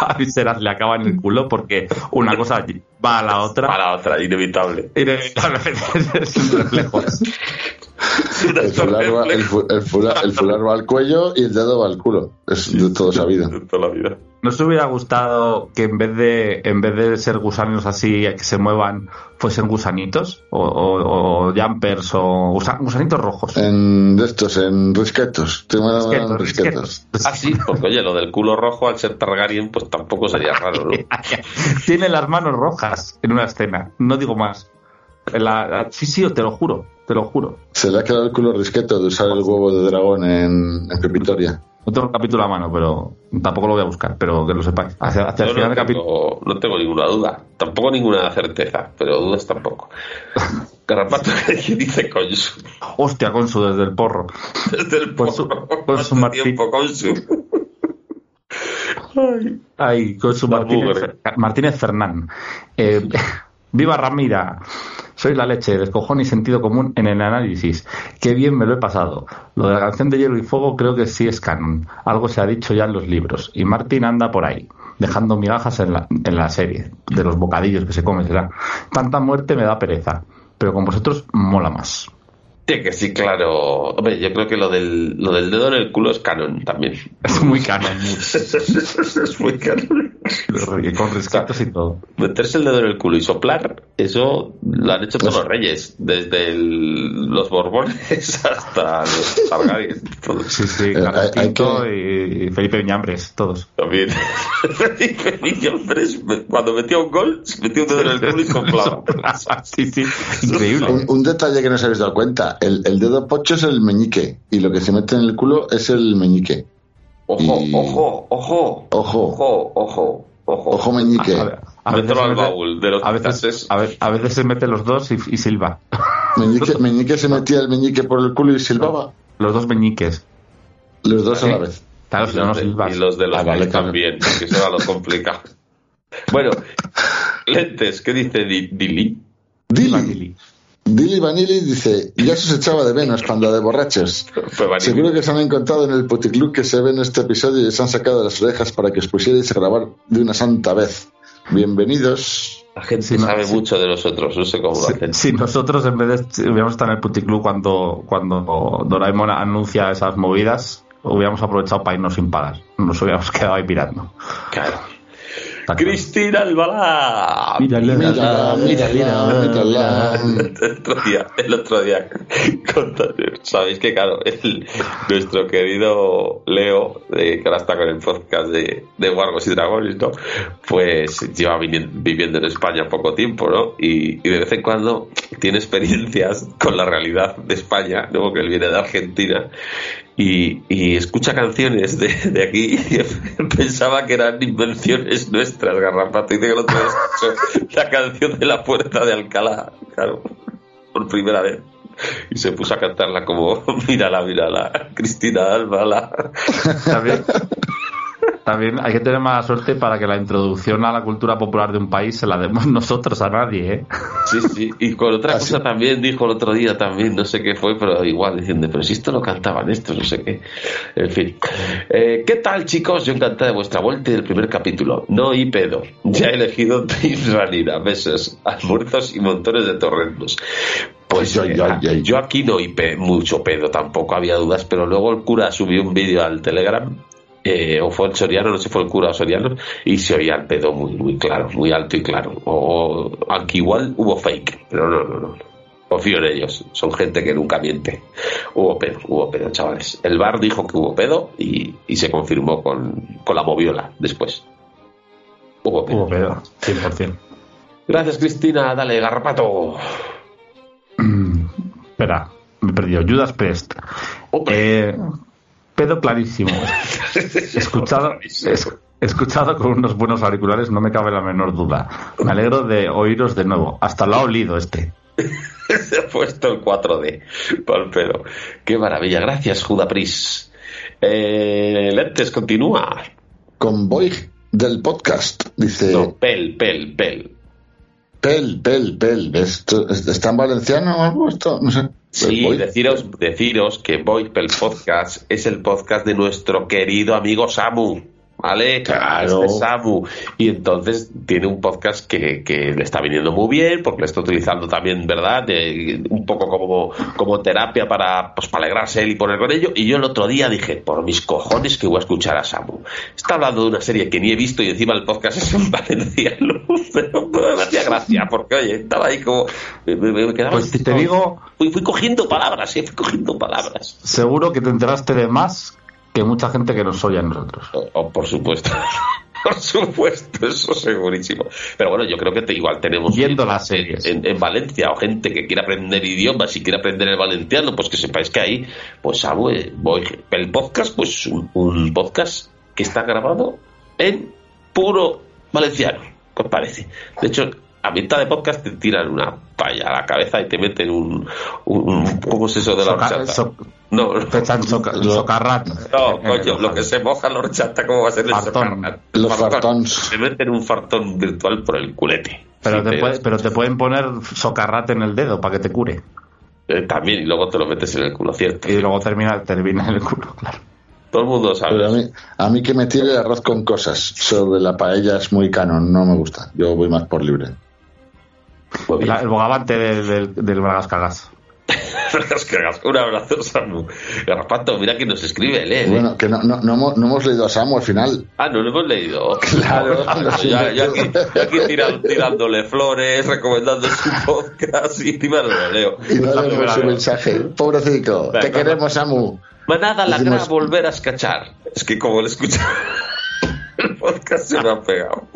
a Viserys le acaba en el culo porque una cosa va a la otra. A la otra, inevitable. Inevitablemente es un reflejo. El fular, va, el, fu- el fular- el fular va al cuello y el dedo va al culo. Es de todo sabido. De toda la vida. ¿No se hubiera gustado que en vez de en vez de ser gusanos así que se muevan fuesen gusanitos o, o- o jumpers o gusa- gusanitos rojos? En de estos, en risquetos. Te Risquetos, risquetos. risquetos. Ah, sí, porque oye, lo del culo rojo al ser Targaryen, pues tampoco sería raro, ¿no? Tiene las manos rojas en una escena, no digo más. La- la- sí, sí, te lo juro, te lo juro. Se le ha quedado el culo risqueto de usar el huevo de dragón en, en Pepitoria. No tengo el capítulo a mano, pero tampoco lo voy a buscar, pero que lo sepáis. Hacia, hacia el final no del capítulo. tengo, no tengo ninguna duda. Tampoco ninguna certeza, pero dudas tampoco. Garrapato que dice Consu. Hostia, con su desde el porro. Desde el porro. con su ¿Cuánto Martín. tiempo Consu? Ay, Ay, con su La Martínez. Martínez Fernán. Eh, Viva Ramira. Soy la leche, descojón y sentido común en el análisis. Qué bien me lo he pasado. Lo de la canción de Hielo y Fuego creo que sí es canon. Algo se ha dicho ya en los libros. Y Martín anda por ahí, dejando migajas en la, en la serie. De los bocadillos que se come, será. Tanta muerte me da pereza. Pero con vosotros mola más. Sí, que sí, claro. Hombre, yo creo que lo del, lo del dedo en el culo es canon también. Es muy canon. es muy canon. Con risquitos y todo. Meterse el dedo en el culo y soplar, eso lo han hecho todos los reyes, desde el- los Borbones hasta los Targaryen. todos. Sí, sí, Eh, Carlos que- y Felipe Viñambres, todos. También. Felipe Viñambres, cuando metía un gol, se metía un dedo en el culo y soplaba. sí, sí, increíble. Un, un detalle que no os habéis dado cuenta, el, el dedo pocho es el meñique y lo que se mete en el culo es el meñique. Ojo, Y- ojo, ojo, Ojo, ojo, ojo, ojo. ojo meñique. A, veces se al mete- baúl de los a veces, a, a veces se mete los dos y, y silba. Meñique, meñique se metía el meñique por el culo y silbaba. Los dos meñiques. Los dos a la vez. Claro, Y si no, no los de- silbas. y los de los Ah, vale, también, que eso era lo complicado. Bueno, lentes, ¿qué dice Di- Dili? Dili, Dili Vanilli dice, ya se os echaba de menos cuando de borrachos. Seguro que se han encontrado en el puticlub que se ve en este episodio y se han sacado las orejas para que os pusierais a grabar de una santa vez. Bienvenidos. La gente Sí, no, sabe sí. mucho de nosotros, no sé cómo lo hacen. Si nosotros en vez de hubiéramos estado en el puticlub cuando, cuando Doraemon anuncia esas movidas, hubiéramos aprovechado para irnos sin pagar. Nos hubiéramos quedado ahí mirando. Claro. Cristina Albalá. Mírala, Mírala, mírala, mírala. El otro día, el otro día sabéis que claro, el- nuestro querido Leo, de, que ahora está con el podcast de, de Wargos y Dragones, ¿no? Pues lleva viviendo en España poco tiempo, ¿no? Y, y de vez en cuando tiene experiencias con la realidad de España, ¿no? Porque él viene de Argentina y, y escucha canciones de, de aquí y pensaba que eran invenciones nuestras, Garrapato. Y dice que el otro escuchó la canción de la puerta de Alcalá, claro, por primera vez. Y se puso a cantarla como, mírala, mírala, Cristina Alba, También, también hay que tener mala suerte para que la introducción a la cultura popular de un país se la demos nosotros a nadie, ¿eh? Sí, sí. Y con otra Así. cosa también dijo el otro día también, no sé qué fue, pero igual diciendo, pero si esto lo cantaban estos, no sé qué. En fin. Eh, ¿Qué tal, chicos? Yo encantada de vuestra vuelta y del primer capítulo. No y pedo. Ya he elegido Team Ranira. Besos, almuerzos y montones de torrendos. Pues eh, ay, ay. yo aquí no hice mucho pedo, tampoco había dudas, pero luego el cura subió un vídeo al Telegram eh, o fue el Soriano, no sé si fue el cura o Soriano, y se oía el pedo muy, muy claro, muy alto y claro. O, aunque igual hubo fake, pero no, no, no. Confío en ellos, son gente que nunca miente. Hubo pedo, hubo pedo, chavales. El bar dijo que hubo pedo y, y se confirmó con, con la moviola después. Hubo pedo. Hubo pedo, 100%. Gracias, Cristina. Dale, garrapato. Mm, Espera, me he perdido. Judas Pest. Hombre. Eh, pedo clarísimo. Escuchado, es- escuchado con unos buenos auriculares, no me cabe la menor duda. Me alegro de oíros de nuevo. Hasta lo ha olido este. Se ha puesto el 4D pa'l pelo. Qué maravilla. Gracias, Judapris. Eh, Lentes, continúa. Con Boy del podcast. Dice, No, pel, pel, pel. pel, pel, pel. ¿Esto, ¿Está en valenciano o algo esto? No sé. Sí, Boy. deciros, deciros que Voy Pel Podcast es el podcast de nuestro querido amigo Samu. ¿Vale? Claro. Es de Samu. Y entonces tiene un podcast que, que le está viniendo muy bien, porque le está utilizando también, ¿verdad? De- un poco como, como terapia para, pues, para alegrarse él y poner con ello. Y yo el otro día dije, por mis cojones que voy a escuchar a Samu. Está hablando de una serie que ni he visto y encima el podcast es en valenciano. Pero, me hacía gracia, porque oye, estaba ahí como. Me, quedaba Pues te digo, Fui, fui cogiendo palabras, sí, fui cogiendo palabras. seguro que te enteraste de más que mucha gente que nos oye a nosotros. Oh, oh, por supuesto. por supuesto, eso segurísimo. Pero bueno, yo creo que te- igual tenemos. Viendo las series. En, en Valencia, o gente que quiera aprender idiomas y quiere aprender el valenciano, pues que sepáis que ahí, pues eh, voy. El podcast, pues un, un podcast que está grabado en puro valenciano, ¿qué os parece? De hecho, a mitad de podcast te tiran una palla a la cabeza y te meten un. un, un- ¿Cómo es eso de la so- No, echan soca- socarrat. no, coño, el lo que se moja la horchata, ¿cómo va a ser el Fartón. socarrat? Los fartons. Se meten un fartón virtual por el culete. Pero, te puede- pero te pueden poner socarrat en el dedo para que te cure. eh, también, y luego te lo metes en el culo, cierto. Y luego termina, termina en el culo, claro. Todo el mundo Pero a sabe. mí, a mí que me tire arroz con cosas sobre la paella es muy canon, no me gusta. Yo voy más por libre. La- el bogavante del, del, del Bragas Cagas. Un abrazo, Samu. Garrapato, mira que nos escribe, lee. lee. Bueno, que no, no, no, hemos, no hemos leído a Samu al final. Ah, no lo hemos leído. Claro, No, lo ya, aquí, ya aquí tiran- tirándole flores, recomendando su podcast y encima no lo leo. Y no leemos su mensaje. Pobrecito, te queremos, Samu. Manada la gran volver a escachar. Es que como le escucho el podcast se me ha pegado.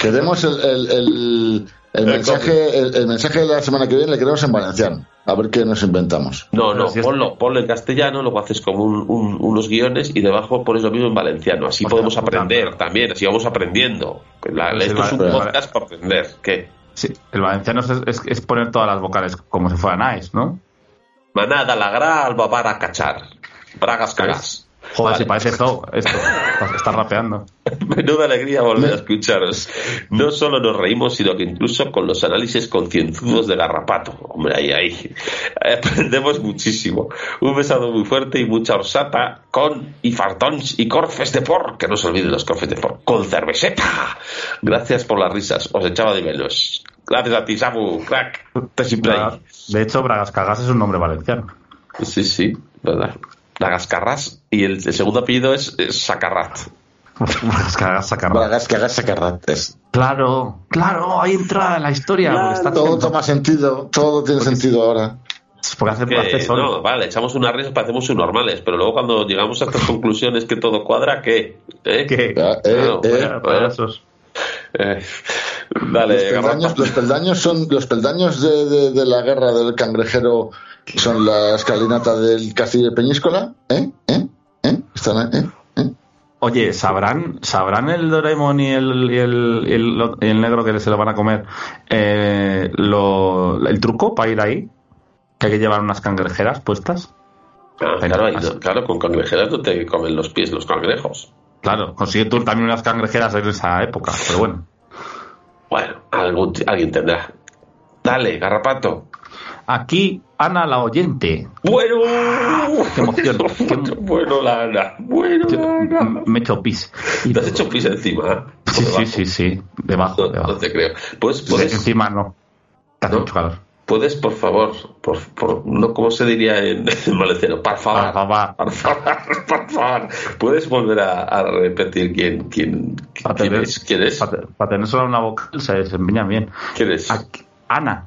Queremos el, el, el, el mensaje, el, el mensaje de la semana que viene, le queremos en valenciano. A ver qué nos inventamos. No, no, ponlo, ponlo en castellano, luego haces como un- un- unos guiones y debajo pones lo mismo en valenciano. Así podemos aprender también, así vamos aprendiendo. La- Pues esto es un podcast para aprender. ¿Qué? Sí, el valenciano es, es- es poner todas las vocales como si fueran nice, ¿no? Manada la gran babar a cachar. Bragas cagas. Joder, Vale. si parece esto, esto. Está, rapeando. Menuda alegría volver a escucharos. No solo nos reímos, sino que incluso con los análisis concienzudos de Garrapato. Hombre, ahí, ahí. Aprendemos muchísimo. Un besado muy fuerte y mucha orsata con y fartons y corfes de por. Que no se olviden los corfes de por. Con cerveceta. Gracias por las risas. Os echaba de menos. Gracias a ti, Samu, crack. Te. De hecho, Bragas Cagas es un nombre valenciano. Sí, sí, verdad. Bragas Carras y el, el segundo apellido es, es Sacarrat. Bragas que hagas sacarrates. Claro, claro, ahí entra la historia. porque está Todo haciendo- toma sentido, todo tiene sentido ahora. porque hace, Que, hace sol. no, vale, echamos unas risas, parecemos subnormales, pero luego cuando llegamos a estas conclusiones que todo cuadra, ¿qué? ¿Eh? Que- Ya, eh, Claro, eh. Vaya payasos. Eh, dale, Los peldaños, los peldaños son los peldaños de, de- de la guerra del cangrejero son la escalinata del castillo de Peñíscola, ¿eh? ¿eh? ¿eh? ¿Están, eh? ¿eh? Oye, ¿sabrán, ¿sabrán el Doraemon y el, y el, y el, lo- y el negro que se lo van a comer eh, lo- el truco para ir ahí? Que hay que llevar unas cangrejeras puestas. Ah, claro, claro, con cangrejeras no te comen los pies los cangrejos. Claro, consigue tú también unas cangrejeras en esa época, pero bueno. Bueno, algún, alguien tendrá. Dale, Garrapato. Aquí, Ana la oyente. Bueno, Qué emoción. Bueno, bueno, la Ana. Bueno, Yo- la Ana. me he hecho pis. Y ¿Te has hecho pis encima? Sí, sí, sí, sí. Debajo, No, debajo. no te creo. Pues puedes, Encima no. Que hace ¿No? mucho calor. puedes, por favor, por, por, no, ¿cómo se diría en, en valenciano? Por favor. Por favor. Por favor. ¿Puedes volver a, a repetir quién, quién, Para quién tener? ¿Quién es? para, para tener solo una vocal se desempeña bien. ¿Quién es? Aquí- Ana,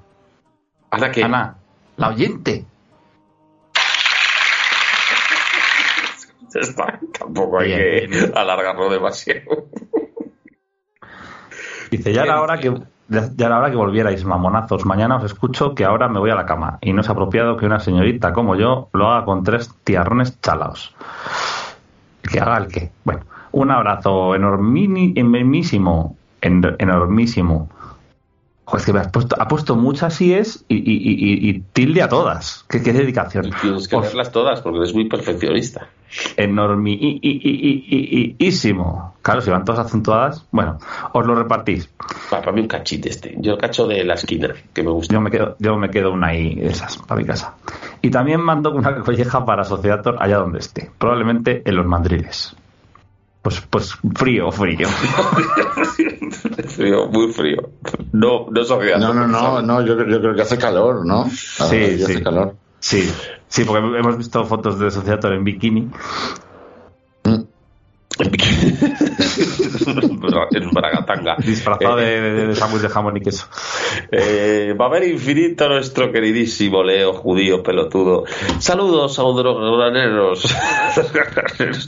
Ana, ¿qué? Ana, la oyente. Está. Tampoco hay Bien, que bien. alargarlo demasiado. Dice, ya era hora que ya era hora que volvierais, mamonazos. Mañana os escucho que ahora me voy a la cama. Y no es apropiado que una señorita como yo lo haga con tres tiarrones chalaos. Que haga el qué. Bueno, un abrazo enormini, enormísimo. en- enormísimo. Joder, es que me has puesto, ha puesto muchas es y, y, y, y tilde a todas. Qué, qué dedicación. Tienes que verlas todas porque eres muy perfeccionista. enormísimo. Claro, si van todas acentuadas, bueno, os lo repartís. Va, para mí un cachite este. Yo el cacho de la esquina, que me gusta. Yo me quedo, yo me quedo una ahí de esas para mi casa. Y también mando una colleja para Sociedator allá donde esté, probablemente en los mandriles. Pues, pues frío, frío. frío, muy frío. No, no sabía. No, no, no, no, yo, yo creo que hace calor, ¿no? Sí, hace sí. calor. Sí, sí, porque hemos visto fotos de Sociedator en bikini. En Bragatanga. Disfrazado Eh, de, de, de sándwich de jamón y queso. Eh, va a haber infinito nuestro queridísimo Leo judío pelotudo. Saludos a drograneros.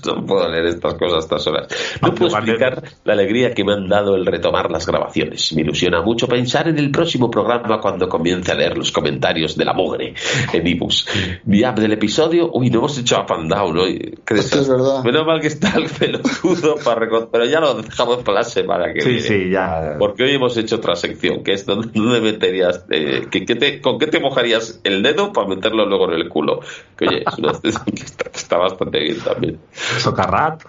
no puedo leer estas cosas a estas horas. No puedo explicar la alegría que me han dado el retomar las grabaciones. Me ilusiona mucho pensar en el próximo programa cuando comience a leer los comentarios de la mugre en ibus. Ya del episodio, uy, no hemos hecho a Pandown hoy. ¿Qué Hostia, es desastre. verdad. Menos mal que está el para pero ya lo dejamos para la semana que Sí, viene. sí, ya. Porque hoy hemos hecho otra sección, que es donde, donde meterías, eh, que, que te, ¿con qué te mojarías el dedo para meterlo luego en el culo? Que oye, es una que está, está bastante bien también. Socarrat.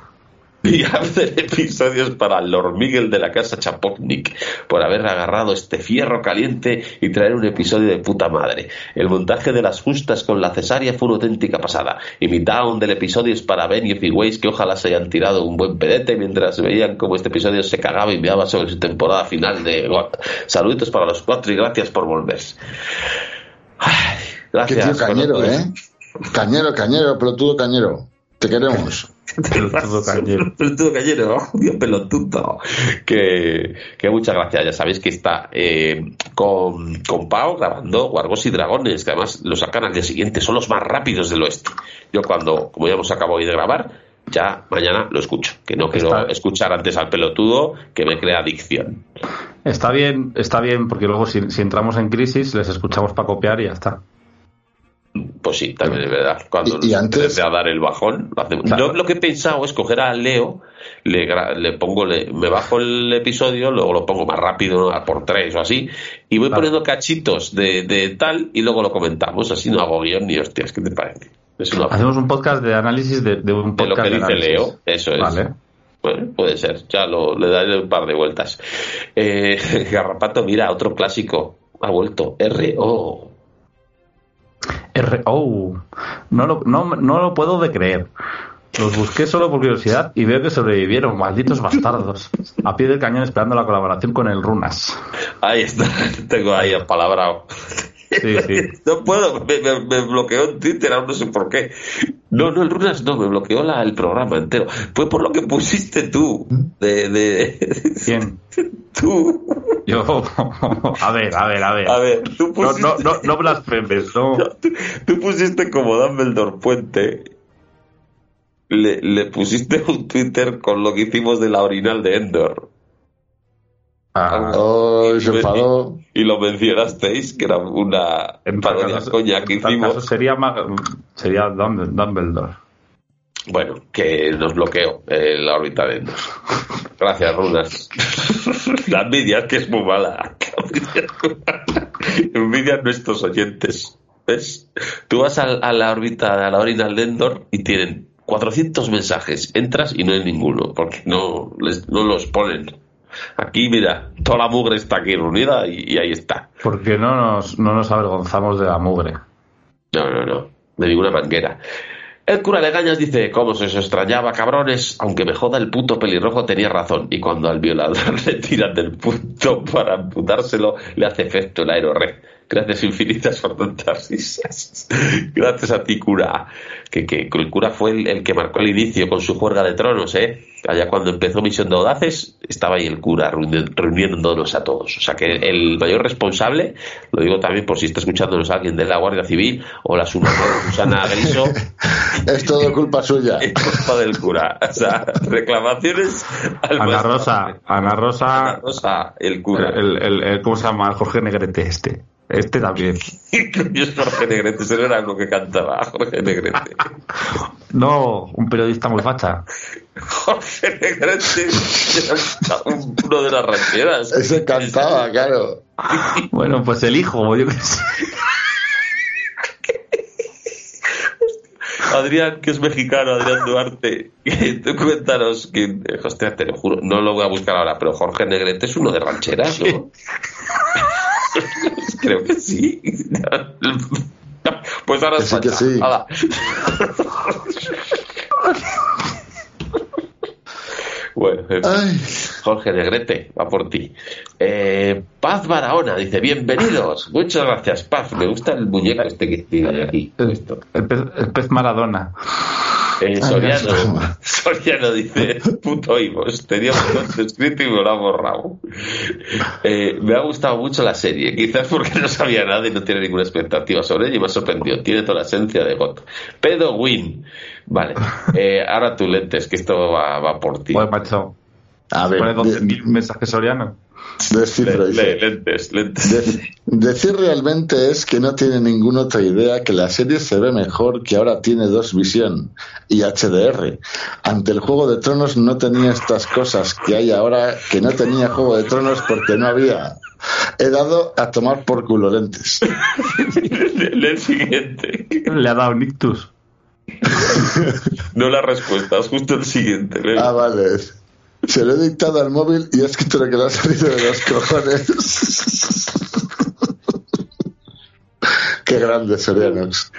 Y hacer episodios para Lord Miguel de la casa Chapotnik por haber agarrado este fierro caliente y traer un episodio de puta madre. El montaje de las justas con la cesárea fue una auténtica pasada. Y mi down del episodio es para Ben y Ways que ojalá se hayan tirado un buen pedete mientras veían cómo este episodio se cagaba y meaba sobre su temporada final de GOT. Saluditos para los cuatro y gracias por volver. Ay, Qué Gracias. tío cañero. ¿eh? Cañero, cañero, pelotudo cañero. Te queremos. Pelotudo cañero. Pelotudo cañero, Dios pelotudo. Que, que muchas gracias. Ya sabéis que está eh, con, con Pau grabando Guargos y Dragones, que además lo sacan al día siguiente. Son los más rápidos del oeste. Yo cuando, como ya hemos acabado hoy de grabar, ya mañana lo escucho. Que no quiero Está- escuchar antes al pelotudo que me crea adicción. Está bien, está bien, porque luego si, si entramos en crisis les escuchamos para copiar y ya está. Pues sí, también es verdad. Cuando Y- y antes- a dar el bajón, lo hacemos. Claro. Yo lo que he pensado es coger a Leo, le, le pongo, le- me bajo el episodio, luego lo pongo más rápido, por tres o así, y voy Claro. poniendo cachitos de, de tal y luego lo comentamos. Así no hago guion ni hostias, ¿qué te parece? Es una Hacemos un podcast de análisis de, de un de lo podcast que de dice. Leo, eso es. Vale. Bueno, puede ser, ya lo, le daré un par de vueltas. Eh, Garrapato, mira, otro clásico, ha vuelto, R.O. R oh, no lo, no, no lo puedo de creer. Los busqué solo por curiosidad y veo que sobrevivieron, malditos bastardos. A pie del cañón esperando la colaboración con el Runas. Ahí está, tengo ahí apalabrado. Sí, sí. No puedo, me, me- me bloqueó en Twitter, aún no sé por qué. No, no, el Runas no, me bloqueó la- el programa entero. Fue por lo que pusiste tú, de, de ¿Quién? tú. Yo. A ver, a ver, a ver. A ver, tú No, pusiste, no, no, no blasfemes, no. tú, tú pusiste como Dumbledore Puente. Le, le pusiste un Twitter con lo que hicimos de la orinal de Endor. Ah, Oh, enfadó. Y lo mencionasteis, que era una en parodia caso- coña que en hicimos. caso sería, ma- sería Dumble- Dumbledore. Bueno, que nos bloqueó eh, la órbita de Endor. Gracias, Runas. La envidia es que es muy mala. envidia a nuestros oyentes. ¿Ves? Tú vas a, a la órbita, a la orinal de Endor y tienen 400 mensajes. Entras y no hay ninguno, porque no, les- no los ponen. Aquí, mira, toda la mugre está aquí reunida y, y ahí está. Porque no nos, no nos avergonzamos de la mugre. No, no, no, de ninguna manguera. El cura Legañas dice, ¿cómo se os extrañaba, cabrones? Aunque me joda el puto pelirrojo tenía razón. Y cuando al violador le tiran del punto para amputárselo, le hace efecto el aerored. Gracias infinitas por tantas risas. Gracias a ti, cura. Que, que el cura fue el, el que marcó el inicio con su juerga de tronos, ¿eh? Allá cuando empezó Misión de Audaces, estaba ahí el cura reuni- reuniéndonos a todos. O sea que el mayor responsable, lo digo también por si está escuchándonos alguien de la Guardia Civil o la Susana, Susana Griso, Es todo culpa suya. es culpa del cura. O sea, reclamaciones al Ana. Rosa, Ana Rosa, Ana Rosa, el cura. el, el, el- ¿cómo se llama? Jorge Negrete este. Este también. ¿Qué es Jorge Negrete? Ese no era uno que cantaba, Jorge Negrete. No, un periodista muy facha. Jorge Negrete era un- uno de las rancheras. Ese cantaba, claro. Bueno, pues el hijo, yo qué sé. Adrián, que es mexicano, Adrián Duarte, tú cuéntanos que, hostia, te lo juro, no lo voy a buscar ahora, pero Jorge Negrete es uno de rancheras, ¿no? Creo que sí. Pues ahora sí, que sí. Bueno, en fin. Ay, Jorge Negrete, va por ti. Eh, Paz Barahona dice, bienvenidos. Muchas gracias, Paz. Me gusta el muñeco este que tiene aquí. El pez, el pez Maradona. Eh, Soriano. Soriano dice, puto Ivos, teníamos todo escrito y me lo ha borrado. Eh, me ha gustado mucho la serie, quizás porque no sabía nada y no tiene ninguna expectativa sobre ella y me ha sorprendido. Tiene toda la esencia de GOT. Pedo Win. Vale, eh, ahora tú lentes, que esto va, va por ti. Pues macho, a ver, pone de- 12.000 mensajes Soriano. Le- le- lentes, lentes. De- decir realmente es que no tiene ninguna otra idea que la serie se ve mejor que ahora tiene dos visión y HDR. Ante el Juego de Tronos no tenía estas cosas que hay ahora que no tenía Juego de Tronos porque no había. He dado a tomar por culo lentes. El siguiente. Le ha dado un ictus. No la respuesta, es justo el siguiente. Ah, vale. Se lo he dictado al móvil y he escrito lo que le ha salido de los cojones. Qué grande, Sorianox.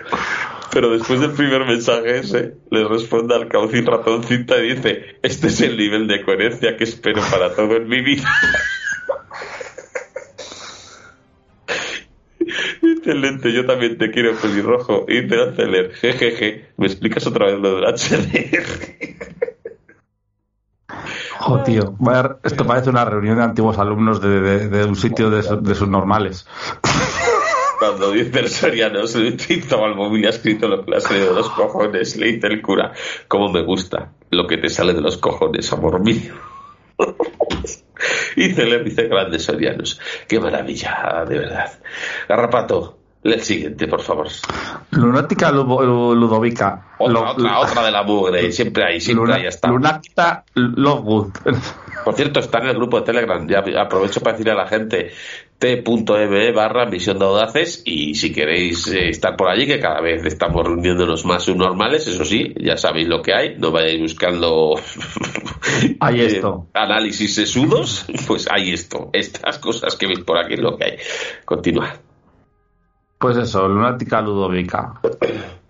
Pero después del primer mensaje ese, le responde al caucín ratoncita y dice, este es el nivel de coherencia que espero para todo en mi vida. Dice, Dice el lente, yo también te quiero pelirrojo. Y te hace leer, jejeje. ¿Me explicas otra vez lo del HDR? Oh, tío. Vaya- esto parece una reunión de antiguos alumnos de, de- de un sitio de, de sus normales. Cuando dice el Soriano, se hizo al móvil y ha escrito lo que le ha salido de los cojones. Le dice el cura, como me gusta lo que te sale de los cojones, amor mío. y se le dice grandes Sorianos. Qué maravilla, de verdad. Garrapato, el siguiente, por favor. Lunática Ludo- Ludovica. Otra, Lo- otra, otra de la mugre. Siempre hay, siempre Luna- hay hasta. Lunática Lovegood. Por cierto, está en el grupo de Telegram. Ya aprovecho para decirle a la gente t.me barra misión de audaces y si queréis eh, estar por allí, que cada vez estamos reuniéndonos más subnormales, eso sí, ya sabéis lo que hay, no vayáis buscando Hay esto. análisis sesudos, pues hay esto, estas cosas que veis por aquí es lo que hay. Continúa. Pues eso, Lunática Ludovica.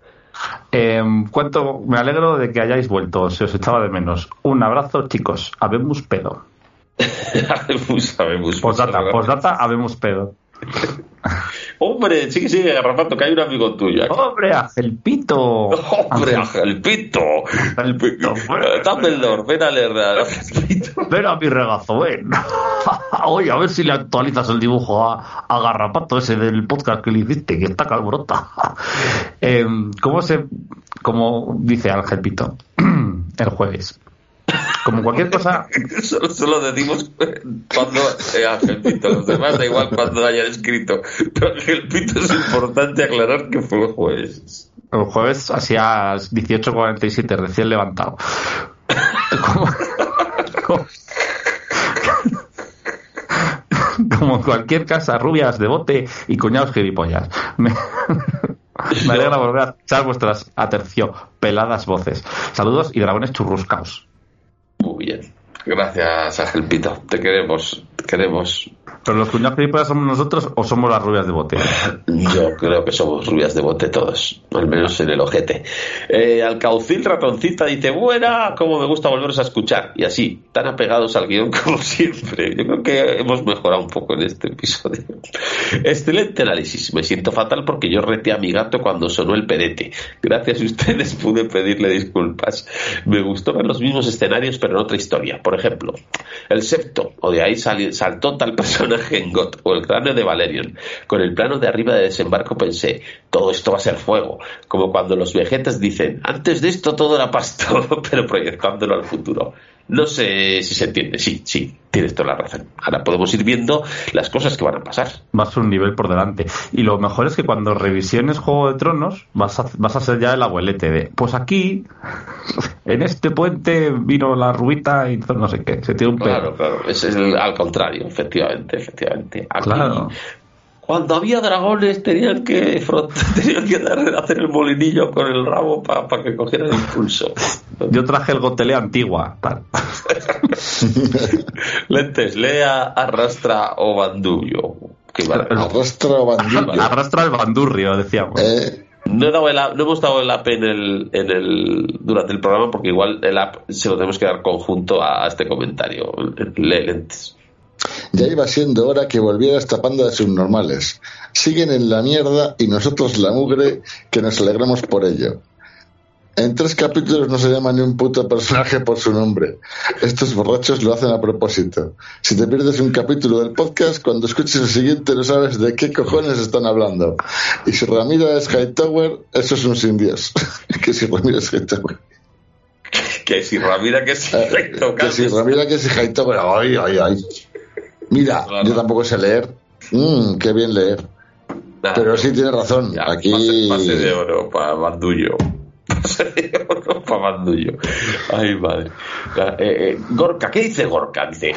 Em, cuánto me alegro de que hayáis vuelto, se os echaba de menos. Un abrazo, chicos. Habemos pedo. Sabemos, sabemos. Postdata, postdata, habemos pedo. Hombre, sigue, sigue, Garrapato, que hay un amigo tuyo aquí. ¡Hombre, Angelpito! Hombre, Ángel- Angelpito. Angelpito, bueno. Dumbledore, ven a leer a Angelpito. Ven a mi regazo, ven. Oye, a ver si le actualizas el dibujo a, a Garrapato ese del podcast que le hiciste, que está calborota. Em, ¿Cómo se. Como dice Ángel Pito el jueves? Como cualquier cosa. Solo, solo decimos cuando eh, Angelpito, los demás da igual cuando hayan escrito. Pero Angelpito es importante aclarar que fue el jueves. El jueves hacía 18.47, recién levantado. Como, como- como en cualquier casa, rubias de bote y cuñados gilipollas. Me, me alegra volver a escuchar vuestras aterciopeladas voces. Saludos y dragones churruscaos. Muy bien. Gracias, Angelpito. Te queremos, te queremos. ¿Pero los cuñados gilipollas somos nosotros o somos las rubias de bote? Yo creo que somos rubias de bote todos, al menos en el ojete. Eh, Alcaucil Ratoncita dice, buena, como me gusta volveros a escuchar. Y así, tan apegados al guion como siempre. Yo creo que hemos mejorado un poco en este episodio. Excelente análisis. Me siento fatal porque yo reté a mi gato cuando sonó el perete. Gracias a ustedes pude pedirle disculpas. Me gustó ver los mismos escenarios, pero en otra historia. Por ejemplo, el septo, o de ahí sali- saltó tal personaje o el cráneo de Valerian. Con el plano de arriba de desembarco pensé, todo esto va a ser fuego. Como cuando los vegetas dicen, antes de esto todo era pasto, pero proyectándolo al futuro. No sé si se entiende, sí, sí, tienes toda la razón. Ahora podemos ir viendo las cosas que van a pasar. Vas un nivel por delante. Y lo mejor es que cuando revisiones Juego de Tronos, vas a, vas a ser ya el abuelete de, pues aquí, en este puente vino la rubita y no sé qué, se tiene un Claro, pedo. claro, es el- al contrario, efectivamente, efectivamente. Aquí, Claro. Cuando había dragones tenían que tenían que dar- hacer el molinillo con el rabo para que cogieran impulso. Yo traje el gotelé antigua. tal. Lentes, lea, arrastra o bandullo. Arrastra bandillo. Arrastra el bandurrio, decíamos. Eh, No, he dado el app- no hemos dado el app en el, en el, durante el programa porque igual el app se lo tenemos que dar conjunto a, a este comentario. Lee, lentes. Ya iba siendo hora que volviera esta panda de subnormales. Siguen en la mierda y nosotros la mugre que nos alegramos por ello. En tres capítulos no se llama ni un puto personaje por su nombre. Estos borrachos lo hacen a propósito. Si te pierdes un capítulo del podcast, cuando escuches el siguiente no sabes de qué cojones están hablando. Y si Ramiro es Hightower, eso es un sin Dios. que si Ramiro es Hightower. Que si Ramira, que si Eh, que si Ramiro que si Hightower. Ay, ay, ay. Mira, Claro. yo tampoco sé leer. Mm, qué bien leer. Pero sí tiene razón. Ya, Aquí. Pase, pase de oro para Bandullo. Pase de oro para Bandullo. Ay, madre. Eh, eh, Gorka, ¿qué dice Gorka? Dice.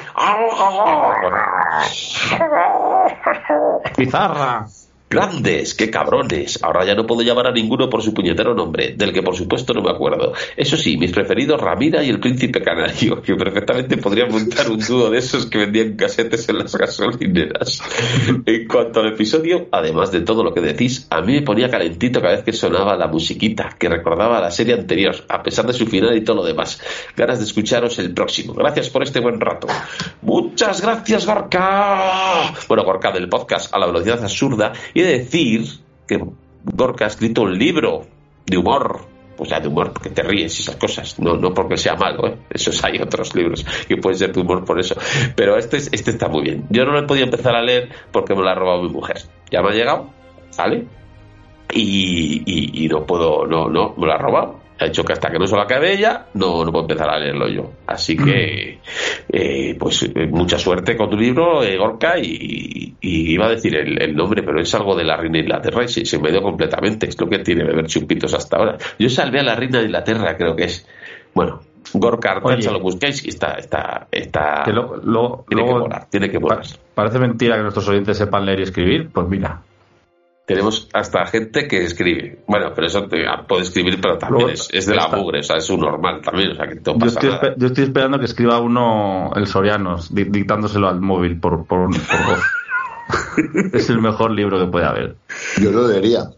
Pizarra. Grandes, qué cabrones. Ahora ya no puedo llamar a ninguno por su puñetero nombre, del que por supuesto no me acuerdo. Eso sí, mis preferidos Ramira y el príncipe canario, que perfectamente podrían montar un dúo de esos que vendían casetes en las gasolineras. En cuanto al episodio, además de todo lo que decís, a mí me ponía calentito cada vez que sonaba la musiquita, que recordaba la serie anterior, a pesar de su final y todo lo demás. Ganas de escucharos el próximo. Gracias por este buen rato. Muchas gracias, Gorka. Bueno, Gorka del podcast a la velocidad absurda Y decir que Gorka ha escrito un libro de humor pues ya de humor, porque te ríes y esas cosas, no, no porque sea malo, ¿eh? esos hay otros libros que pueden ser de humor por eso, pero este, es- este está muy bien. Yo no lo he podido empezar a leer porque me lo ha robado mi mujer. Ya me ha llegado, ¿vale? Y, y- y no puedo, no, no, me lo ha robado. Ha dicho que hasta que no se lo acabe ella, no, no puedo empezar a leerlo yo. Así que, eh, pues eh, mucha suerte con tu libro, eh, Gorka, y, y iba a decir el, el nombre, pero es algo de la reina de Inglaterra y se, se me dio completamente. Es lo que tiene beber chupitos hasta ahora. Yo salvé a la reina de Inglaterra, creo que es. Bueno, Gorka Artacha Oye. lo busquéis y está, está, está. Que lo- lo- tiene luego- que molar, tiene que molar. pa- parece mentira que nuestros oyentes sepan leer y escribir. Pues mira, Tenemos hasta gente que escribe. Bueno, pero eso te, puede escribir, pero también Luego es, es de la mugre, o sea, es un normal también, o sea, que no yo pasa estoy, nada. espe- yo estoy esperando que escriba uno el Sorianos, di- dictándoselo al móvil por, por, por voz. es el mejor libro que puede haber. Yo lo leería.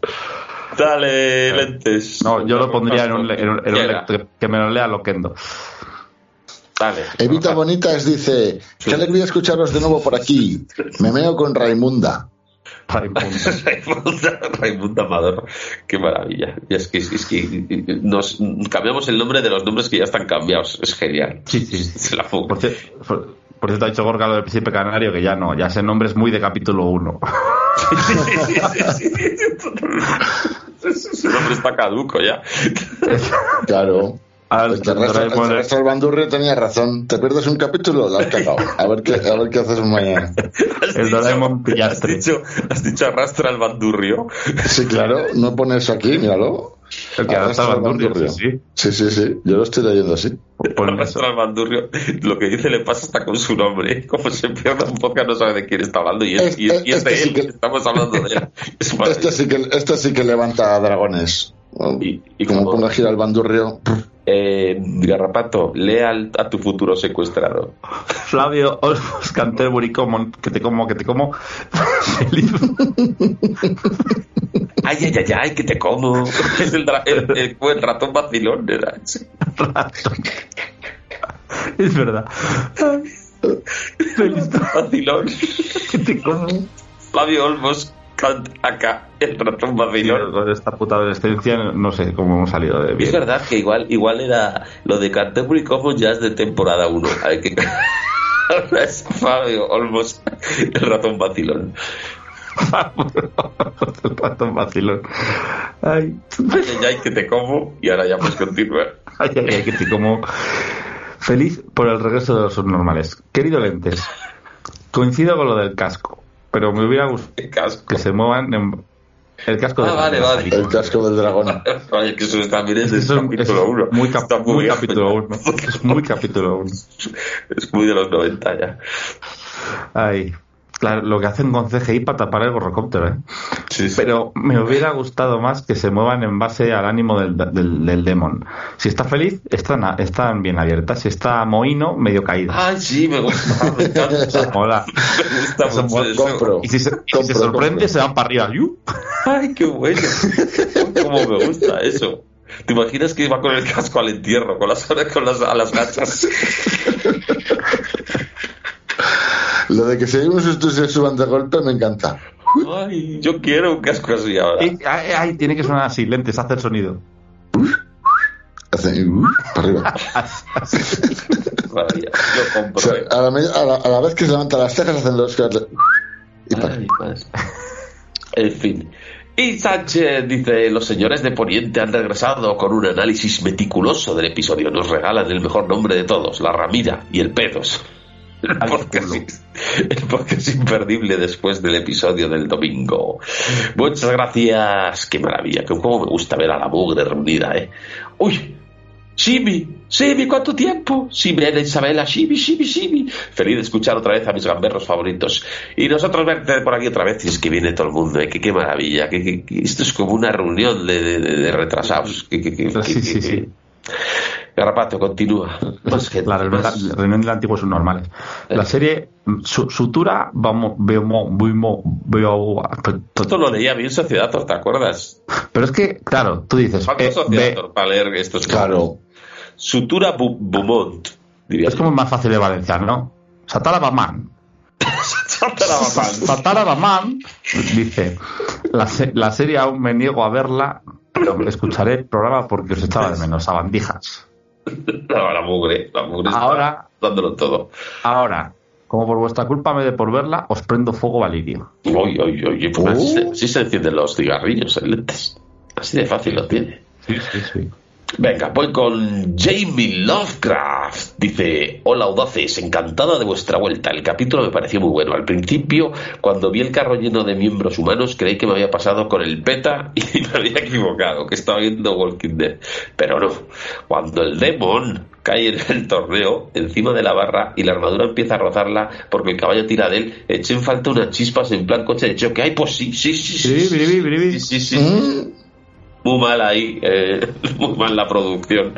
Dale, lentes. No, yo lo pondría en un, en un- en un Llega. lect- que me lo lea Loquendo. Dale. Evita Bonitas dice, qué alegría escucharos de nuevo por aquí. Me meo con Raimunda. Raimundo. Raimunda, Raimunda Amador, qué maravilla. Y es que, es que nos cambiamos el nombre de los nombres que ya están cambiados. Es genial. Sí, sí. Se la fuga. Por, por- por cierto, ha dicho Gorka lo del príncipe canario que ya no, ya ese nombre es muy de capítulo 1. Ese nombre está caduco ya. Claro. El terrestre, el Bandurrio tenía razón. ¿Te pierdes un capítulo? La has cagado. A ver qué, a ver qué haces mañana. Has El dicho- Doraemon Has dicho, has dicho arrastra al bandurrio. Sí, claro. No pone eso aquí, míralo. El que Arrastra al Bandurrio, Bandurrio. sí, Sí, sí, sí. Yo lo estoy leyendo así. Arrastra al bandurrio. Lo que dice le pasa hasta con su nombre. Como se pierde un podcast, no sabe de quién está hablando. Y es, y es- y es de Este sí él. que- Estamos hablando de él. Es Este sí que, este sí que levanta dragones. Y- y como ponga a girar el bandurrio. Eh, Garrapato, lea al- a tu futuro secuestrado. Flavio Olmos Canterbury como que te como, que te como. Feliz, Ay, ay, ay, ay, que te como. Es el, dra- el, el- fue el ratón vacilón, rato. Es verdad. Feliz Vacilón. que te como. Flavio Olmos, acá, el ratón vacilón. Con esta puta adolescencia no sé cómo hemos salido de Es bien. verdad que igual, igual era lo de Canterbury Common ya es de temporada 1. Hay que... Ahora es Fabio Olmos, el ratón vacilón. El ratón vacilón. Ay, Ay, ay, ay, que te como y ahora ya puedes continuar. ay, ay, ay, que te como. Feliz por el regreso de los subnormales. Querido Lentes, coincido con lo del casco, pero me hubiera gustado que se muevan en el casco Ah, de vale, vale. El casco del dragón. Oye, que eso también es del Eso es- capítulo es 1. muy, cap- muy capítulo 1. Es muy capítulo 1. Es muy de los 90 ya. Ay, claro, lo que hacen con CGI para tapar el gorrocóptero, ¿eh? Sí, sí. Pero me hubiera gustado más que se muevan en base al ánimo del, del, del demon. Si está feliz, están, están bien abiertas. Si está mohino, medio caída. Ay, sí, me gusta, me encanta. Mola. Me gusta Eso mucho mola. eso. Compro. Y si se, y si Compro, se sorprende, compro. se van para arriba. ¡Yu! Ay, qué bueno. Cómo me gusta eso. ¿Te imaginas que iba con el casco al entierro, con las, con las, a las gachas? Lo de que si hay unos sustos y se suban de golpe me encanta. Ay, yo quiero un casco así ahora. Ay, ay, tiene que sonar así, lentes, hace el sonido. Hacen, uh, para arriba. Maravilla. Yo O compro. sea, a, la, me- a la- a la vez que se levantan las cejas hacen los y para. Ay, más. En fin. Y Sánchez dice, los señores de Poniente han regresado con un análisis meticuloso del episodio. Nos regalan el mejor nombre de todos, la Ramira y el Pedos. El podcast, es- el podcast imperdible después del episodio del domingo. Muchas gracias. Qué maravilla. Que cómo me gusta ver a la mugre reunida, ¿eh? ¡Uy! Shibi, Shibi, ¿cuánto tiempo? Ana Isabela, Shibi, Shibi, Shibi. Feliz de escuchar otra vez a mis gamberros favoritos. Y nosotros verte por aquí otra vez, y es que viene todo el mundo, ¿eh? qué maravilla. Que, que- que esto es como una reunión de, de- de- de retrasados. Que, Sí, sí, sí. Garrapato, continúa. Más gente. La reunión, del antiguo son normales. La serie su, Sutura, vamos, vemos, vemos, veo. Esto lo leía bien Sociedator, ¿te acuerdas? Pero es que, claro, tú dices, eh, Sociedator para leer estos Claro. Sutura Bu- diría es como más fácil de valenciano, ¿no? Satala Baman. Tataraman dice: la, se- la serie aún me niego a verla, pero escucharé el programa porque os echaba de menos a bandijas. No, la mugre, la mugre está Ahora- dándolo todo. Ahora, como por vuestra culpa me dé por verla, os prendo fuego valirio. Oye, oye, oye, pues así, se, así se encienden los cigarrillos en lentes. Así de fácil lo tiene. Sí, sí, sí. Venga, voy con Jamie Lovecraft. Dice, hola audaces, encantada de vuestra vuelta. El capítulo me pareció muy bueno. Al principio, cuando vi el carro lleno de miembros humanos, creí que me había pasado con el PETA y me había equivocado, que estaba viendo Walking Dead. Pero no, cuando el demon cae en el torneo, encima de la barra, y la armadura empieza a rozarla porque el caballo tira de él, eché en falta unas chispas en plan coche de choque. Ay, pues sí, sí, sí, sí. Sí, biribi, biribi. sí, sí, sí. Mm, Muy mal ahí, eh, muy mal la producción.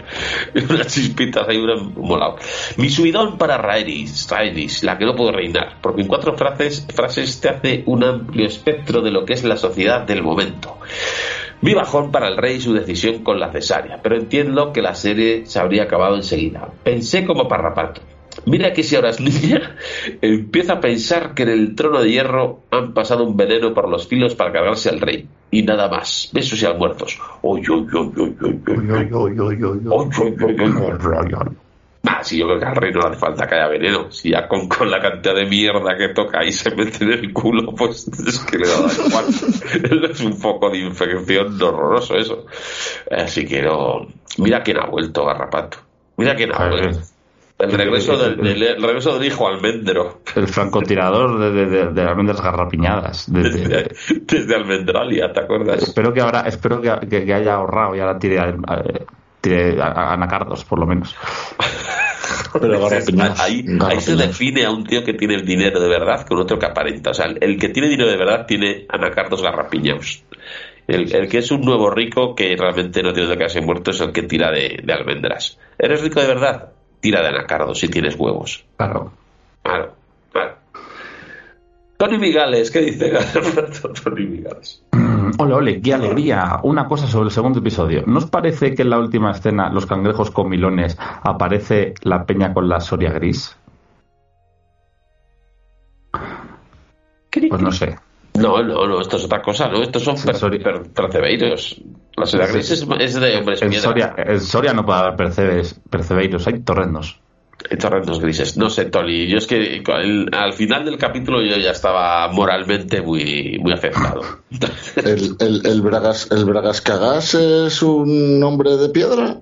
Unas chispitas ahí, una, molado. Mi subidón para Rhaenys, Rhaenys, la que no puedo reinar, porque en cuatro frases, frases te hace un amplio espectro de lo que es la sociedad del momento. Mi bajón para el rey y su decisión con la cesárea, pero entiendo que la serie se habría acabado enseguida. Pensé como parrapato. Mira que si ahora es niña, empieza a pensar que en el trono de hierro han pasado un veneno por los filos para cargarse al rey. Y nada más. Besos y almuerzos. Oy, oy, oy, oy, oy, oy, oy. Oy, oy, oy, oy, oy. Ah, sí, yo creo que al rey no le hace falta que haya veneno. Si ya con, con la cantidad de mierda que toca y se mete en el culo, pues es que le da igual. es un foco de infección horroroso eso. Así que no. Mira quién ha vuelto, Garrapato. Mira quién ha vuelto. El regreso del, del- el regreso del hijo almendro. El francotirador de, de, de, de almendras garrapiñadas. de- de- Desde, desde Almendralia, ¿te acuerdas? espero que ahora, espero que, que- que haya ahorrado y ahora tire, eh, tire a- a- anacardos, por lo menos. Pero garrapiñados, ahí, ahí se define a un tío que tiene el dinero de verdad con otro que aparenta. O sea, el que tiene dinero de verdad tiene anacardos garrapiñados. El, el que es un nuevo rico que realmente no tiene de quedarse muerto es el que tira de, de almendras. ¿Eres rico de verdad? Tira de anacardos si tienes huevos. Claro. Claro, claro. Tony Migales, ¿qué dice Tony Migales? Mm, Ole, ole, qué alegría. Una cosa sobre el segundo episodio. ¿No os parece que en la última escena, los cangrejos comilones, aparece la peña con la soria gris? Pues no sé. No, no, no, esto es otra cosa, ¿no? Estos son percebeiros. La soria gris es, es de hombres En piedra. Soria, en Soria no puede haber percebes, percebeiros, hay torrendos. Hay torrentos grises. No sé, Tony. Yo es que al, al final del capítulo yo ya estaba moralmente muy, muy afectado. ¿El, el, el, Bragas, ¿El Bragas Cagás es un hombre de piedra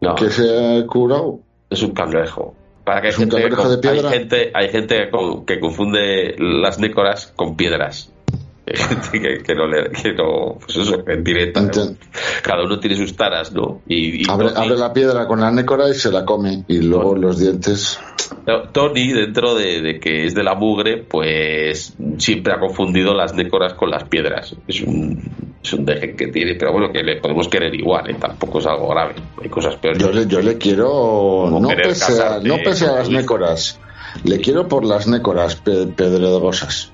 No, que se ha curado? es un cangrejo. Para que hay ¿Es un gente, de hay gente, hay gente con- que confunde las nécoras con piedras. Hay gente que, que no le, que no, pues eso, en directa. Enten- Cada uno tiene sus taras, ¿no? Y, y Abre, abre la piedra con la nécora y se la come. Y luego los dientes. Tony, dentro de, de que es de la mugre, pues siempre ha confundido las nécoras con las piedras. Es un, es un deje que tiene, pero bueno, que le podemos querer igual, ¿eh? tampoco es algo grave. Hay cosas peores. Yo le, yo le quiero. No pese, a, casarte no pese a con las nécoras. Le quiero por las nécoras pe- pedregosas.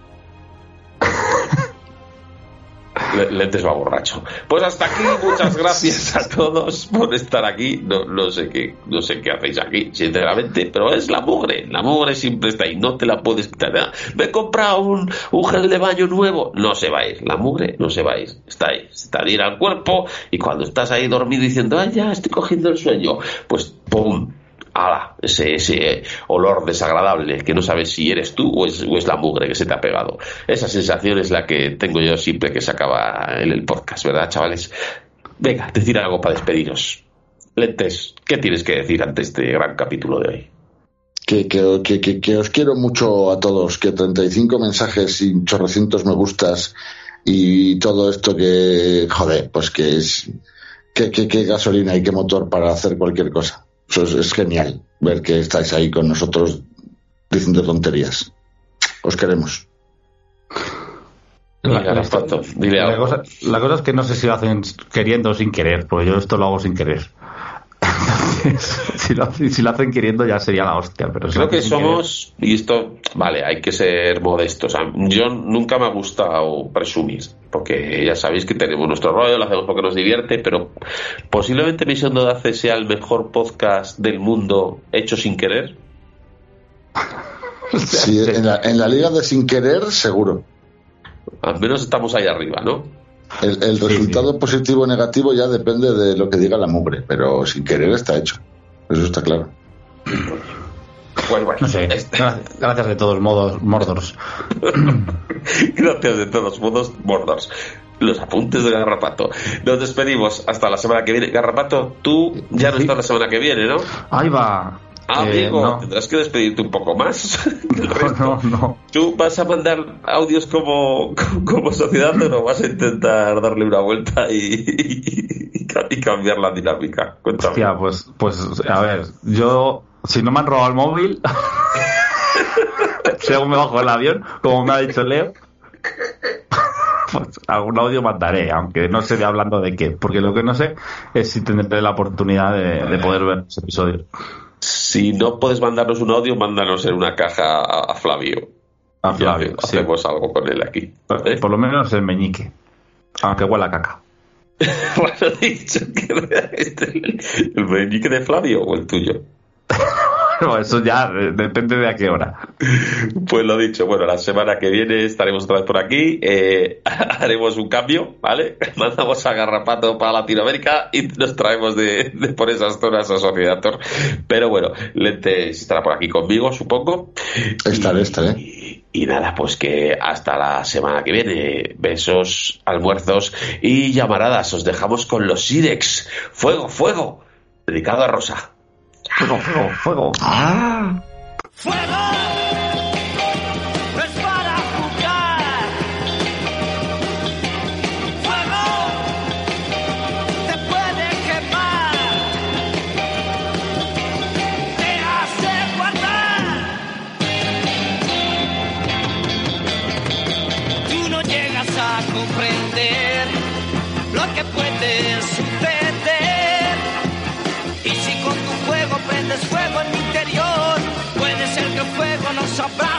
Lentes va borracho. Pues hasta aquí, muchas gracias a todos por estar aquí. No, no sé qué, no sé qué hacéis aquí, sinceramente, pero es la mugre. La mugre siempre está ahí, no te la puedes quitar. Ah, Me he comprado un, un gel de baño nuevo. No se va a ir, la mugre no se va a ir. Está ahí, te adhiere al cuerpo y cuando estás ahí dormido diciendo, ay, ya estoy cogiendo el sueño, pues ¡pum! Ese, ese olor desagradable que no sabes si eres tú o es, o es la mugre que se te ha pegado. Esa sensación es la que tengo yo siempre que se acaba el, el podcast, ¿verdad, chavales? Venga, decir algo para despediros. Lentes, ¿qué tienes que decir ante este gran capítulo de hoy? Que, que, que, que, os quiero mucho a todos. Que 35 mensajes y chorrocientos me gustas y todo esto que. Joder, pues que es. Gasolina y qué motor para hacer cualquier cosa. Eso es, es genial ver que estáis ahí con nosotros diciendo tonterías. Os queremos. La, dile cosa, la cosa es que no sé si lo hacen queriendo o sin querer, porque yo esto lo hago sin querer. Entonces, si, lo, si lo hacen queriendo ya sería la hostia. Pero si Creo que somos, y esto, vale, hay que ser modestos. O sea, yo nunca me ha gustado presumir, porque ya sabéis que tenemos nuestro rollo, lo hacemos porque nos divierte, pero posiblemente Misión de Dace sea el mejor podcast del mundo hecho sin querer. Sí, en la, en la liga de sin querer, seguro. Al menos estamos ahí arriba, ¿no? El, el Sí, resultado positivo o negativo ya depende de lo que diga la mugre, pero sin querer está hecho. Eso está claro. Pues bueno, No sé. este- Gracias, gracias de todos modos, Mordors. Gracias de todos modos, Mordors. Los apuntes de Garrapato. Nos despedimos hasta la semana que viene. Garrapato, tú ya no estás la semana que viene, ¿no? Ahí va. Ah, Eh, amigo, no. tendrás que despedirte un poco más. No, no, no. ¿Tú vas a mandar audios como, como sociedad o no? ¿Vas a intentar darle una vuelta y, y, ca- y cambiar la dinámica? Cuéntame. Hostia, pues, pues, a ver, yo, si no me han robado el móvil, según me bajo del avión, como me ha dicho Leo, pues algún audio mandaré, aunque no sé de hablando de qué, porque lo que no sé es si tendré la oportunidad de, de poder ver ese episodio. Si no puedes mandarnos un audio, mándanos en una caja a, a Flavio. A Flavio, sí. hacemos algo con él aquí. ¿eh? Por lo menos el meñique, aunque huela a caca. Bueno, dicho que el meñique de Flavio o el tuyo. Bueno, eso ya eh, depende de a qué hora. Pues lo dicho, bueno, la semana que viene estaremos otra vez por aquí, eh, haremos un cambio, ¿vale? Mandamos a Garrapato para Latinoamérica y nos traemos de, de por esas zonas a Sociedad Tor. Pero bueno, Lentes estará por aquí conmigo, supongo. Estaré, Y- estaré. Y, y nada, pues que hasta la semana que viene. Besos, almuerzos y llamaradas. Os dejamos con los Sirex. Fuego, fuego. Dedicado a Rosa. 快走快走快走啊。快跑 fuego nos